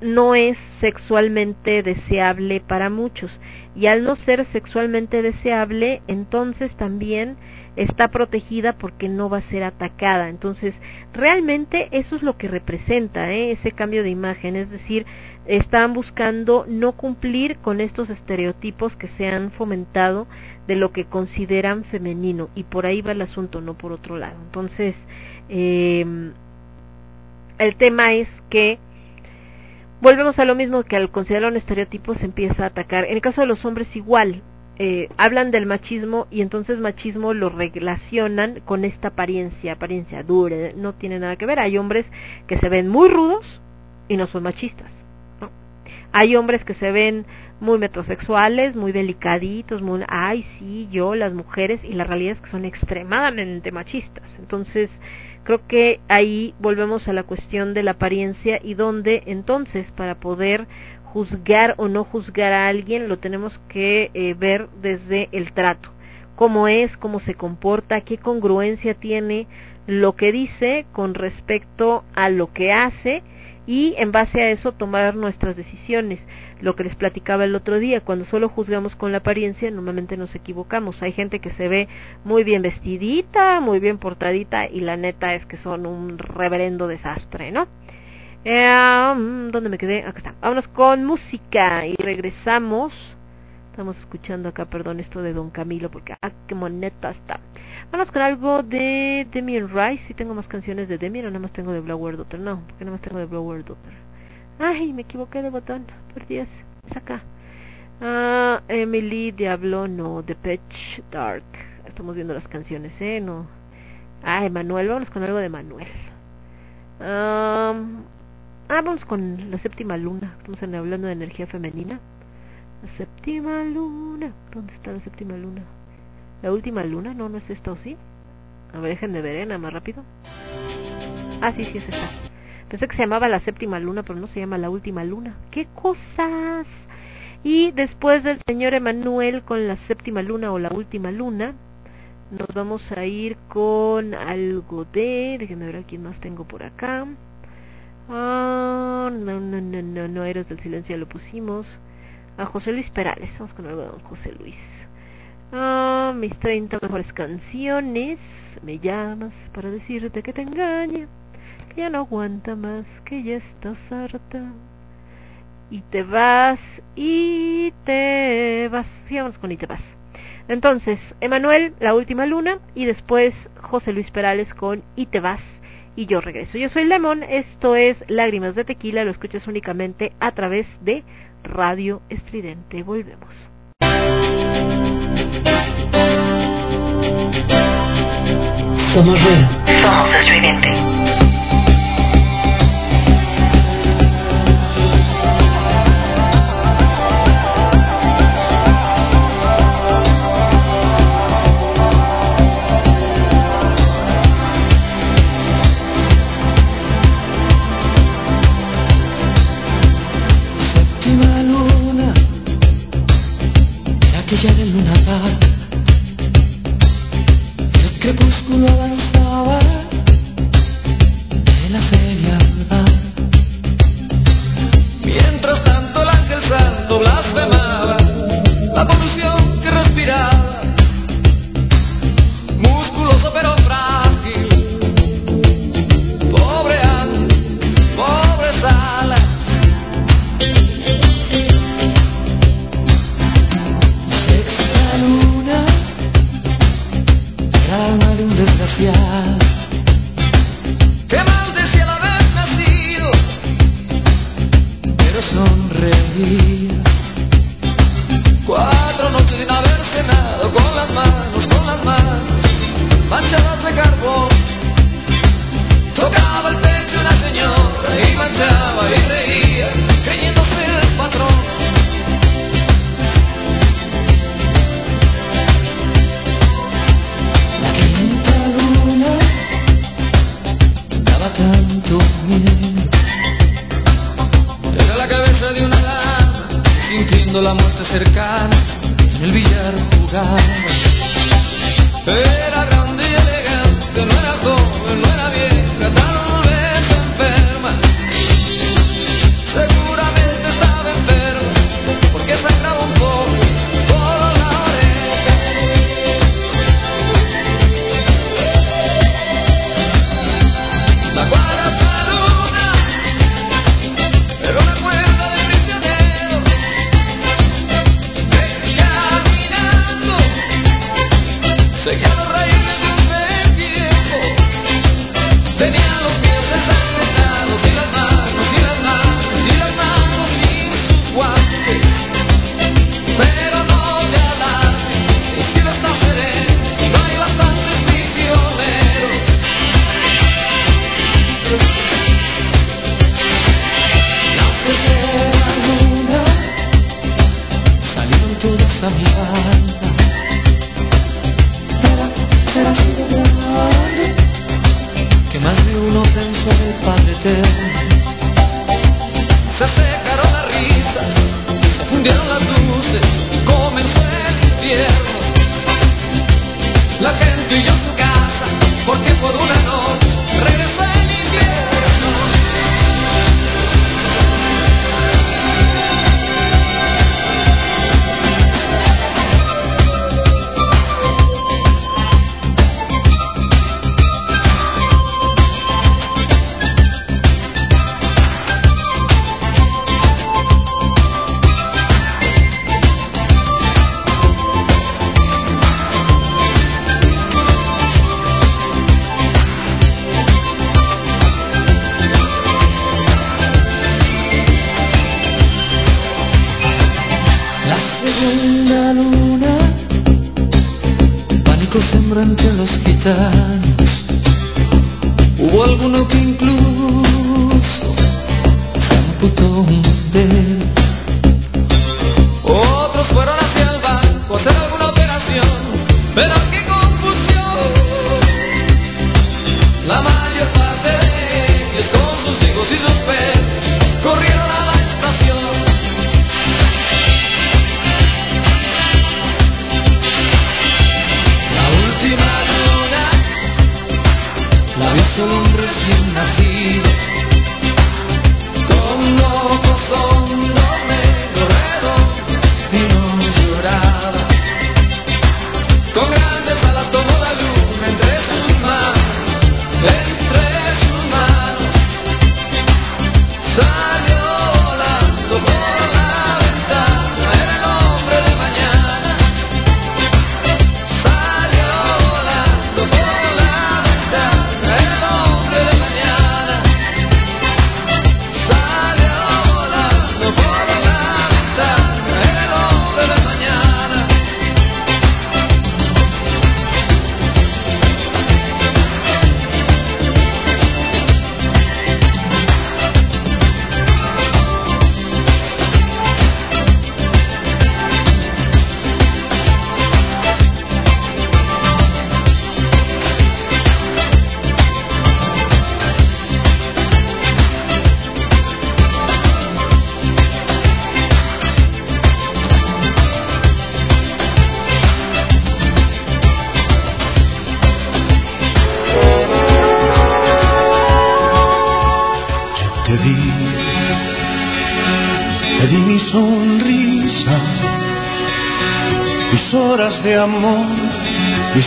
no es sexualmente deseable para muchos y al no ser sexualmente deseable, entonces también está protegida porque no va a ser atacada. Entonces, realmente eso es lo que representa ¿eh? ese cambio de imagen, es decir, están buscando no cumplir con estos estereotipos que se han fomentado de lo que consideran femenino y por ahí va el asunto, no por otro lado. Entonces, eh, el tema es que volvemos a lo mismo que al considerar un estereotipo se empieza a atacar. En el caso de los hombres igual, eh, hablan del machismo y entonces machismo lo relacionan con esta apariencia, apariencia dura, no tiene nada que ver. Hay hombres que se ven muy rudos y no son machistas. ¿no? Hay hombres que se ven muy metrosexuales, muy delicaditos, muy, ay, sí, yo, las mujeres, y la realidad es que son extremadamente machistas. Entonces, creo que ahí volvemos a la cuestión de la apariencia y donde entonces para poder juzgar o no juzgar a alguien lo tenemos que eh, ver desde el trato cómo es, cómo se comporta, qué congruencia tiene lo que dice con respecto a lo que hace y en base a eso tomar nuestras decisiones. Lo que les platicaba el otro día, cuando solo juzgamos con la apariencia, normalmente nos equivocamos. Hay gente que se ve muy bien vestidita, muy bien portadita y la neta es que son un reverendo desastre, ¿no? Eh, ¿Dónde me quedé? Acá está. Vámonos con música y regresamos. Estamos escuchando acá, perdón, esto de Don Camilo porque ah, qué moneta está. Vamos con algo de Demian Rice. Si tengo más canciones de Demian o nada más tengo de Blower Daughter. No, porque nada más tengo de Blower Daughter. Ay, me equivoqué de botón. Por Dios, es acá. Ah, Emily Diablo, no, The Pitch Dark. Estamos viendo las canciones, ¿eh? No. Ah, Emanuel, vamos con algo de Manuel. ah, vamos con la séptima luna. Estamos hablando de energía femenina. La séptima luna. ¿Dónde está la séptima luna? La última luna, no, no es esta o sí. A ver, déjenme ver, ¿eh? nada más rápido. Ah, sí, sí es esta. Pensé que se llamaba la séptima luna, pero no se llama la última luna. ¡Qué cosas! Y después del señor Emanuel con la séptima luna o la última luna, nos vamos a ir con algo de. Déjenme ver a quién más tengo por acá. Ah, no, no, no, no, no, Eres del Silencio lo pusimos. A José Luis Perales, vamos con algo de don José Luis. Ah, mis 30 mejores canciones. Me llamas para decirte que te engaña, que ya no aguanta más, que ya estás harta. Y te vas, y te vas. Sí, vamos con y te vas. Entonces, Emanuel, La Última Luna, y después José Luis Perales con Y te vas, y yo regreso. Yo soy Lemon, esto es Lágrimas de Tequila, lo escuchas únicamente a través de Radio Estridente. Volvemos. Somos ruido. Somos estridente.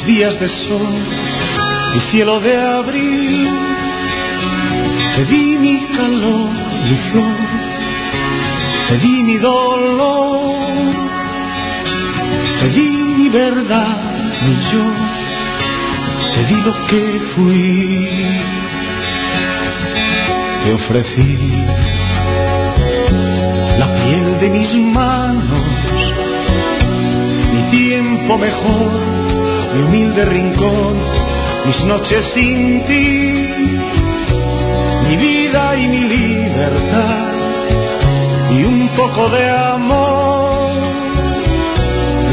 Días de sol, mi cielo de abril. Te di mi calor, mi flor, te di mi dolor, te di mi verdad, mi yo, te di lo que fui te ofrecí la piel de mis manos, mi tiempo mejor, mi humilde rincón, mis noches sin ti, mi vida y mi libertad, y un poco de amor,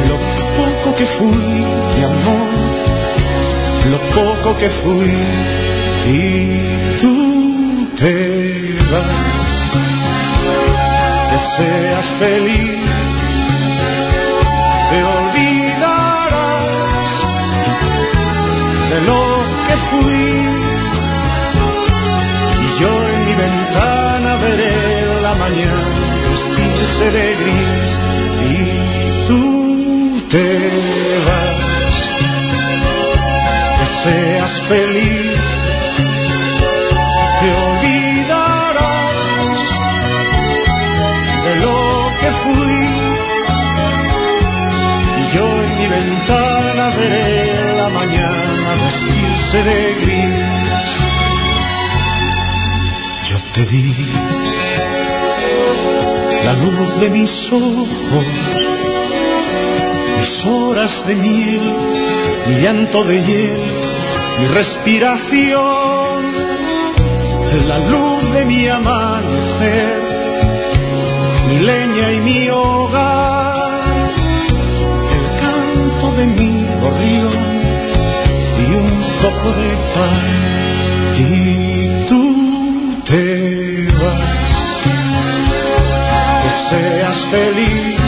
lo poco que fui, mi amor, lo poco que fui, y tú te vas, que seas feliz, de gris, y tú te vas, que seas feliz te olvidarás de lo que fui. Y yo en mi ventana veré la mañana vestirse de gris. Yo te di la luz de mis ojos mis horas de miel mi llanto de hiel mi respiración la luz de mi amanecer, mi leña y mi hogar, el canto de mi gorrión y un poco de pan. Feliz,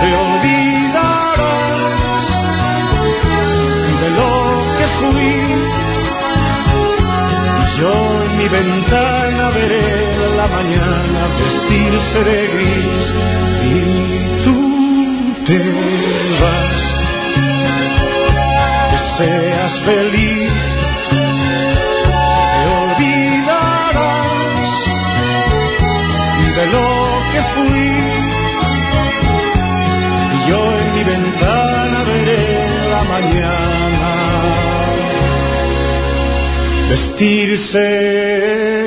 te olvidarás de lo que fui. Yo en mi ventana veré la mañana vestirse de gris. Y tú te vas. Que seas feliz, vestirse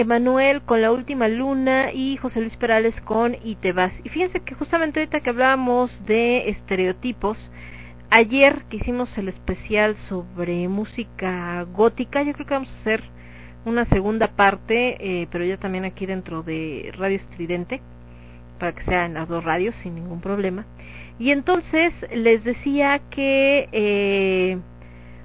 Emanuel con La Última Luna y José Luis Perales con Y te. Y fíjense que justamente ahorita que hablábamos de estereotipos, ayer que hicimos el especial sobre música gótica, yo creo que vamos a hacer una segunda parte, eh, pero ya también aquí dentro de Radio Estridente, para que sean las dos radios sin ningún problema. Y entonces les decía que eh,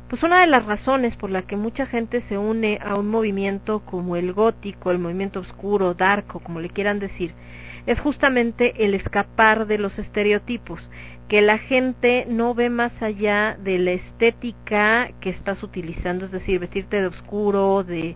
pues una de las razones por la que mucha gente se une a un movimiento como el gótico, el movimiento oscuro, dark o como le quieran decir, es justamente el escapar de los estereotipos, que la gente no ve más allá de la estética que estás utilizando, es decir, vestirte de oscuro, de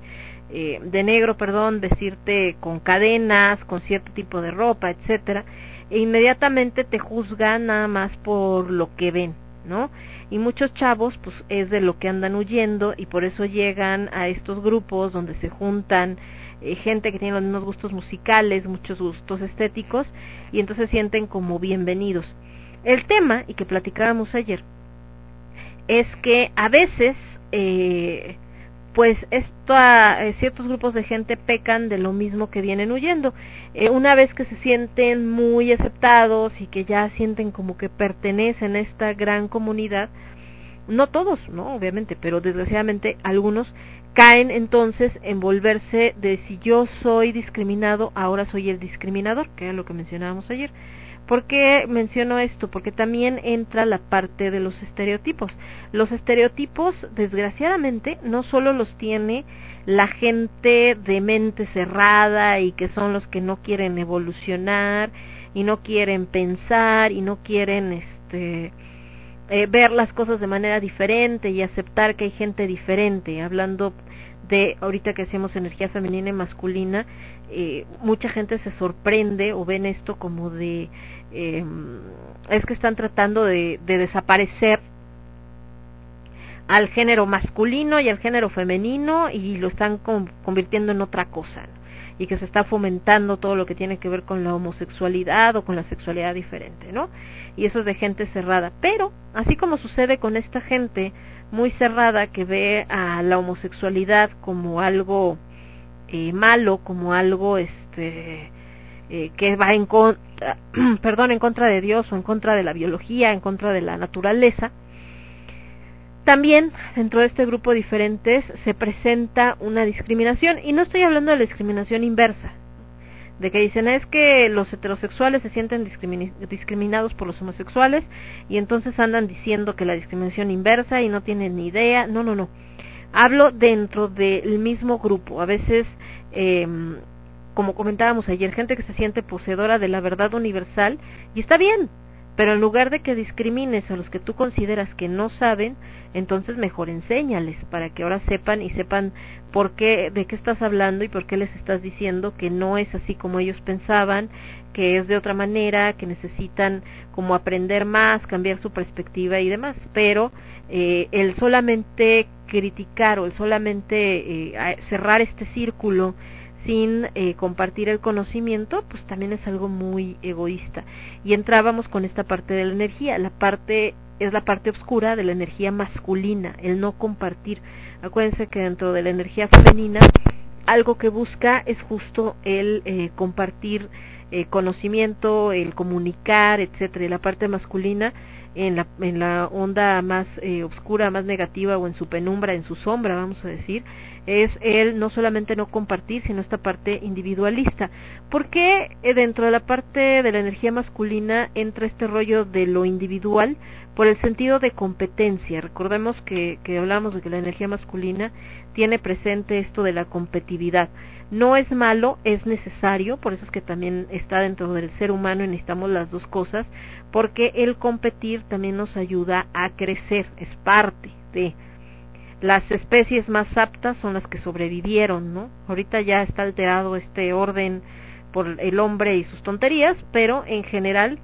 eh, de negro, perdón, vestirte con cadenas, con cierto tipo de ropa, etcétera, e inmediatamente te juzgan nada más por lo que ven, ¿no? Y muchos chavos, pues es de lo que andan huyendo y por eso llegan a estos grupos donde se juntan eh, gente que tiene los mismos gustos musicales, muchos gustos estéticos y entonces sienten como bienvenidos. El tema, y que platicábamos ayer, es que a veces eh, pues esto a, eh, ciertos grupos de gente pecan de lo mismo que vienen huyendo. Eh, una vez que se sienten muy aceptados y que ya sienten como que pertenecen a esta gran comunidad, no todos, no, obviamente, pero desgraciadamente algunos caen entonces en volverse de si yo soy discriminado, ahora soy el discriminador, que era lo que mencionábamos ayer. ¿Por qué menciono esto? Porque también entra la parte de los estereotipos. Los estereotipos, desgraciadamente, no solo los tiene la gente de mente cerrada y que son los que no quieren evolucionar y no quieren pensar y no quieren este eh, ver las cosas de manera diferente y aceptar que hay gente diferente, hablando de ahorita que hacemos energía femenina y masculina, eh, mucha gente se sorprende o ven esto como de eh, es que están tratando de, de desaparecer al género masculino y al género femenino y lo están con- convirtiendo en otra cosa y que se está fomentando todo lo que tiene que ver con la homosexualidad o con la sexualidad diferente, ¿no? Y eso es de gente cerrada. Pero, así como sucede con esta gente muy cerrada que ve a la homosexualidad como algo eh, malo, como algo este eh, que va en contra, perdón, en contra de Dios o en contra de la biología, en contra de la naturaleza, también dentro de este grupo de diferentes se presenta una discriminación. Y no estoy hablando de la discriminación inversa, de que dicen es que los heterosexuales se sienten discriminados por los homosexuales y entonces andan diciendo que la discriminación inversa y no tienen ni idea, no, no, no. Hablo dentro del mismo grupo, a veces eh, como comentábamos ayer, gente que se siente poseedora de la verdad universal y está bien, pero en lugar de que discrimines a los que tú consideras que no saben, entonces mejor enséñales para que ahora sepan y sepan por qué, de qué estás hablando y por qué les estás diciendo que no es así como ellos pensaban, que es de otra manera, que necesitan como aprender más, cambiar su perspectiva y demás. Pero eh, el solamente criticar o el solamente eh, cerrar este círculo sin eh, compartir el conocimiento, pues también es algo muy egoísta. Y entrábamos con esta parte de la energía, la parte es la parte oscura de la energía masculina, el no compartir. Acuérdense que dentro de la energía femenina, algo que busca es justo el eh, compartir eh, conocimiento, el comunicar, etcétera. Y la parte masculina en la, en la onda más eh, oscura, más negativa o en su penumbra, en su sombra, vamos a decir, es el no solamente no compartir, sino esta parte individualista. ¿Por qué eh, dentro de la parte de la energía masculina entra este rollo de lo individual? Por el sentido de competencia. Recordemos que, que hablamos de que la energía masculina tiene presente esto de la competitividad. No es malo, es necesario, por eso es que también está dentro del ser humano y necesitamos las dos cosas, porque el competir también nos ayuda a crecer, es parte de las especies más aptas son las que sobrevivieron, ¿no? Ahorita ya está alterado este orden por el hombre y sus tonterías, pero en general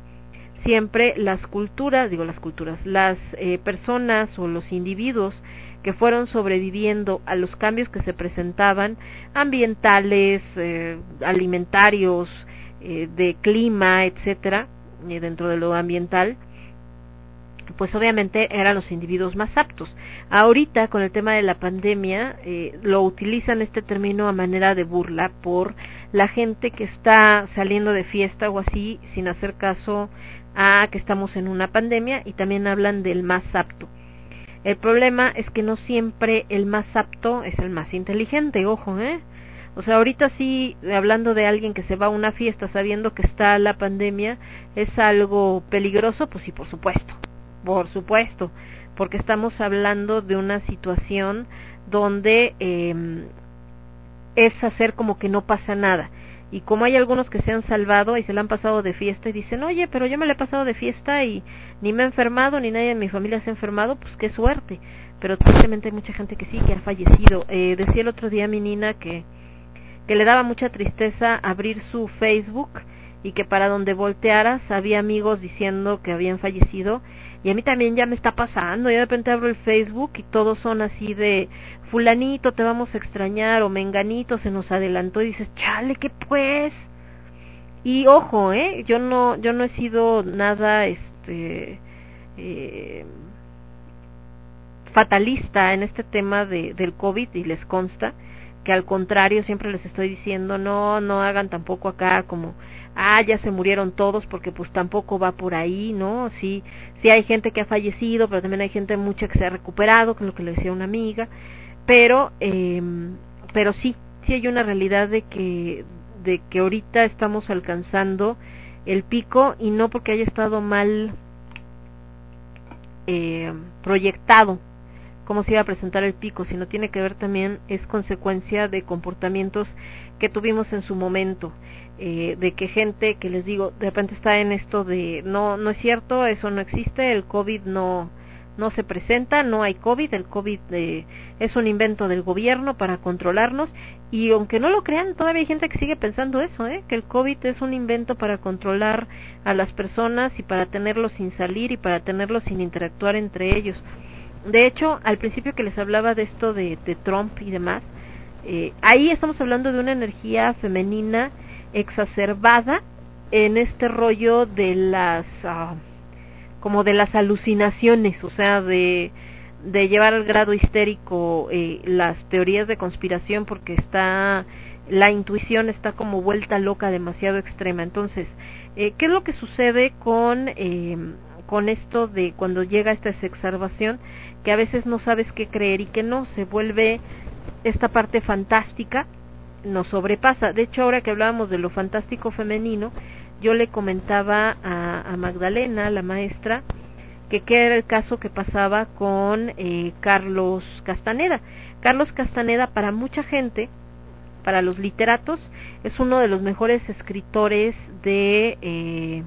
siempre las culturas, digo las culturas, las eh, personas o los individuos que fueron sobreviviendo a los cambios que se presentaban, ambientales, eh, alimentarios, eh, de clima, etcétera, dentro de lo ambiental, pues obviamente eran los individuos más aptos. Ahorita con el tema de la pandemia eh, lo utilizan este término a manera de burla por la gente que está saliendo de fiesta o así sin hacer caso a que estamos en una pandemia y también hablan del más apto. El problema es que no siempre el más apto es el más inteligente, ojo, ¿eh? O sea, ahorita sí, hablando de alguien que se va a una fiesta sabiendo que está la pandemia, es algo peligroso, pues sí, por supuesto por supuesto, porque estamos hablando de una situación donde eh, es hacer como que no pasa nada. Y como hay algunos que se han salvado y se la han pasado de fiesta y dicen, oye, pero yo me la he pasado de fiesta y ni me he enfermado, ni nadie en mi familia se ha enfermado, pues qué suerte. Pero tristemente hay mucha gente que sí, que ha fallecido. Eh, decía el otro día mi nina que, que le daba mucha tristeza abrir su Facebook y que para donde voltearas había amigos diciendo que habían fallecido y a mí también ya me está pasando, yo de repente abro el Facebook y todos son así de fulanito te vamos a extrañar o menganito se nos adelantó y dices, chale, ¿qué pues? Y ojo, eh, yo no yo no he sido nada este eh, fatalista en este tema de, del COVID y les consta que al contrario siempre les estoy diciendo no no hagan tampoco acá como ah, ya se murieron todos porque pues tampoco va por ahí, ¿no? Sí, sí hay gente que ha fallecido, pero también hay gente mucha que se ha recuperado, es lo que le decía una amiga, pero, eh, pero sí, sí hay una realidad de que, de que ahorita estamos alcanzando el pico y no porque haya estado mal eh, proyectado cómo se iba a presentar el pico, sino tiene que ver también, es consecuencia de comportamientos que tuvimos en su momento, eh, de que gente que les digo, de repente está en esto de no, no es cierto, eso no existe, el COVID no, no se presenta, no hay COVID, el COVID eh, es un invento del gobierno para controlarnos y aunque no lo crean, todavía hay gente que sigue pensando eso, ¿eh? que el COVID es un invento para controlar a las personas y para tenerlos sin salir y para tenerlos sin interactuar entre ellos. De hecho, al principio que les hablaba de esto de, de Trump y demás, eh, ahí estamos hablando de una energía femenina exacerbada en este rollo de las ah, como de las alucinaciones, o sea, de de llevar al grado histérico eh, las teorías de conspiración porque está la intuición está como vuelta loca demasiado extrema. Entonces, eh, ¿qué es lo que sucede con eh, con esto de cuando llega esta exacerbación que a veces no sabes qué creer y que no se vuelve esta parte fantástica nos sobrepasa. De hecho, ahora que hablábamos de lo fantástico femenino, yo le comentaba a, Magdalena, la maestra, que qué era el caso que pasaba con eh, Carlos Castaneda. Carlos Castaneda para mucha gente, para los literatos, es uno de los mejores escritores de eh,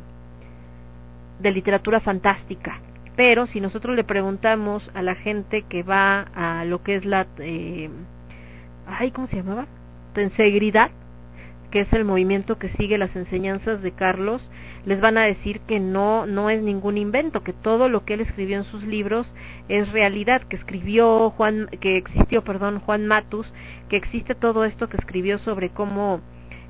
de literatura fantástica. Pero si nosotros le preguntamos a la gente que va a lo que es la... Eh, ay, ¿cómo se llamaba? Tensegridad, que es el movimiento que sigue las enseñanzas de Carlos, les van a decir que no no es ningún invento, que todo lo que él escribió en sus libros es realidad, que escribió Juan que existió, perdón, Juan Matus, que existe todo esto que escribió sobre cómo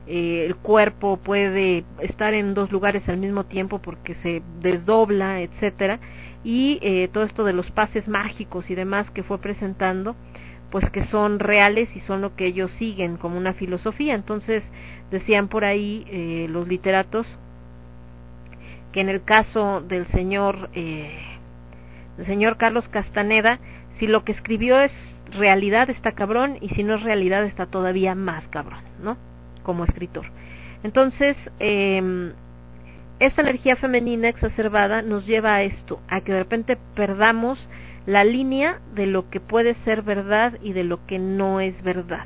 eh, el cuerpo puede estar en dos lugares al mismo tiempo porque se desdobla, etcétera, y eh, todo esto de los pases mágicos y demás que fue presentando, pues que son reales y son lo que ellos siguen como una filosofía. Entonces decían por ahí eh, los literatos que en el caso del señor eh, del señor Carlos Castaneda, si lo que escribió es realidad está cabrón y si no es realidad está todavía más cabrón, ¿no? Como escritor. Entonces, eh, esta energía femenina exacerbada nos lleva a esto, a que de repente perdamos la línea de lo que puede ser verdad y de lo que no es verdad.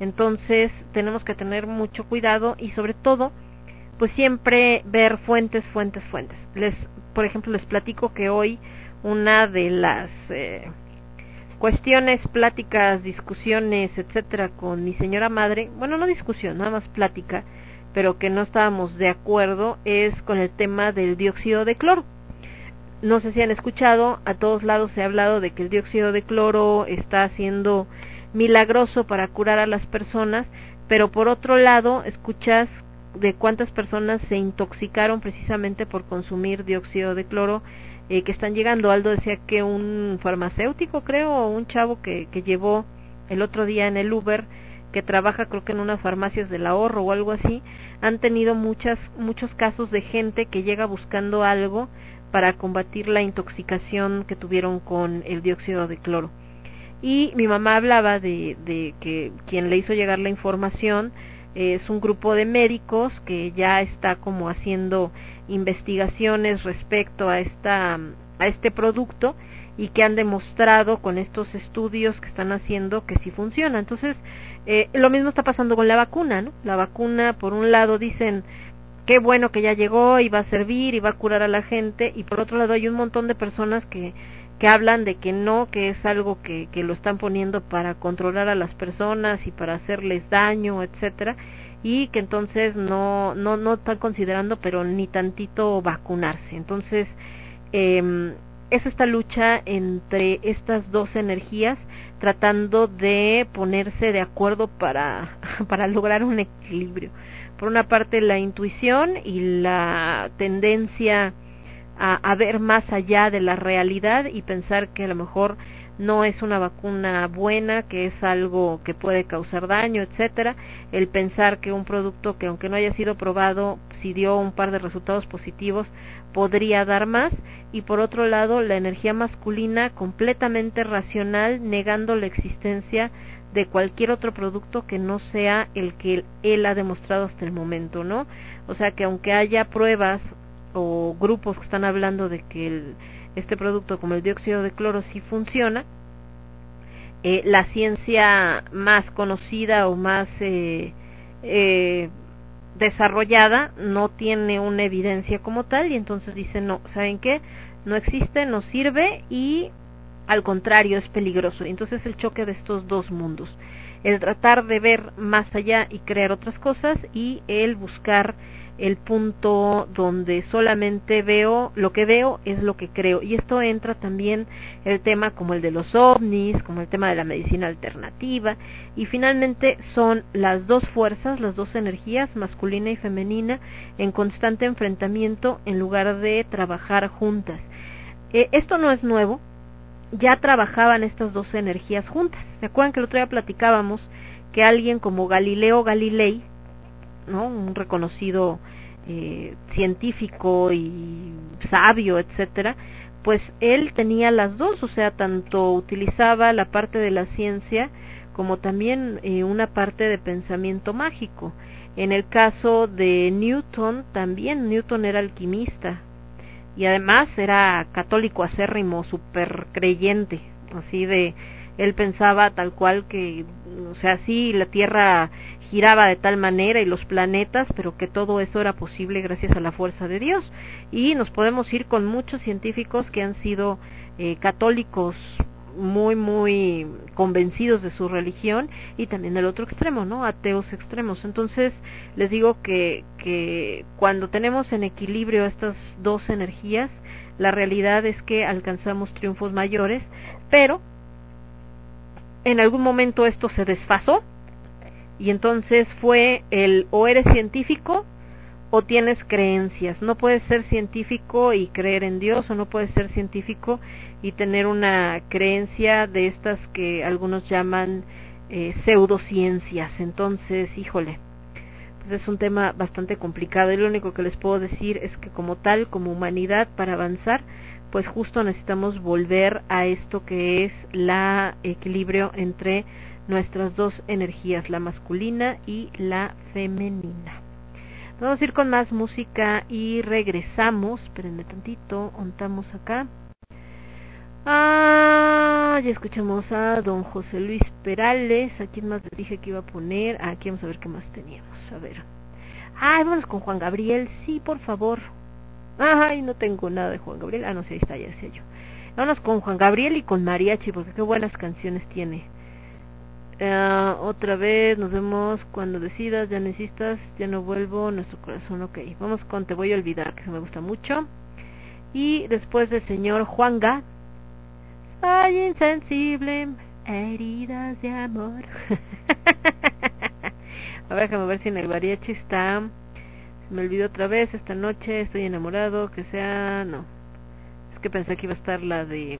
Entonces tenemos que tener mucho cuidado y sobre todo, pues siempre ver fuentes, fuentes, fuentes. Les, por ejemplo, les platico que hoy una de las eh, cuestiones, pláticas, discusiones, etcétera, con mi señora madre, bueno, no discusión, nada más plática, pero que no estábamos de acuerdo es con el tema del dióxido de cloro. No sé si han escuchado, a todos lados se ha hablado de que el dióxido de cloro está siendo milagroso para curar a las personas, pero por otro lado escuchas de cuántas personas se intoxicaron precisamente por consumir dióxido de cloro eh, que están llegando. Aldo decía que un farmacéutico, creo, o un chavo que, que llevó el otro día en el Uber, que trabaja creo que en unas farmacias del ahorro o algo así, han tenido muchas, muchos casos de gente que llega buscando algo para combatir la intoxicación que tuvieron con el dióxido de cloro. Y mi mamá hablaba de, de que quien le hizo llegar la información es un grupo de médicos que ya está como haciendo investigaciones respecto a esta a este producto y que han demostrado con estos estudios que están haciendo que sí funciona. Entonces, eh, lo mismo está pasando con la vacuna, ¿no? La vacuna, por un lado, dicen qué bueno que ya llegó y va a servir y va a curar a la gente, y por otro lado hay un montón de personas que, que hablan de que no, que es algo que, que lo están poniendo para controlar a las personas y para hacerles daño, etcétera, y que entonces no, no, no están considerando, pero ni tantito vacunarse. Entonces, eh, es esta lucha entre estas dos energías tratando de ponerse de acuerdo para, para lograr un equilibrio. Por una parte la intuición y la tendencia a, a ver más allá de la realidad y pensar que a lo mejor no es una vacuna buena, que es algo que puede causar daño, etcétera, el pensar que un producto que aunque no haya sido probado, si dio un par de resultados positivos, podría dar más, y por otro lado la energía masculina completamente racional, negando la existencia de cualquier otro producto que no sea el que él ha demostrado hasta el momento, ¿no? O sea que aunque haya pruebas o grupos que están hablando de que el, este producto como el dióxido de cloro sí funciona, eh, la ciencia más conocida o más eh, eh, desarrollada no tiene una evidencia como tal y entonces dice no, ¿saben qué? No existe, no sirve y al contrario es peligroso. Entonces el choque de estos dos mundos, el tratar de ver más allá y crear otras cosas y el buscar el punto donde solamente veo lo que veo es lo que creo. Y esto entra también el tema como el de los ovnis como el tema de la medicina alternativa. Y finalmente son las dos fuerzas las dos energías masculina y femenina en constante enfrentamiento en lugar de trabajar juntas. Eh, esto no es nuevo ya trabajaban estas dos energías juntas se acuerdan que el otro día platicábamos que alguien como Galileo Galilei ¿no? Un reconocido eh, científico y sabio, etcétera, pues él tenía las dos, o sea, tanto utilizaba la parte de la ciencia como también eh, una parte de pensamiento mágico. En el caso de Newton, también Newton era alquimista y además era católico acérrimo, super creyente, así de él pensaba tal cual que, o sea, sí, la Tierra giraba de tal manera y los planetas, pero que todo eso era posible gracias a la fuerza de Dios. Y nos podemos ir con muchos científicos que han sido eh, católicos muy, muy convencidos de su religión y también el otro extremo, ¿no? Ateos extremos. Entonces, les digo que, que cuando tenemos en equilibrio estas dos energías, la realidad es que alcanzamos triunfos mayores, pero en algún momento esto se desfasó y entonces fue el o eres científico o tienes creencias. No puedes ser científico y creer en Dios o no puedes ser científico y tener una creencia de estas que algunos llaman eh, pseudociencias. Entonces, híjole, pues es un tema bastante complicado y lo único que les puedo decir es que como tal, como humanidad, para avanzar, pues justo necesitamos volver a esto que es la equilibrio entre nuestras dos energías, la masculina y la femenina. Vamos a ir con más música y regresamos. Espérenme tantito, ontamos acá. Ah, ya escuchamos a don José Luis Perales. ¿A quién más les dije que iba a poner? Aquí vamos a ver qué más teníamos. A ver. Ay, vamos con Juan Gabriel. Sí, por favor. Ay, no tengo nada de Juan Gabriel. Ah, no sé, ahí está, ya decía yo. Vámonos con Juan Gabriel y con Mariachi, porque qué buenas canciones tiene. Uh, otra vez, nos vemos cuando decidas, ya necesitas, ya no vuelvo, nuestro corazón, ok. Vamos con Te voy a olvidar, que me gusta mucho. Y después del señor Juanga, soy insensible, heridas de amor. a ver, déjame ver si en el mariachi está. Me olvidó otra vez esta noche, estoy enamorado, que sea. No. Es que pensé que iba a estar la de.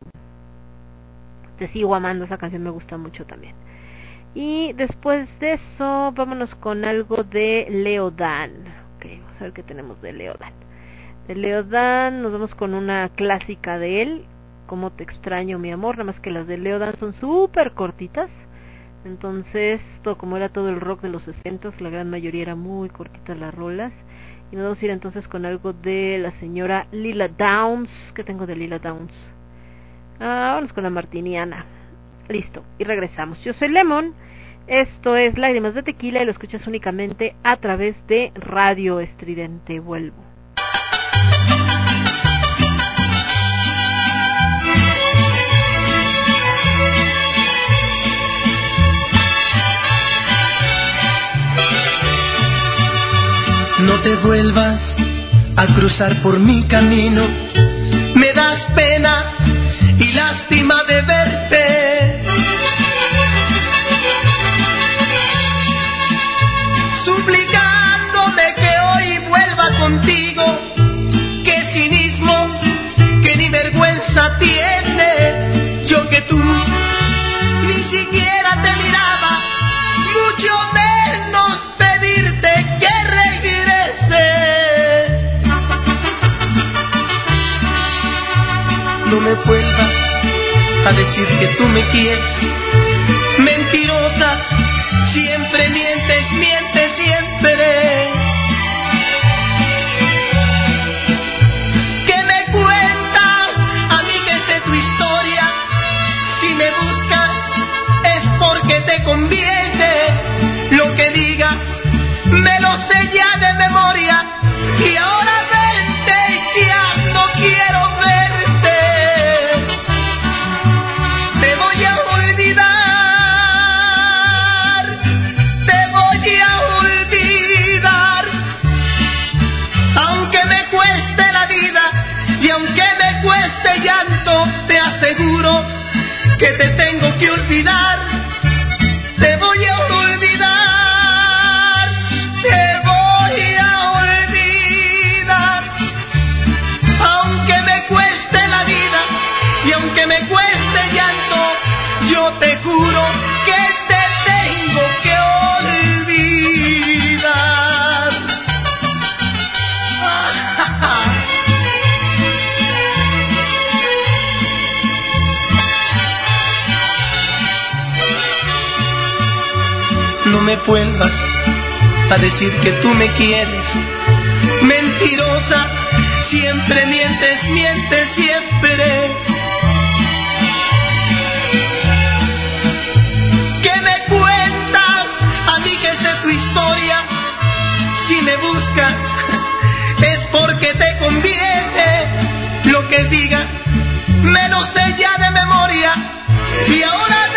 Te sigo amando, esa canción me gusta mucho también. Y después de eso, vámonos con algo de Leodan. Ok, vamos a ver qué tenemos de Leodan. De Leodan nos vamos con una clásica de él, Como te extraño mi amor, nada más que las de Leodan son súper cortitas. Entonces, todo, como era todo el rock de los 60, la gran mayoría era muy cortitas las rolas. Y nos vamos a ir entonces con algo de la señora Lila Downs. ¿Qué tengo de Lila Downs? Ah, vamos con la Martiniana. Listo, y regresamos. Yo soy Lemon. Esto es Lágrimas de Tequila y lo escuchas únicamente a través de Radio Estridente. Vuelvo. No te vuelvas a cruzar por mi camino. Me das pena y lástima de verte. Suplicándome que hoy vuelva contigo. No me vuelvas a decir que tú me quieres. Mentirosa, siempre mientes, mientes siempre. ¿Qué me cuentas? A mí que sé tu historia. Si me buscas es porque te conviene. Lo que digas me lo sé ya de memoria. Y ahora que olvidar. Me vuelvas a decir que tú me quieres. Mentirosa, siempre mientes, mientes siempre. ¿Qué me cuentas? A mí que sé tu historia. Si me buscas, es porque te conviene. Lo que digas, me lo sé ya de memoria. Y ahora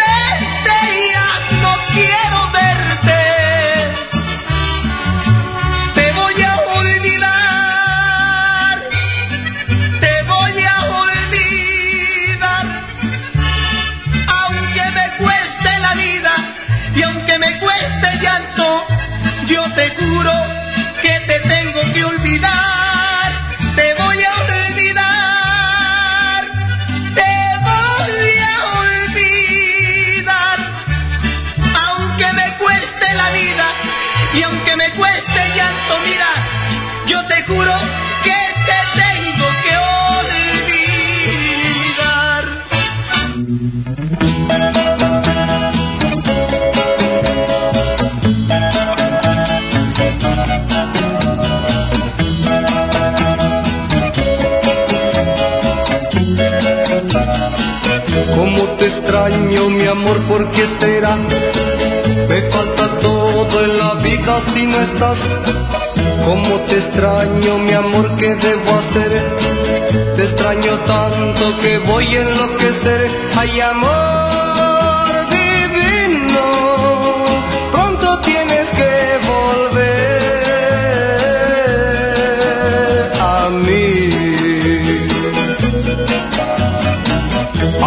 amor, ¿por qué será? Me falta todo en la vida si no estás. Cómo te extraño, mi amor, ¿qué debo hacer? Te extraño tanto que voy a enloquecer. Ay, amor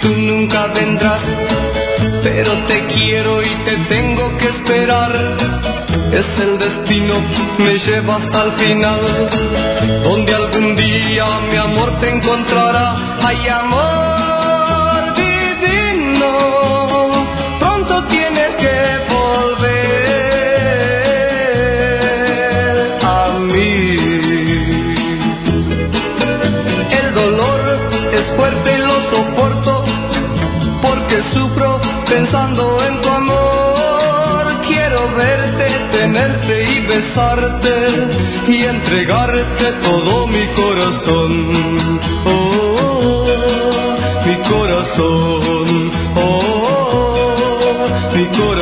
tú nunca vendrás, pero te quiero y te tengo que esperar. Es el destino, me lleva hasta el final, donde algún día mi amor te encontrará. Ay, amor besarte y entregarte todo mi corazón. Oh, mi corazón. Oh, mi corazón.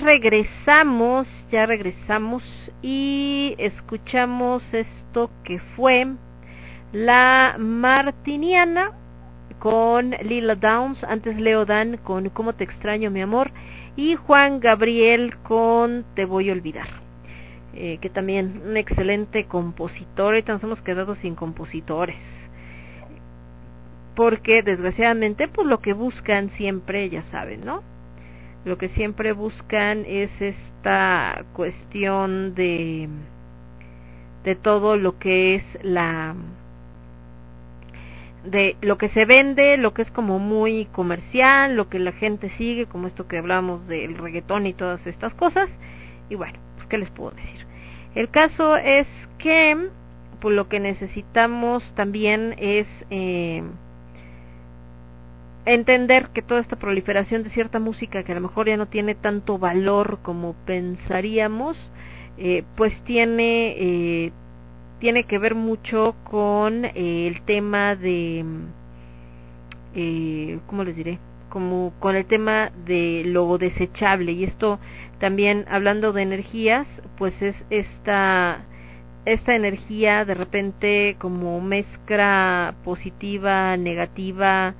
Regresamos, ya regresamos y escuchamos esto que fue la Martiniana con Lila Downs, antes Leo Dan con Cómo te extraño mi amor y Juan Gabriel con Te voy a olvidar. Eh, que también un excelente compositor, ahorita nos hemos quedado sin compositores porque desgraciadamente pues lo que buscan siempre ya saben no lo que siempre buscan es esta cuestión de de todo lo que es la de lo que se vende, lo que es como muy comercial, lo que la gente sigue, como esto que hablamos del reggaetón y todas estas cosas. Y bueno, pues qué les puedo decir. El caso es que pues lo que necesitamos también es eh, entender que toda esta proliferación de cierta música que a lo mejor ya no tiene tanto valor como pensaríamos, eh, pues tiene eh, tiene que ver mucho con eh, el tema de eh, cómo les diré como con el tema de lo desechable. Y esto también hablando de energías pues es esta esta energía de repente como mezcla positiva negativa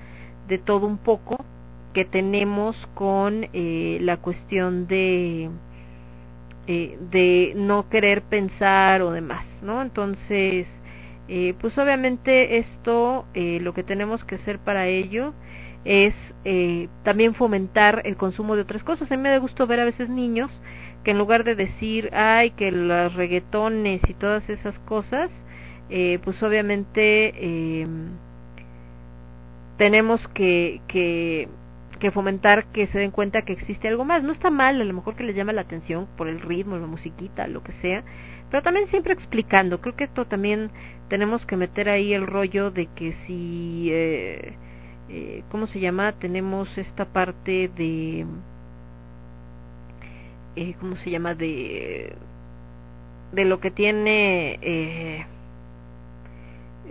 de todo un poco que tenemos con eh, la cuestión de eh, de no querer pensar o demás, ¿no? Entonces, eh, pues obviamente esto, eh, lo que tenemos que hacer para ello es eh, también fomentar el consumo de otras cosas. A mí me da gusto ver a veces niños que en lugar de decir, ay, que los reggaetones y todas esas cosas, eh, pues obviamente eh, tenemos que, que, que fomentar que se den cuenta que existe algo más. No está mal, a lo mejor que les llama la atención por el ritmo, la musiquita, lo que sea, pero también siempre explicando. Creo que esto también tenemos que meter ahí el rollo de que si, eh, eh, ¿cómo se llama? Tenemos esta parte de, eh, ¿cómo se llama? De, de lo que tiene, eh,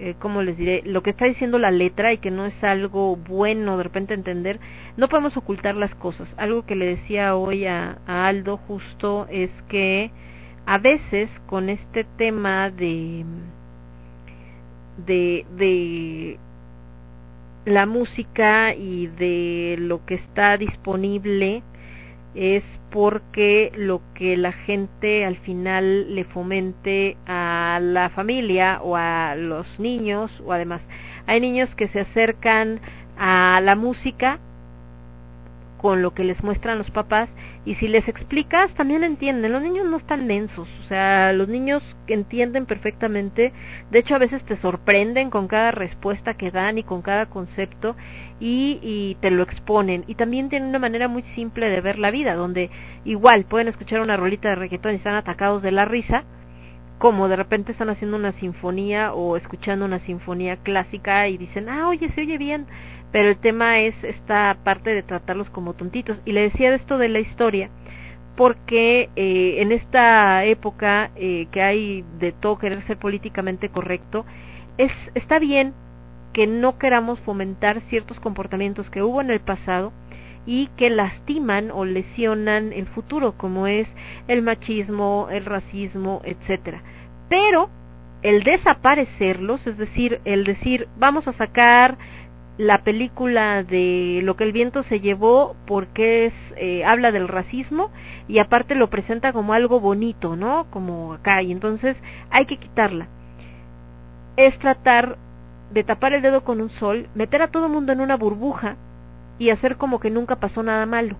eh, ¿cómo les diré? Lo que está diciendo la letra y que no es algo bueno de repente entender, no podemos ocultar las cosas. Algo que le decía hoy a, a Aldo justo es que a veces con este tema de de de la música y de lo que está disponible es porque lo que la gente al final le fomente a la familia o a los niños o además hay niños que se acercan a la música con lo que les muestran los papás y si les explicas también entienden. Los niños no están densos o sea los niños entienden perfectamente. De hecho a veces te sorprenden con cada respuesta que dan y con cada concepto y, y te lo exponen. Y también tienen una manera muy simple de ver la vida donde igual pueden escuchar una rolita de reggaetón y están atacados de la risa como de repente están haciendo una sinfonía o escuchando una sinfonía clásica y dicen, ah, oye, se oye bien, pero el tema es esta parte de tratarlos como tontitos. Y le decía de esto de la historia, porque eh, en esta época eh, que hay de todo querer ser políticamente correcto, es, está bien que no queramos fomentar ciertos comportamientos que hubo en el pasado y que lastiman o lesionan el futuro, como es el machismo, el racismo, etcétera. Pero el desaparecerlos, es decir, el decir vamos a sacar la película de lo que el viento se llevó porque es eh, habla del racismo y aparte lo presenta como algo bonito, ¿no? Como acá y entonces hay que quitarla. Es tratar de tapar el dedo con un sol, meter a todo el mundo en una burbuja y hacer como que nunca pasó nada malo.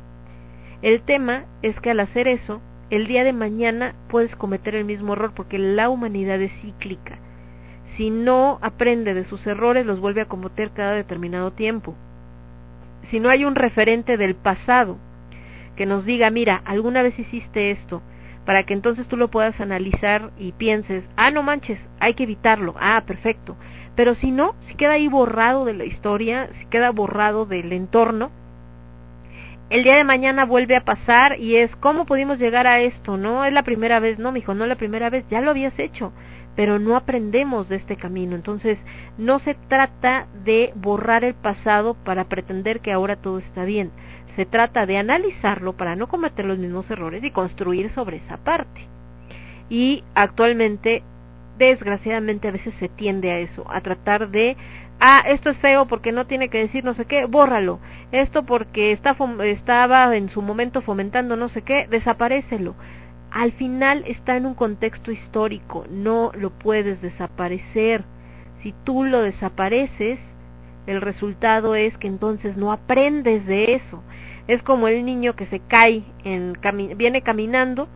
El tema es que al hacer eso, el día de mañana puedes cometer el mismo error porque la humanidad es cíclica. Si no aprende de sus errores, los vuelve a cometer cada determinado tiempo. Si no hay un referente del pasado que nos diga, mira, alguna vez hiciste esto, para que entonces tú lo puedas analizar y pienses, ah, no manches, hay que evitarlo, ah, perfecto. Pero si no, si queda ahí borrado de la historia, si queda borrado del entorno, el día de mañana vuelve a pasar y es cómo pudimos llegar a esto, no es la primera vez, no, mijo, no la primera vez, ya lo habías hecho, pero no aprendemos de este camino. Entonces, no se trata de borrar el pasado para pretender que ahora todo está bien. Se trata de analizarlo para no cometer los mismos errores y construir sobre esa parte. Y actualmente, desgraciadamente, a veces se tiende a eso, a tratar de ah, esto es feo porque no tiene que decir no sé qué, bórralo. Esto porque está estaba en su momento fomentando no sé qué, desaparecelo. Al final está en un contexto histórico, no lo puedes desaparecer. Si tú lo desapareces, el resultado es que entonces no aprendes de eso. Es como el niño que se cae, en, viene caminando,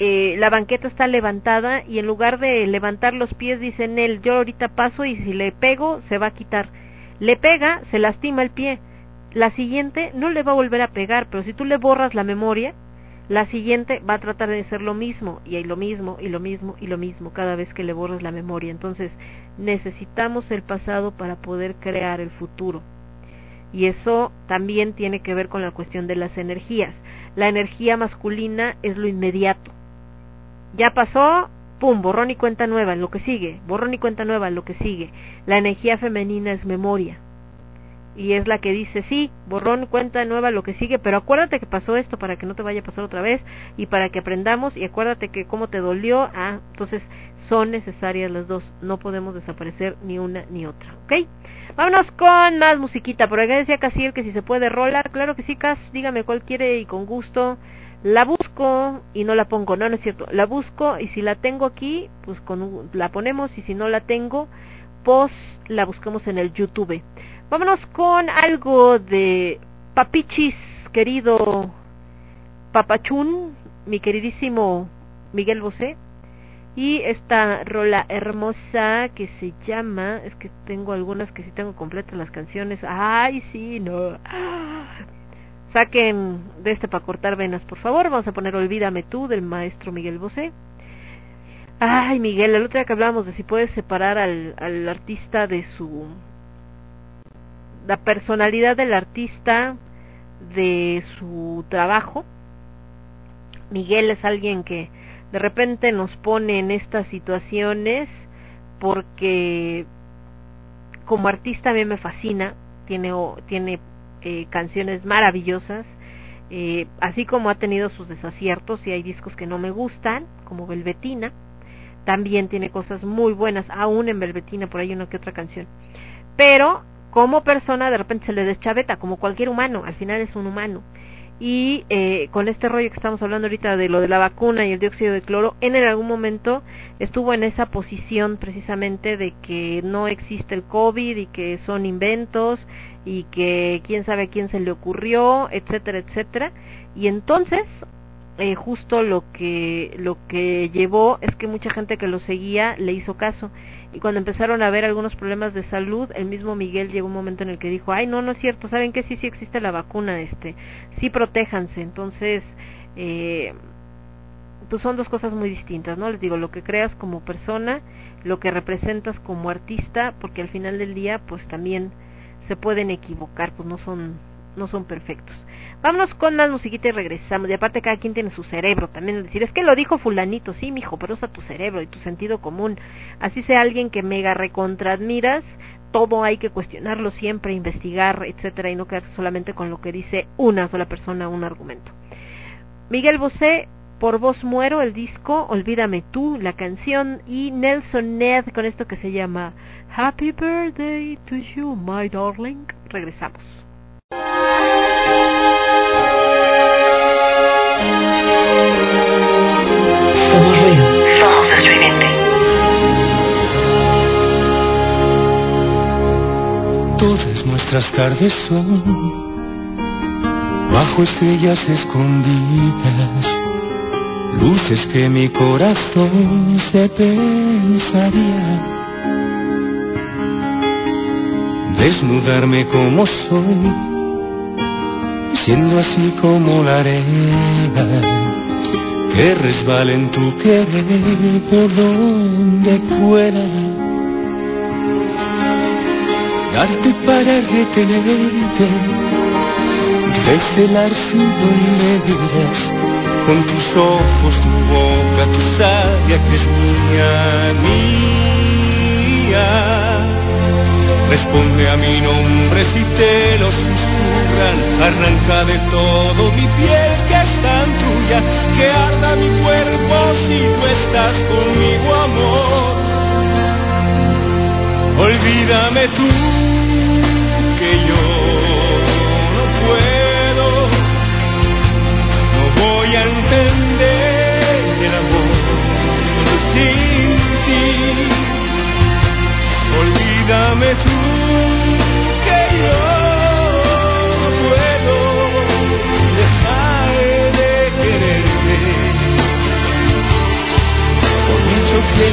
eh, la banqueta está levantada y en lugar de levantar los pies dicen él, yo ahorita paso y si le pego se va a quitar. Le pega, se lastima el pie. La siguiente no le va a volver a pegar, pero si tú le borras la memoria, la siguiente va a tratar de hacer lo mismo y hay lo mismo y lo mismo y lo mismo cada vez que le borras la memoria. Entonces necesitamos el pasado para poder crear el futuro. Y eso también tiene que ver con la cuestión de las energías. La energía masculina es lo inmediato ya pasó, pum, borrón y cuenta nueva, lo que sigue, borrón y cuenta nueva, lo que sigue. La energía femenina es memoria. Y es la que dice, sí, borrón, cuenta nueva, lo que sigue, pero acuérdate que pasó esto para que no te vaya a pasar otra vez y para que aprendamos y acuérdate que cómo te dolió, ah, entonces son necesarias las dos, no podemos desaparecer ni una ni otra, ¿ok? Vámonos con más musiquita, por acá decía Casiel que si se puede rolar, claro que sí, Cas, dígame cuál quiere y con gusto la busco y no la pongo, no, no es cierto, la busco y si la tengo aquí, pues con, la ponemos y si no la tengo, pues la buscamos en el YouTube. Vámonos con algo de Papichis, querido Papachún, mi queridísimo Miguel Bosé, y esta rola hermosa que se llama, es que tengo algunas que sí tengo completas las canciones, ay sí, no, Saquen de este para cortar venas, por favor. Vamos a poner Olvídame tú del maestro Miguel Bosé. Ay, Miguel, el otro que hablábamos de si puedes separar al artista de su. La personalidad del artista de su trabajo. Miguel es alguien que de repente nos pone en estas situaciones porque como artista a mí me fascina, tiene, tiene eh, canciones maravillosas, eh, así como ha tenido sus desaciertos y hay discos que no me gustan, como Velvetina, también tiene cosas muy buenas, aún en Velvetina por ahí una que otra canción. Pero como persona de repente se le deschaveta, como cualquier humano, al final es un humano. Y eh, con este rollo que estamos hablando ahorita de lo de la vacuna y el dióxido de cloro, en algún momento estuvo en esa posición precisamente de que no existe el COVID y que son inventos y que quién sabe a quién se le ocurrió, etcétera, etcétera. Y entonces eh, justo lo que lo que llevó es que mucha gente que lo seguía le hizo caso y cuando empezaron a haber algunos problemas de salud el mismo Miguel llegó un momento en el que dijo ay no no es cierto saben que sí sí existe la vacuna este sí protéjanse entonces eh, pues son dos cosas muy distintas no les digo lo que creas como persona lo que representas como artista porque al final del día pues también se pueden equivocar pues no son no son perfectos Vámonos con más musiquita y regresamos. Y aparte cada quien tiene su cerebro también. Es decir, es que lo dijo fulanito, sí, mijo, pero usa tu cerebro y tu sentido común. Así sea alguien que mega recontra admiras, todo hay que cuestionarlo siempre, investigar, etcétera, y no quedarse solamente con lo que dice una sola persona, un argumento. Miguel Bosé, por vos muero, el disco, Olvídame tú, la canción, y Nelson Ned con esto que se llama Happy Birthday to you, my darling. Regresamos. Somos ruido. Somos estridente. Todas nuestras tardes son bajo estrellas escondidas, luces que mi corazón se pensaría. Desnudarme como soy, siendo así como la arena que resbala en tu querer por donde pueda darte para retenerte, recelar sin medidas, con tus ojos, tu boca, tu sabia que es mía, mía. Responde a mi nombre si te lo susurran, arranca de todo mi piel que es tan tuya, que arda mi cuerpo si tú estás conmigo, amor. Olvídame tú que yo no puedo, no voy a entender el amor sin ti. Olvídame tú que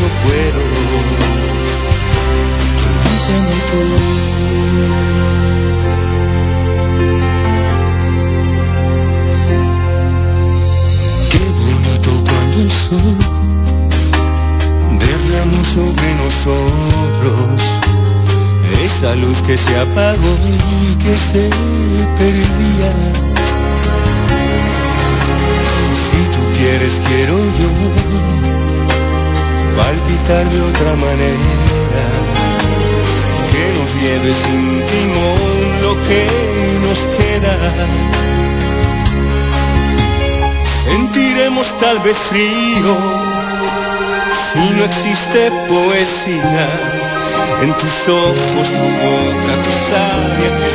no puedo. Tú. Qué bonito cuando el sol derramó sobre nosotros esa luz que se apagó y que se perdía. Si tú quieres, quiero yo palpitar de otra manera, que nos lleve sin lo que nos queda. Sentiremos tal vez frío si no existe poesía en tus ojos, tu boca, tu sabia que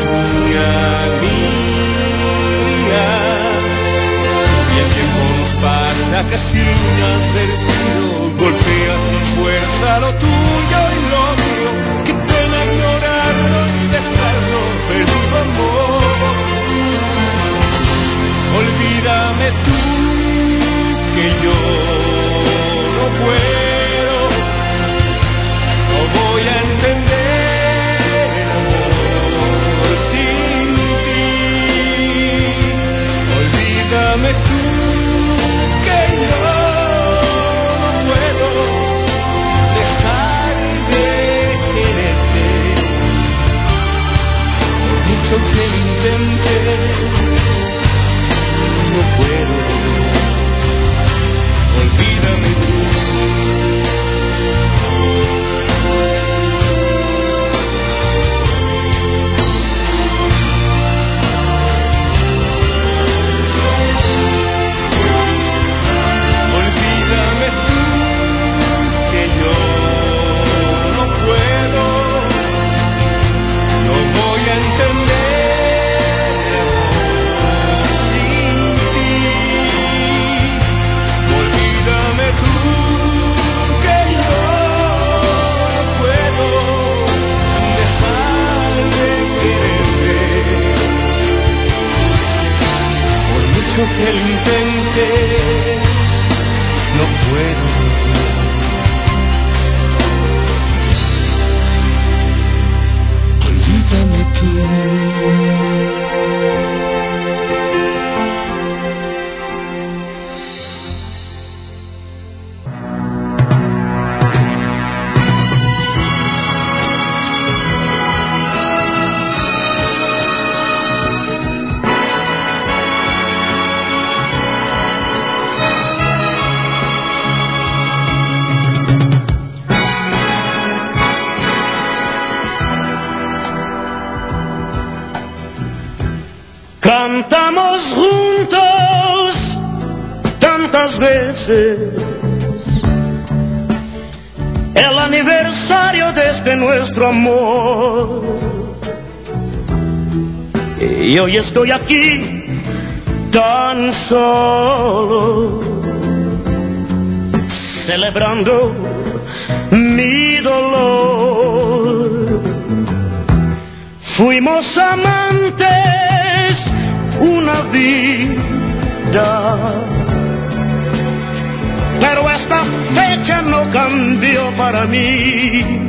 pasa casi inadvertido, golpea con fuerza lo tuyo y lo mío. Qué pena ignorarlo y dejarlo perdido amor. Olvídame tú que yo no puedo, nuestro amor. Y hoy estoy aquí tan solo, celebrando mi dolor. Fuimos amantes una vida, pero esta fecha no cambió para mí.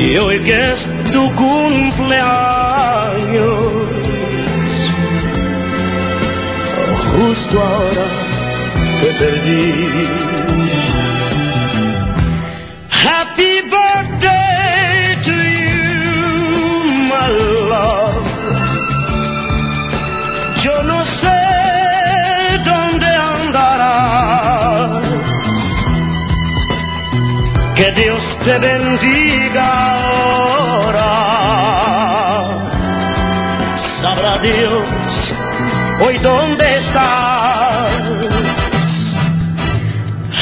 Y hoy que es tu cumpleaños, justo ahora te perdí. Te bendiga ahora. Sabrá Dios hoy dónde estás.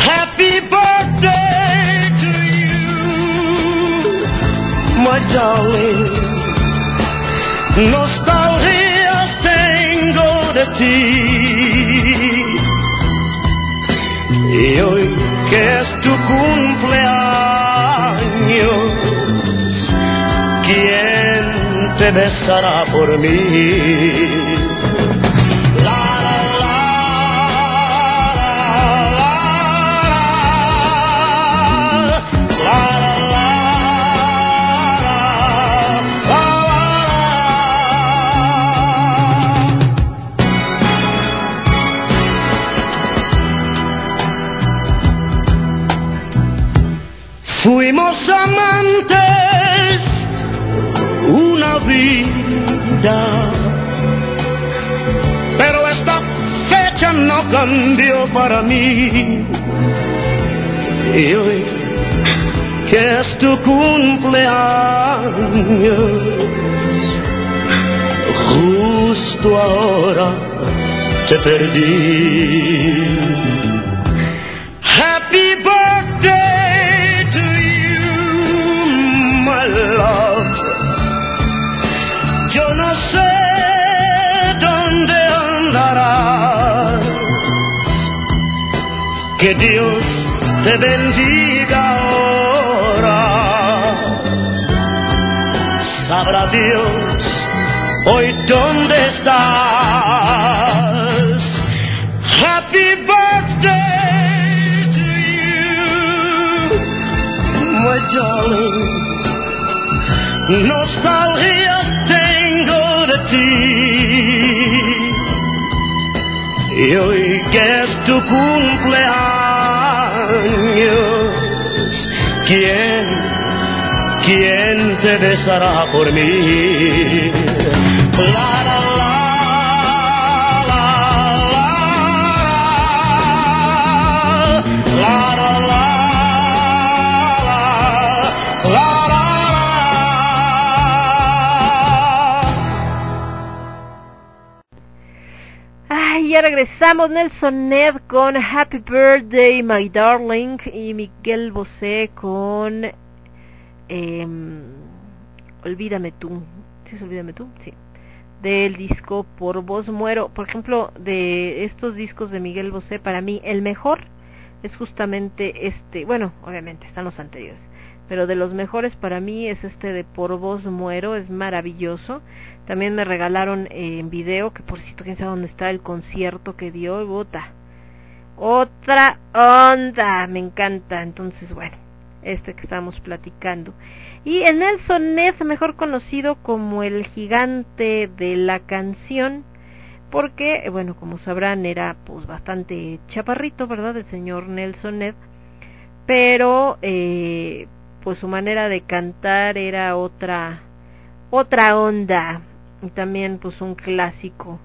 Happy birthday to you, my darling. Nostalgias tengo de ti. Y hoy que es tu besará por mí? Cambió para mí. Y hoy que es tu cumpleaños, justo ahora te perdí. Te bendiga ahora. Sabrá Dios hoy dónde estás. Happy birthday to you, my darling. Nostalgia tengo de ti. Y hoy que es tu cumpleaños, ¿quién, quién te besará por mí? Ya regresamos Nelson Ned con Happy Birthday My Darling y Miguel Bosé con em, Olvídame tú. ¿Sí Olvídame tú? Sí. Del disco Por Vos Muero. Por ejemplo, de estos discos de Miguel Bosé, para mí el mejor es justamente este. Bueno, obviamente están los anteriores. Pero de los mejores para mí es este de Por Vos Muero. Es maravilloso. También me regalaron en video, que por cierto, quién sabe dónde está el concierto que dio, y bota. Otra onda, me encanta. Entonces, bueno, este que estamos platicando. Y el Nelson Ned, mejor conocido como el gigante de la canción, porque, eh, bueno, como sabrán, era pues bastante chaparrito, ¿verdad? El señor Nelson Ned, pero eh, pues su manera de cantar era otra, otra onda, y también pues un clásico,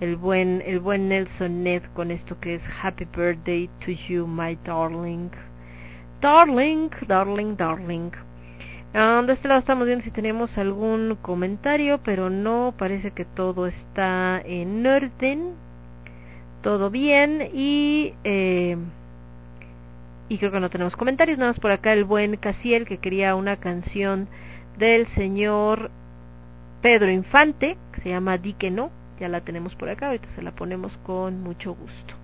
el buen, el buen Nelson Ned con esto que es Happy Birthday to You, my darling. Darling, darling, darling. Ah, de este lado estamos viendo si tenemos algún comentario, pero no, parece que todo está en orden, todo bien y eh, y creo que no tenemos comentarios, nada más por acá el buen Casiel que quería una canción del señor Pedro Infante, que se llama Di que no, ya la tenemos por acá, ahorita se la ponemos con mucho gusto.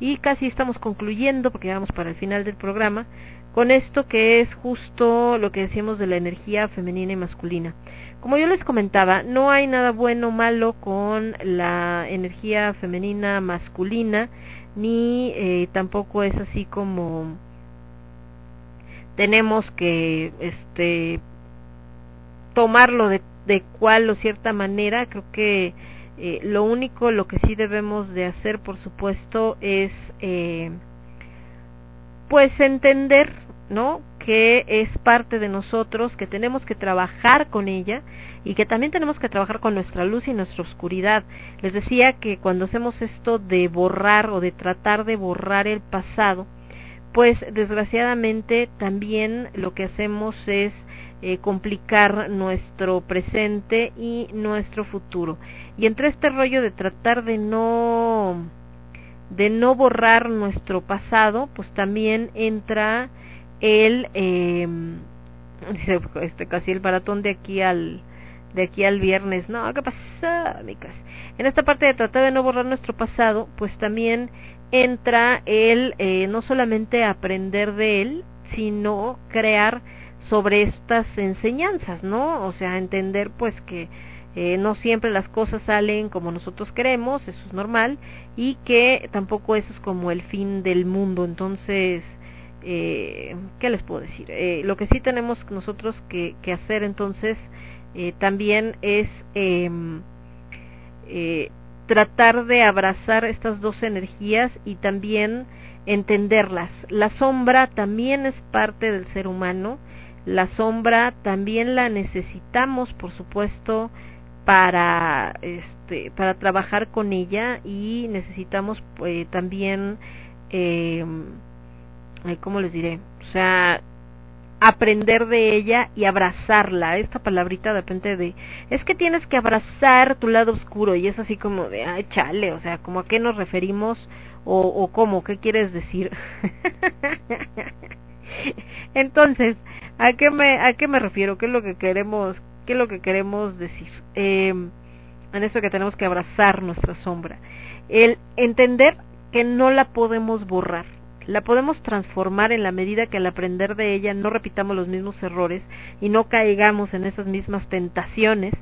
Y casi estamos concluyendo, porque ya vamos para el final del programa, con esto que es justo lo que decíamos de la energía femenina y masculina. Como yo les comentaba, no hay nada bueno o malo con la energía femenina masculina, ni eh, tampoco es así como tenemos que este tomarlo de, de cual o cierta manera creo que eh, lo único lo que sí debemos de hacer por supuesto es eh, pues entender no que es parte de nosotros que tenemos que trabajar con ella y que también tenemos que trabajar con nuestra luz y nuestra oscuridad. Les decía que cuando hacemos esto de borrar o de tratar de borrar el pasado pues desgraciadamente también lo que hacemos es eh, complicar nuestro presente y nuestro futuro. Y entre este rollo de tratar de no de no borrar nuestro pasado, pues también entra el eh, este casi el baratón de aquí al de aquí al viernes. No, ¿qué pasa, amicas? En esta parte de tratar de no borrar nuestro pasado, pues también entra el eh, no solamente aprender de él, sino crear sobre estas enseñanzas, ¿no? O sea, entender pues que eh, no siempre las cosas salen como nosotros queremos, eso es normal, y que tampoco eso es como el fin del mundo. Entonces, eh, ¿qué les puedo decir? Eh, lo que sí tenemos nosotros que, que hacer entonces eh, también es em, eh, tratar de abrazar estas dos energías y también entenderlas. La sombra también es parte del ser humano, la sombra también la necesitamos, por supuesto, para este para trabajar con ella y necesitamos eh, también eh, cómo les diré o sea aprender de ella y abrazarla. Esta palabrita depende de es que tienes que abrazar tu lado oscuro y es así como de ay chale o sea como a qué nos referimos o, o cómo qué quieres decir entonces ¿A qué me, a qué me refiero? ¿Qué es lo que queremos, qué es lo que queremos decir? Eh, en eso que tenemos que abrazar nuestra sombra. El entender que no la podemos borrar. La podemos transformar en la medida que al aprender de ella no repitamos los mismos errores y no caigamos en esas mismas tentaciones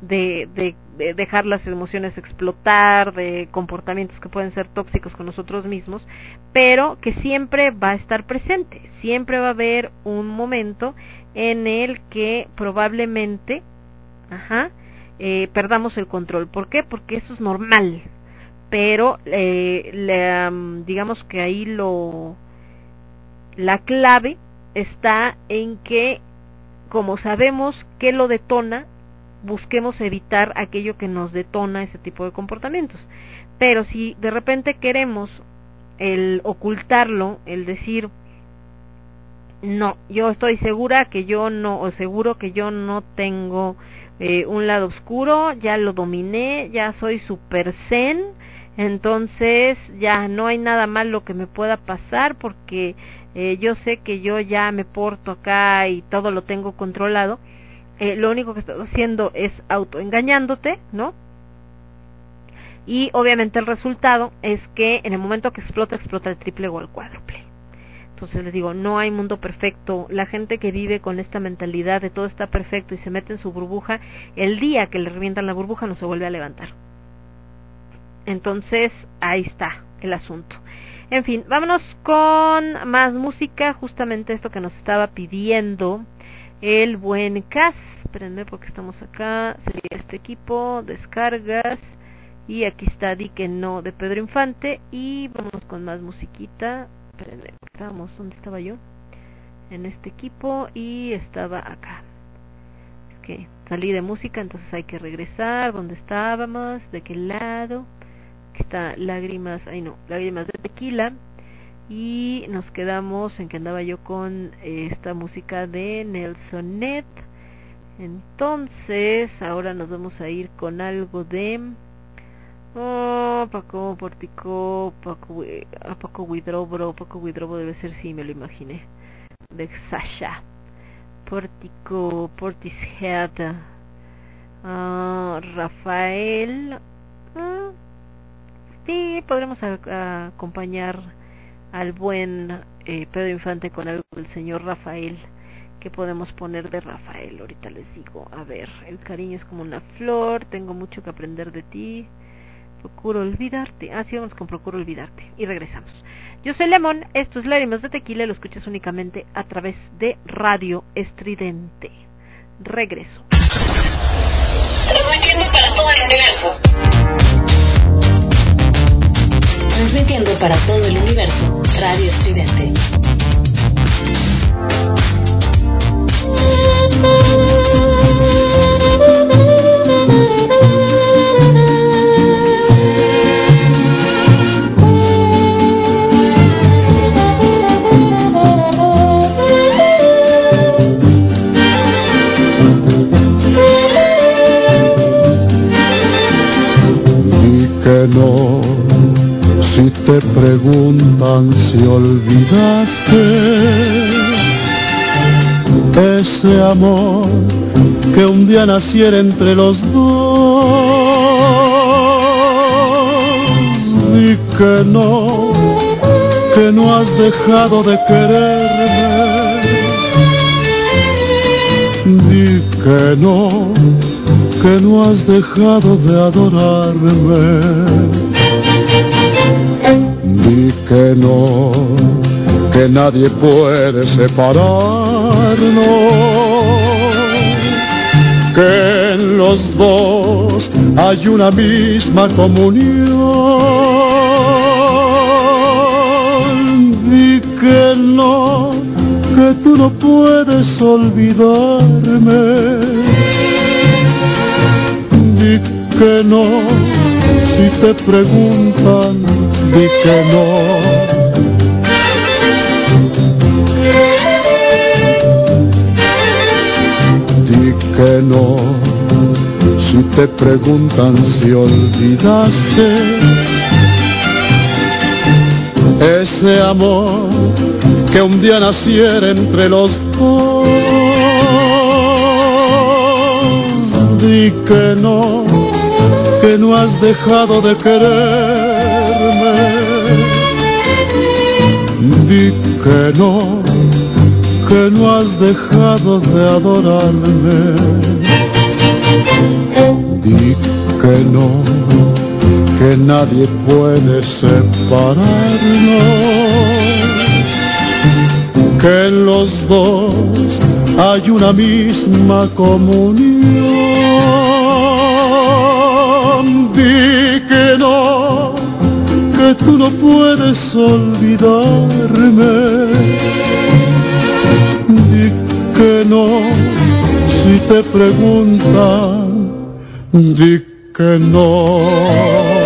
de, de, de, dejar las emociones explotar, de comportamientos que pueden ser tóxicos con nosotros mismos, pero que siempre va a estar presente, siempre va a haber un momento en el que probablemente, ajá, eh, perdamos el control. ¿Por qué? Porque eso es normal, pero eh, le, digamos que ahí lo la clave está en que como sabemos que lo detona busquemos evitar aquello que nos detona ese tipo de comportamientos. Pero si de repente queremos el ocultarlo, el decir, no, yo estoy segura que yo no, o seguro que yo no tengo eh, un lado oscuro, ya lo dominé, ya soy super zen, entonces ya no hay nada malo que me pueda pasar porque eh, yo sé que yo ya me porto acá y todo lo tengo controlado eh, lo único que estás haciendo es autoengañándote, ¿no? Y obviamente el resultado es que en el momento que explota, explota el triple o el cuádruple. Entonces les digo, no hay mundo perfecto. La gente que vive con esta mentalidad de todo está perfecto y se mete en su burbuja, el día que le revientan la burbuja no se vuelve a levantar. Entonces, ahí está el asunto. En fin, vámonos con más música, justamente esto que nos estaba pidiendo el buen CAS. Espérenme porque estamos acá. Sería este equipo, descargas. Y aquí está Di que no de Pedro Infante. Y vamos con más musiquita. Espérenme, estábamos, ¿dónde estaba yo? En este equipo y estaba acá. Es que salí de música, entonces hay que regresar. ¿Dónde estábamos? ¿De qué lado? Aquí está Lágrimas, ay no, Lágrimas de Tequila. Y nos quedamos en que andaba yo con eh, esta música de Nelson Net. Entonces, ahora nos vamos a ir con algo de Oh, Paco Portico, Paco, a Paco Widrobro, Paco Widrobro debe ser, sí, me lo imaginé. De Sasha. Portico, Portishead. Uh, Rafael. Uh, sí, podremos acompañar al buen eh, Pedro Infante con algo del señor Rafael. ¿Qué podemos poner de Rafael? Ahorita les digo. A ver, el cariño es como una flor, tengo mucho que aprender de ti. Procuro olvidarte. Ah, sí, vamos con Procuro olvidarte. Y regresamos. Yo soy Lemon, esto es Lágrimas de Tequila, lo escuchas únicamente a través de Radio Estridente. Regreso. Transmitiendo para todo el universo. Transmitiendo para todo el universo. Radio Estridente. Te preguntan si olvidaste ese amor que un día naciera entre los dos. Di que no, que no has dejado de quererme. Di que no, que no has dejado de adorarme. Di que no, que nadie puede separarnos, que en los dos hay una misma comunión. Di que no, que tú no puedes olvidarme di que no, si te preguntan, di que no. Di que no, si te preguntan si olvidaste ese amor que un día naciera entre los dos. Di que no, que no has dejado de quererme. Di que no, que no has dejado de adorarme. Di que no, que nadie puede separarnos. Que los dos hay una misma comunión. Di que no, que tú no puedes olvidarme. Di que no, si te preguntan, di que no.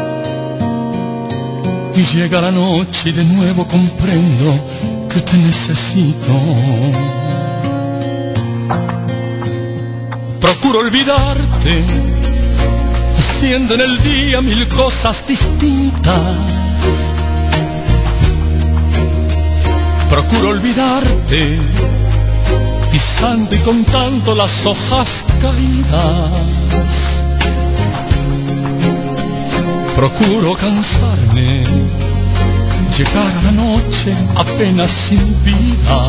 Y llega la noche y de nuevo comprendo que te necesito. Procuro olvidarte, haciendo en el día mil cosas distintas. Procuro olvidarte, pisando y contando las hojas caídas. Procuro cansarme, llegar a la noche apenas sin vida.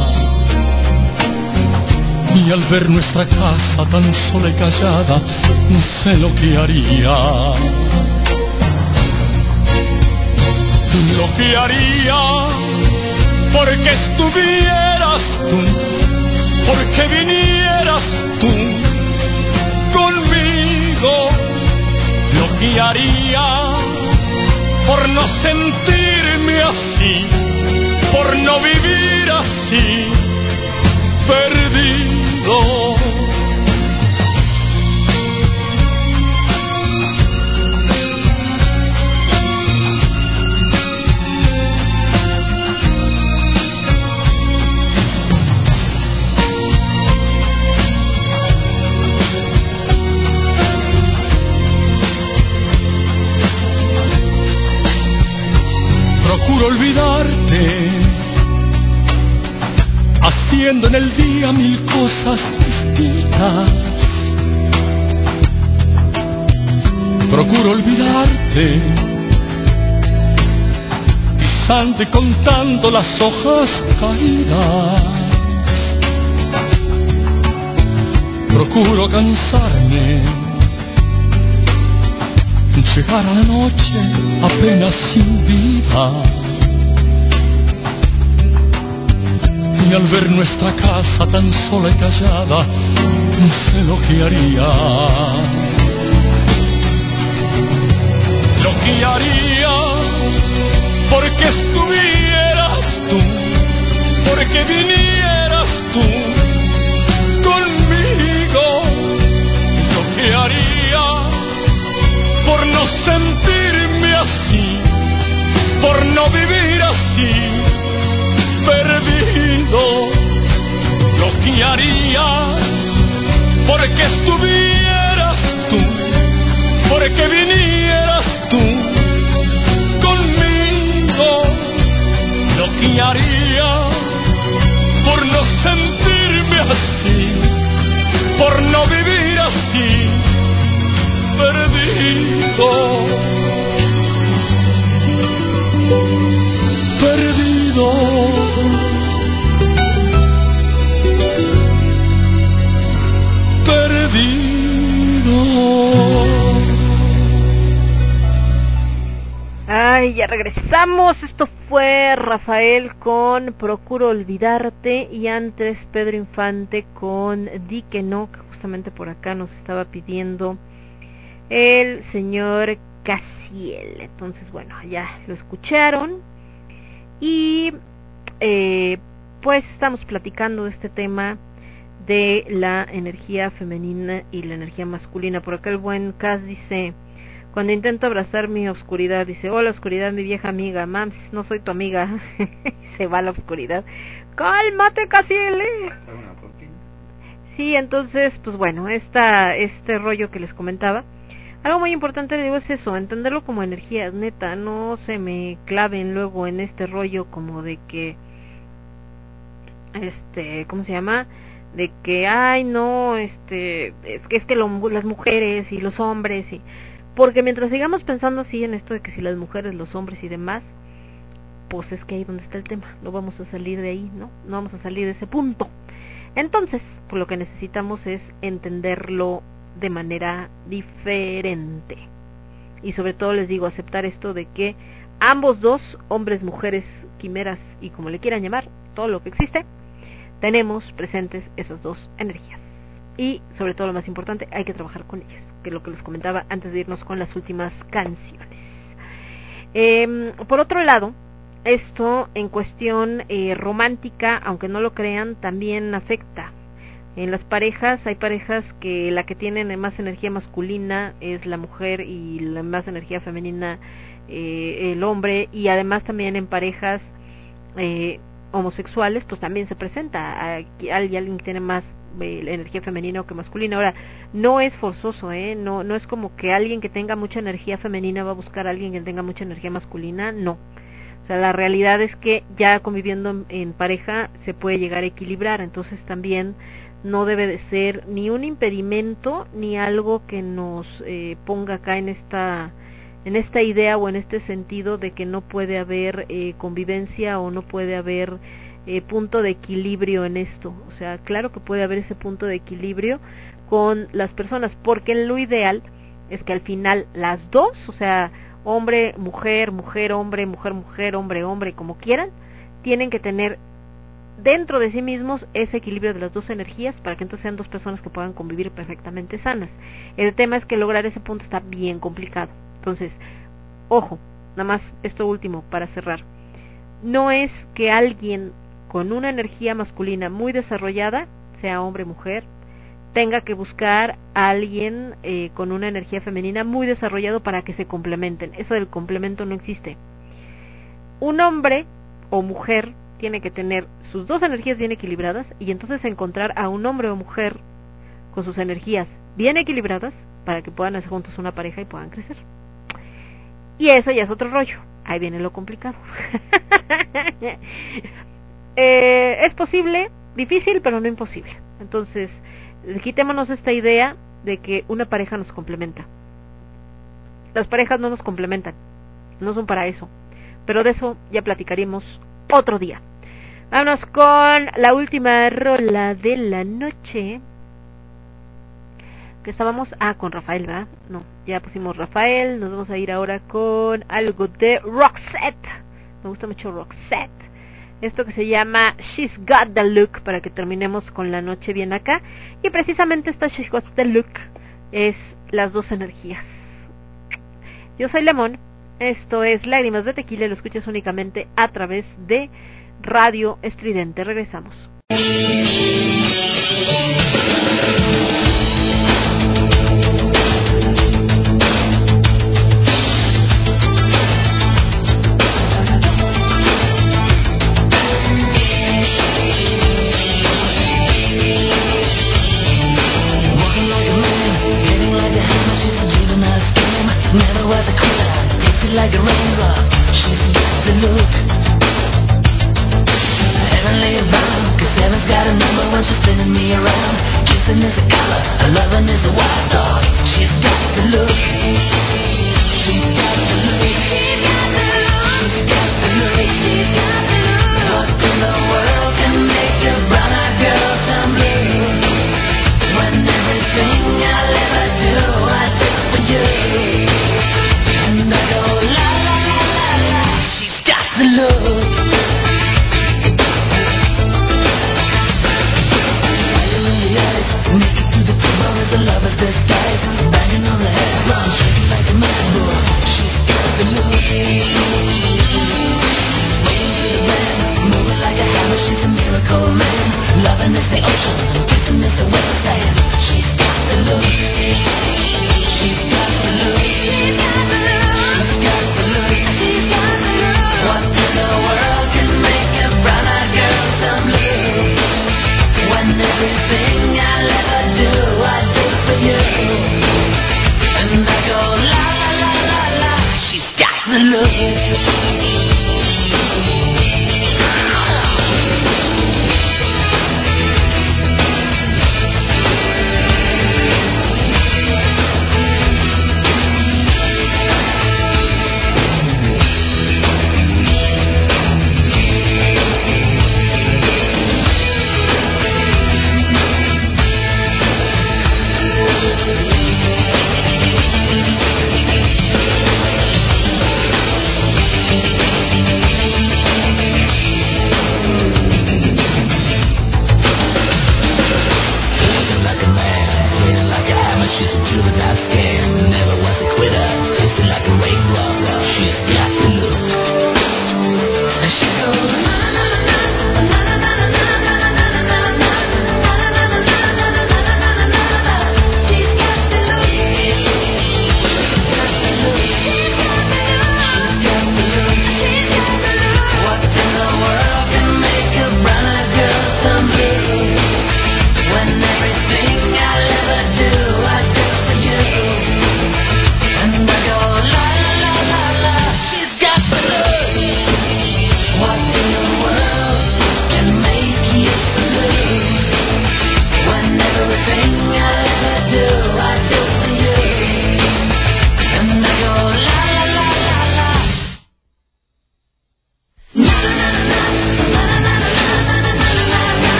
Y al ver nuestra casa tan sola y callada, no sé lo que haría. Lo que haría porque estuvieras tú, porque vinieras tú conmigo. Lo que haría por no sentirme así, por no vivir así, perdido. Haciendo en el día mil cosas distintas. Procuro olvidarte, pisando y contando las hojas caídas. Procuro cansarme llegar a la noche apenas sin vida. Al ver nuestra casa tan sola y callada, no sé lo que haría. Lo que haría porque estuvieras tú, porque vinieras tú conmigo. Lo que haría por no sentirme así, por no vivir Haría porque estuvieras tú, porque vinieras tú conmigo. Lo que por no sentirme así, por no vivir así perdido, perdido, regresamos. Esto fue Rafael con Procuro Olvidarte y antes Pedro Infante con Di que no, que justamente por acá nos estaba pidiendo el señor Casiel. Entonces, bueno, ya lo escucharon. Y eh, pues estamos platicando de este tema de la energía femenina y la energía masculina. Por acá el buen Cas dice, cuando intento abrazar mi oscuridad, dice, hola oscuridad, mi vieja amiga, mams, no soy tu amiga. Se va a la oscuridad. Cálmate, Casiel. ¿eh? Sí, entonces, pues bueno, esta, este rollo que les comentaba, algo muy importante le digo es eso, entenderlo como energía, neta, no se me claven luego en este rollo como de que, este, ¿cómo se llama? De que, ay, no, este, es que es que lo, las mujeres y los hombres y, porque mientras sigamos pensando así en esto de que si las mujeres, los hombres y demás, pues es que ahí donde está el tema, no vamos a salir de ahí, ¿no? No vamos a salir de ese punto. Entonces, pues lo que necesitamos es entenderlo de manera diferente. Y sobre todo les digo, aceptar esto de que ambos dos, hombres, mujeres, quimeras y como le quieran llamar, todo lo que existe, tenemos presentes esas dos energías. Y sobre todo lo más importante, hay que trabajar con ellas, que lo que les comentaba antes de irnos con las últimas canciones. Eh, por otro lado, esto en cuestión eh, romántica, aunque no lo crean, también afecta. En las parejas hay parejas que la que tienen más energía masculina es la mujer y la más energía femenina eh, el hombre. Y además también en parejas eh, homosexuales pues también se presenta. Hay alguien que tiene más eh, energía femenina o que masculina. Ahora no es forzoso eh no no es como que alguien que tenga mucha energía femenina va a buscar a alguien que tenga mucha energía masculina no. O sea, la realidad es que ya conviviendo en, en pareja se puede llegar a equilibrar, entonces también no debe de ser ni un impedimento ni algo que nos eh, ponga acá en esta en esta idea o en este sentido de que no puede haber eh, convivencia o no puede haber eh, punto de equilibrio en esto. O sea, claro que puede haber ese punto de equilibrio con las personas, porque lo ideal es que al final las dos, o sea, hombre, mujer, mujer, hombre, mujer, mujer, hombre, hombre, como quieran, tienen que tener dentro de sí mismos ese equilibrio de las dos energías para que entonces sean dos personas que puedan convivir perfectamente sanas. El tema es que lograr ese punto está bien complicado. Entonces, ojo, nada más esto último para cerrar. No es que alguien con una energía masculina muy desarrollada, sea hombre o mujer, tenga que buscar a alguien eh, con una energía femenina muy desarrollado para que se complementen. Eso del complemento no existe. Un hombre o mujer tiene que tener sus dos energías bien equilibradas y entonces encontrar a un hombre o mujer con sus energías bien equilibradas para que puedan hacer juntos una pareja y puedan crecer. Y eso ya es otro rollo. Ahí viene lo complicado. eh, es posible, difícil, pero no imposible. Entonces, quitémonos esta idea de que una pareja nos complementa. Las parejas no nos complementan, no son para eso. Pero de eso ya platicaremos otro día. Vámonos con la última rola de la noche. Que estábamos, ah, con Rafael, ¿verdad? No, ya pusimos Rafael. Nos vamos a ir ahora con algo de Roxette. Me gusta mucho Roxette. Esto que se llama She's Got the Look, para que terminemos con la noche bien acá. Y precisamente esta She's Got the Look es las dos energías. Yo soy Lemón. Esto es Lágrimas de Tequila lo escuchas únicamente a través de Radio Estridente. Regresamos.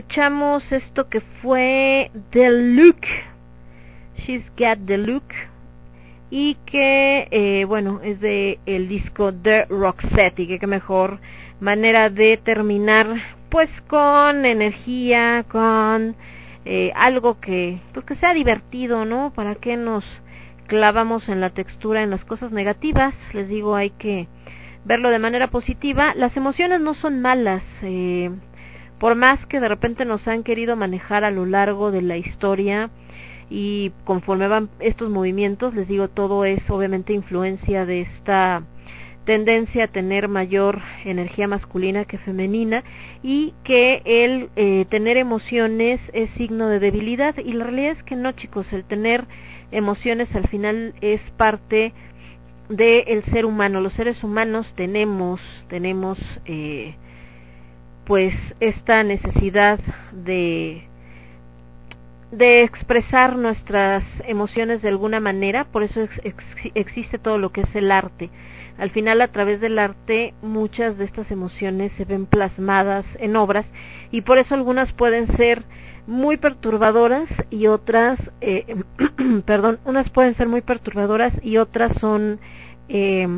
Escuchamos esto que fue The Look. She's Got the Look. Y que, eh, bueno, es de el disco The Roxette. Y que qué mejor manera de terminar, pues con energía, con eh, algo que, pues que sea divertido, ¿no? ¿Para qué nos clavamos en la textura, en las cosas negativas? Les digo, hay que verlo de manera positiva. Las emociones no son malas, eh, por más que de repente nos han querido manejar a lo largo de la historia y conforme van estos movimientos, les digo, todo es obviamente influencia de esta tendencia a tener mayor energía masculina que femenina y que el eh, tener emociones es signo de debilidad y la realidad es que no chicos el tener emociones al final es parte del ser humano. Los seres humanos tenemos, tenemos eh, pues esta necesidad de de expresar nuestras emociones de alguna manera, por eso ex, ex, existe todo lo que es el arte. Al final, a través del arte, muchas de estas emociones se ven plasmadas en obras y por eso algunas pueden ser muy perturbadoras y otras, eh, perdón, unas pueden ser muy perturbadoras y otras son eh,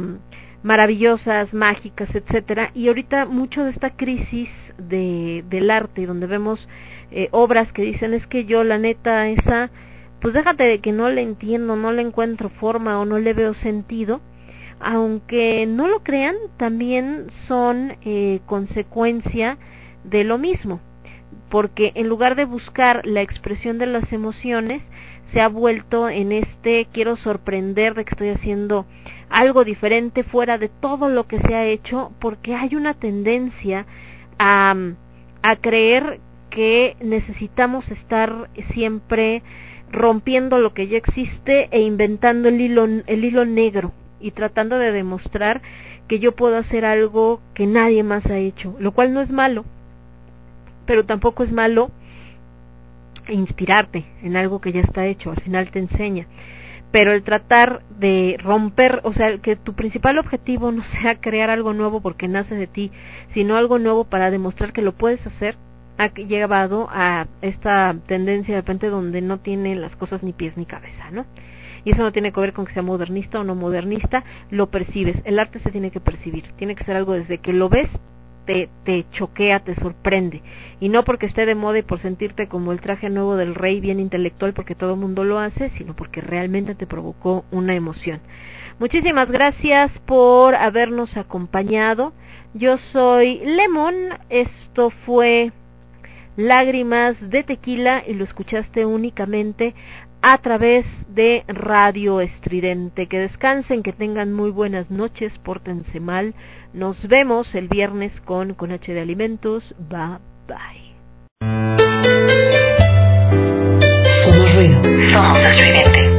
maravillosas, mágicas, etcétera. Y ahorita mucho de esta crisis de, del arte, donde vemos eh, obras que dicen es que yo la neta esa, pues déjate de que no le entiendo, no le encuentro forma o no le veo sentido. Aunque no lo crean, también son eh, consecuencia de lo mismo, porque en lugar de buscar la expresión de las emociones, se ha vuelto en este quiero sorprender de que estoy haciendo algo diferente fuera de todo lo que se ha hecho porque hay una tendencia a, a creer que necesitamos estar siempre rompiendo lo que ya existe e inventando el hilo, el hilo negro y tratando de demostrar que yo puedo hacer algo que nadie más ha hecho, lo cual no es malo, pero tampoco es malo inspirarte en algo que ya está hecho, al final te enseña. Pero el tratar de romper, o sea, que tu principal objetivo no sea crear algo nuevo porque nace de ti, sino algo nuevo para demostrar que lo puedes hacer, ha llevado a esta tendencia de repente donde no tiene las cosas ni pies ni cabeza, ¿no? Y eso no tiene que ver con que sea modernista o no modernista, lo percibes. El arte se tiene que percibir, tiene que ser algo desde que lo ves te, te choquea, te sorprende. Y no porque esté de moda y por sentirte como el traje nuevo del rey bien intelectual porque todo el mundo lo hace, sino porque realmente te provocó una emoción. Muchísimas gracias por habernos acompañado. Yo soy Lemon, esto fue Lágrimas de Tequila y lo escuchaste únicamente a través de Radio Estridente. Que descansen, que tengan muy buenas noches, pórtense mal. Nos vemos el viernes con Con H de Alimentos. Bye bye. Somos ruido. Somos